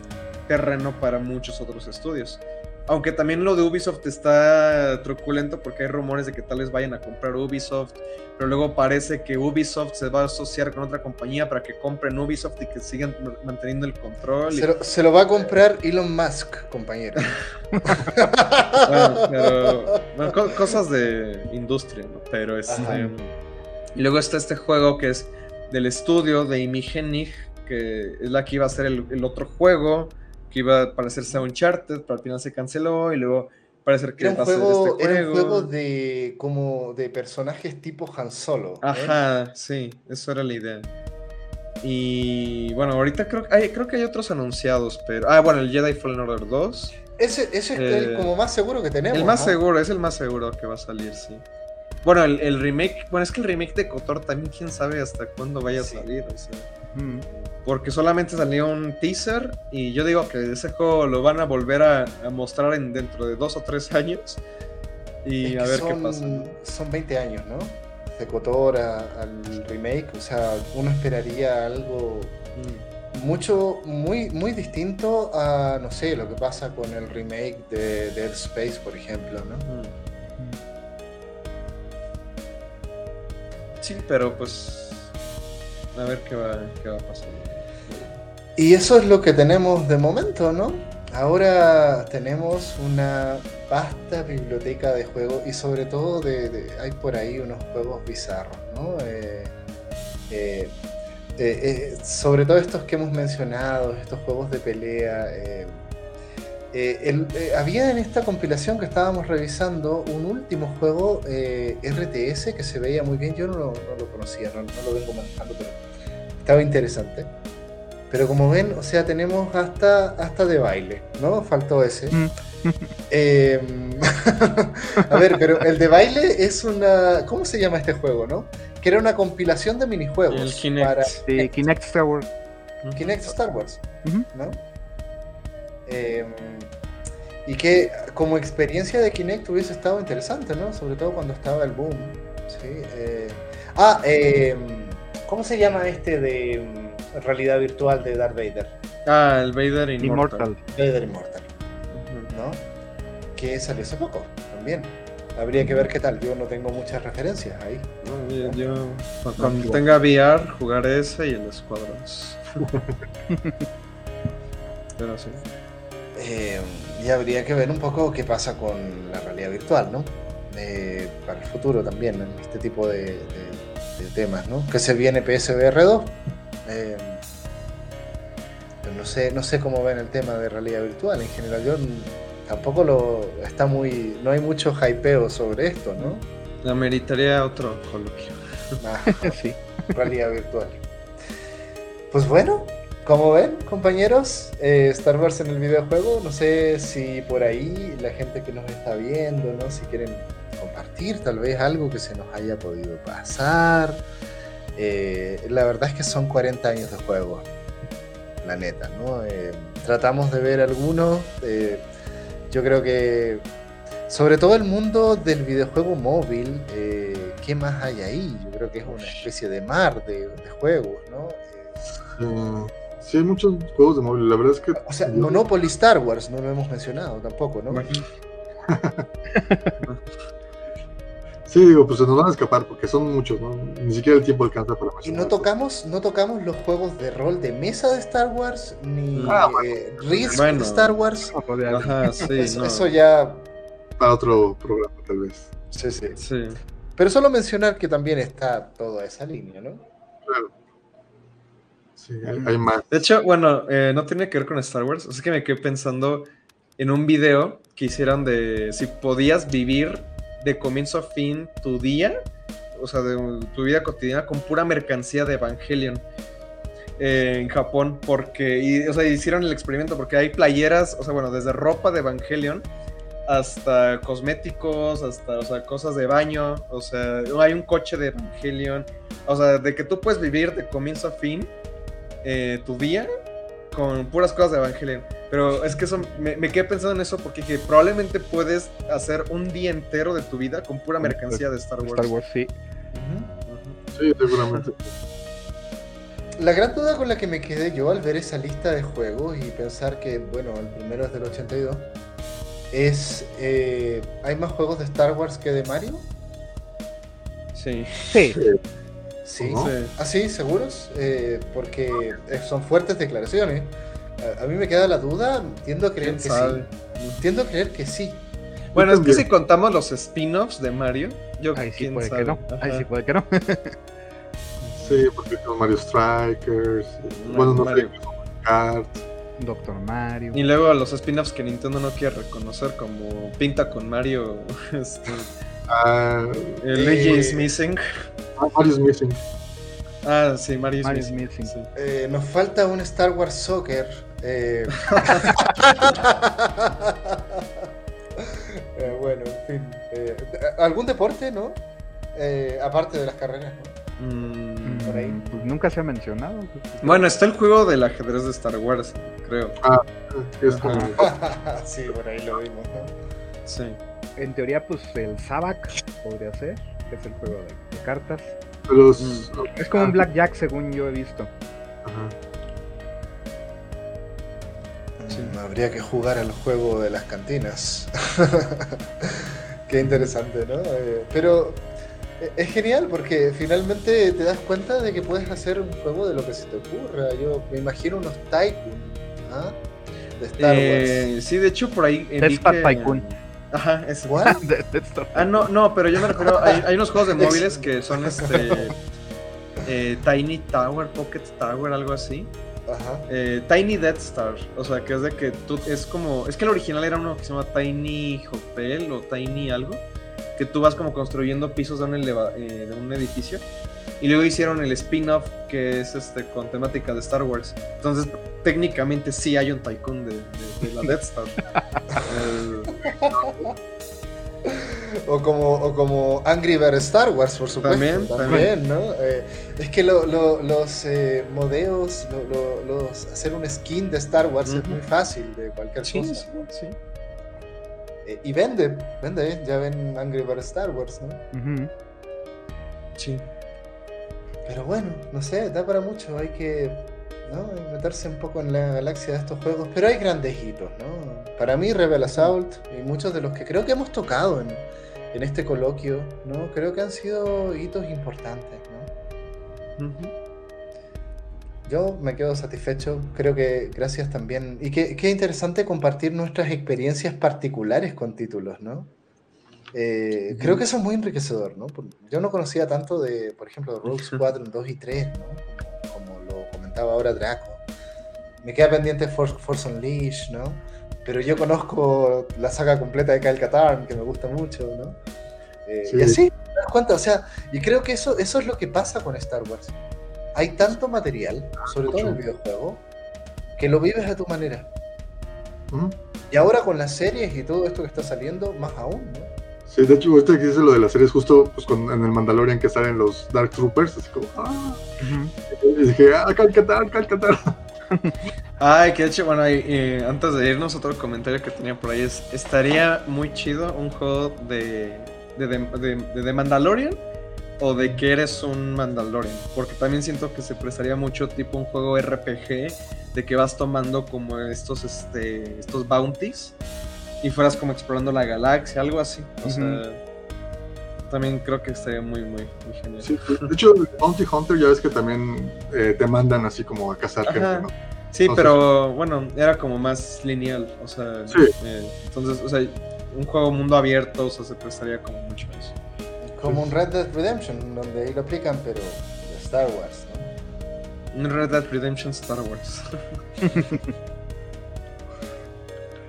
terreno para muchos otros estudios. Aunque también lo de Ubisoft está truculento porque hay rumores de que tal vez vayan a comprar Ubisoft, pero luego parece que Ubisoft se va a asociar con otra compañía para que compren Ubisoft y que sigan manteniendo el control. Se, lo, va a comprar Elon Musk, compañero. bueno, pero cosas de industria, ¿no? Pero este... Y luego está este juego que es del estudio de Imigenig, que es la que iba a ser el otro juego que iba a parecerse a Uncharted, pero al final se canceló y luego parece que era un, juego, este era un juego de como de personajes tipo Han Solo. ¿eh? Ajá, sí, eso era la idea. Y bueno, ahorita creo, hay, creo que hay otros anunciados, pero... Ah, bueno, el Jedi Fallen Order 2. Ese, ese es el eh, como más seguro que tenemos. El más seguro, es el más seguro que va a salir, sí. Bueno, el, remake, bueno, es que el remake de Kotor también quién sabe hasta cuándo vaya a salir, o sea. Porque solamente salió un teaser y yo digo que ese juego lo van a volver a, mostrar en, dentro de dos o tres años y a ver qué pasa. Son 20 años, ¿no? De Kotor al remake, o sea, uno esperaría algo mm. mucho, muy, muy distinto a, no sé, lo que pasa con el remake de Dead Space, por ejemplo, ¿no? Mm. Sí, pero pues a ver qué va, qué va a pasar. Y eso es lo que tenemos de momento, ¿no? Ahora tenemos una vasta biblioteca de juegos y sobre todo de, hay por ahí unos juegos bizarros, ¿no? Eh, eh, eh, sobre todo estos que hemos mencionado, estos juegos de pelea. Había en esta compilación que estábamos revisando un último juego RTS que se veía muy bien. Yo no lo, conocía, no, no, lo vengo manejando, pero estaba interesante. Pero como ven, o sea, tenemos hasta, hasta de baile, ¿no? Faltó ese. Mm. Em, a ver, pero el de baile es una. ¿Cómo se llama este juego, no? Que era una compilación de minijuegos. El Kinect. Para... Sí, Kinect Star Wars. Kinect Star Wars, ¿no? Em, y que como experiencia de Kinect hubiese estado interesante, ¿no? Sobre todo cuando estaba el boom. ¿sí? Eh, ah, em, ¿cómo se llama este de realidad virtual de Darth Vader. Ah, el Vader Immortal. Vader Immortal. ¿No? Que salió hace poco también. Habría que ver qué tal. Yo no tengo muchas referencias ahí. yo, cuando tenga VR jugaré ese y el Squadrons. Pero sí. Eh, y habría que ver un poco qué pasa con la realidad virtual, ¿no? para el futuro también, en este tipo de, de temas, ¿no? Que se viene PSVR 2 eh, no sé, no sé cómo ven el tema de realidad virtual. En general, yo tampoco lo está muy, no hay mucho hypeo sobre esto, ¿no? La meritaría otro coloquio. Ah, sí. Realidad virtual. Pues bueno, como ven, compañeros, eh, Star Wars en el videojuego, no sé si por ahí la gente que nos está viendo, ¿no? Si quieren compartir tal vez algo que se nos haya podido pasar, eh, la verdad es que son 40 años de juego. la neta, ¿no? Eh, tratamos de ver algunos. Eh, yo creo que, sobre todo el mundo del videojuego móvil, ¿qué más hay ahí? Yo creo que es una especie de mar de, juegos, ¿no? Sí, hay muchos juegos de móvil, la verdad es que... O sea, Monopoly Star Wars, no lo hemos mencionado tampoco, ¿no? Sí, digo, pues se nos van a escapar porque son muchos, ¿no? Ni siquiera el tiempo alcanza para Y no tocamos, no tocamos los juegos de rol de mesa de Star Wars, ni ah, eh, Risk de Star Wars. Ajá, sí, eso, ya. Para otro programa, tal vez. Sí, sí, sí. Pero solo mencionar que también está toda esa línea, ¿no? Claro. Hay, más. De hecho, bueno, eh, no tiene que ver con Star Wars. Es que me quedé pensando en un video que hicieron de si podías vivir de comienzo a fin tu día, o sea, de tu vida cotidiana con pura mercancía de Evangelion. Eh, en Japón, porque, y, o sea, hicieron el experimento porque hay playeras, o sea, bueno, desde ropa de Evangelion hasta cosméticos, hasta, o sea, cosas de baño, o sea, hay un coche de Evangelion, o sea, de que tú puedes vivir de comienzo a fin eh, tu día con puras cosas de Evangelion. Pero es que eso, me, quedé pensando en eso porque dije, probablemente puedes hacer un día entero de tu vida con pura mercancía de Star Wars. Star Wars, sí. Sí, seguramente. La gran duda con la que me quedé yo al ver esa lista de juegos y pensar que, bueno, el primero es del 82, es, eh, ¿hay más juegos de Star Wars que de Mario? Sí. Sí. Sí, ¿Así? ¿Ah, ¿Seguros? Eh, porque son fuertes declaraciones. A, mí me queda la duda, tiendo a creer que sí. Tiendo a creer que sí. Bueno, es que si contamos los spin-offs de Mario, yo Ahí sí puede que no. Ahí sí puede que no. sí, porque son Mario Strikers, bueno, no Mario. sé, Kart. Doctor Mario. Y luego los spin-offs que Nintendo no quiere reconocer, como Pinta con Mario. Este, ah, el Luigi is Missing. Ah, Mario is Missing. Ah, sí, Mario, is Missing. Eh, nos falta un Star Wars Soccer eh, eh, bueno, en fin. Eh, ¿Algún deporte, no? aparte de las carreras, ¿no? Mm, por ahí. Pues nunca se ha mencionado. Bueno, está el juego del ajedrez de Star Wars, creo. Ah, sí, por ahí lo vimos, ¿no? Sí. En teoría, pues el Sabak podría ser, que es el juego de, cartas. Mm. Es como un Blackjack, según yo he visto. Ajá. Habría que jugar al juego de las cantinas. Qué interesante, ¿no? Eh, pero eh, es genial porque finalmente te das cuenta de que puedes hacer un juego de lo que se te ocurra. Yo me imagino unos Tycoon ¿ah? de Star eh, Wars. Sí, de hecho por ahí. Tycoon. Ajá, es Ah, no, no, pero yo me refiero. Hay, hay unos juegos de móviles que son este. Tiny Tower, Pocket Tower, algo así. Eh, Tiny Death Star. O sea, que es de que tú. Es como. Es que el original era uno que se llama Tiny Hotel o Tiny algo. Que tú vas como construyendo pisos de un, eh, de un edificio. Y luego hicieron el spin-off que es este con temática de Star Wars. Entonces, técnicamente sí hay un tycoon de, la Death Star. o como, o como Angry Bird Star Wars, por supuesto. También, ¿no? Eh, es que los eh, modelos, los, hacer un skin de Star Wars es muy fácil de cualquier cosa. Sí, eh, y vende, vende, ya ven Angry Bird Star Wars, ¿no? Sí. Pero bueno, no sé, da para mucho, hay que meterse un poco en la galaxia de estos juegos, pero hay grandes hitos, ¿no? Para mí Rebel Assault y muchos de los que creo que hemos tocado en, en este coloquio, ¿no? Creo que han sido hitos importantes, ¿no? Yo me quedo satisfecho, creo que gracias también. Y qué, qué interesante compartir nuestras experiencias particulares con títulos, ¿no? Eh, creo que eso es muy enriquecedor, ¿no? Yo no conocía tanto de, por ejemplo, Rogue Squadron 2 y 3, ¿no? Como, lo comentaba ahora Draco. Me queda pendiente Force, Force Unleashed, ¿no? pero yo conozco la saga completa de Kyle Katarn, que me gusta mucho, ¿no? Eh, y así, te das cuenta, o sea, y creo que eso, eso es lo que pasa con Star Wars. Hay tanto material, sobre todo en el videojuego, que lo vives a tu manera. Y ahora con las series y todo esto que está saliendo, más aún, ¿no? Sí, de hecho, ahorita que dice lo de las series, justo pues, en el Mandalorian que salen los Dark Troopers, así como, ah. Y dije, ah, Cal Katarn, Cal Ay, que hecho, bueno, antes de irnos, otro comentario que tenía por ahí es, estaría muy chido un juego de, de, de, de Mandalorian o de que eres un Mandalorian, porque también siento que se prestaría mucho tipo un juego RPG de que vas tomando como estos, este, estos bounties y fueras como explorando la galaxia, algo así. O sea, también creo que estaría muy, muy, muy genial. Sí, de hecho, Bounty Hunter ya ves que también eh, te mandan así como a cazar gente, ¿no? Sí, pero bueno, era como más lineal, o sea, eh, entonces, o sea, un juego mundo abierto, o sea, se prestaría como mucho a eso. Como un Red Dead Redemption, donde ahí lo aplican, pero de Star Wars, ¿no? Un Red Dead Redemption Star Wars.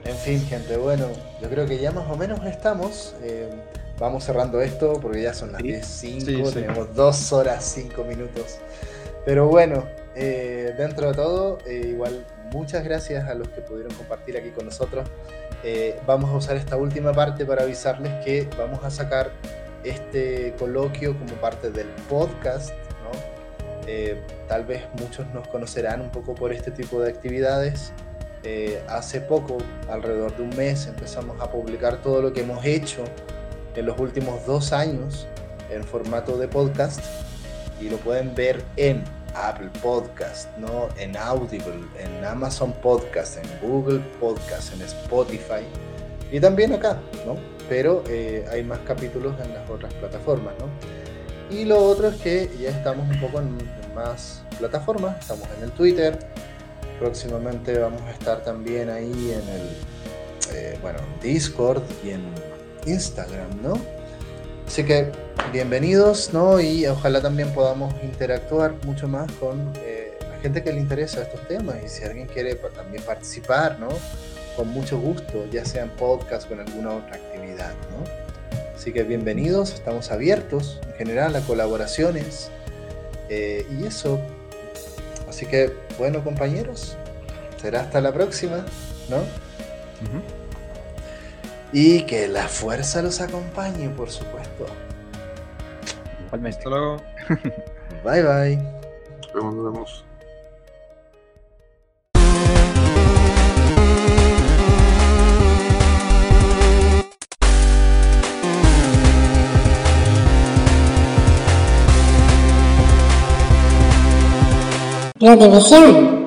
en fin, gente, bueno, yo creo que ya más o menos estamos. Eh, vamos cerrando esto porque ya son las 10.05, tenemos 2 horas 5 minutos. Pero bueno, eh, dentro de todo, eh, igual muchas gracias a los que pudieron compartir aquí con nosotros. vamos a usar esta última parte para avisarles que vamos a sacar este coloquio como parte del podcast. Tal vez muchos nos conocerán un poco por este tipo de actividades. Eh, hace poco, alrededor de un mes, empezamos a publicar todo lo que hemos hecho en los últimos dos años en formato de podcast y lo pueden ver en Apple Podcast, ¿no? en Audible, en Amazon Podcast, en Google Podcast, en Spotify y también acá, ¿no? pero eh, hay más capítulos en las otras plataformas, ¿no? Y lo otro es que ya estamos un poco en, más plataformas, estamos en el Twitter, próximamente vamos a estar también ahí en el, eh, bueno, Discord y en Instagram, ¿no? Así que bienvenidos, ¿no? Y ojalá también podamos interactuar mucho más con eh, la gente que le interesa estos temas y si alguien quiere también participar, ¿no? con mucho gusto, ya sea en podcast o en alguna otra actividad. ¿no? Así que bienvenidos, estamos abiertos en general a colaboraciones eh, y eso. Así que, bueno compañeros, será hasta la próxima, ¿no? Y que la fuerza los acompañe, por supuesto. Hasta luego. bye bye. Nos vemos, La división.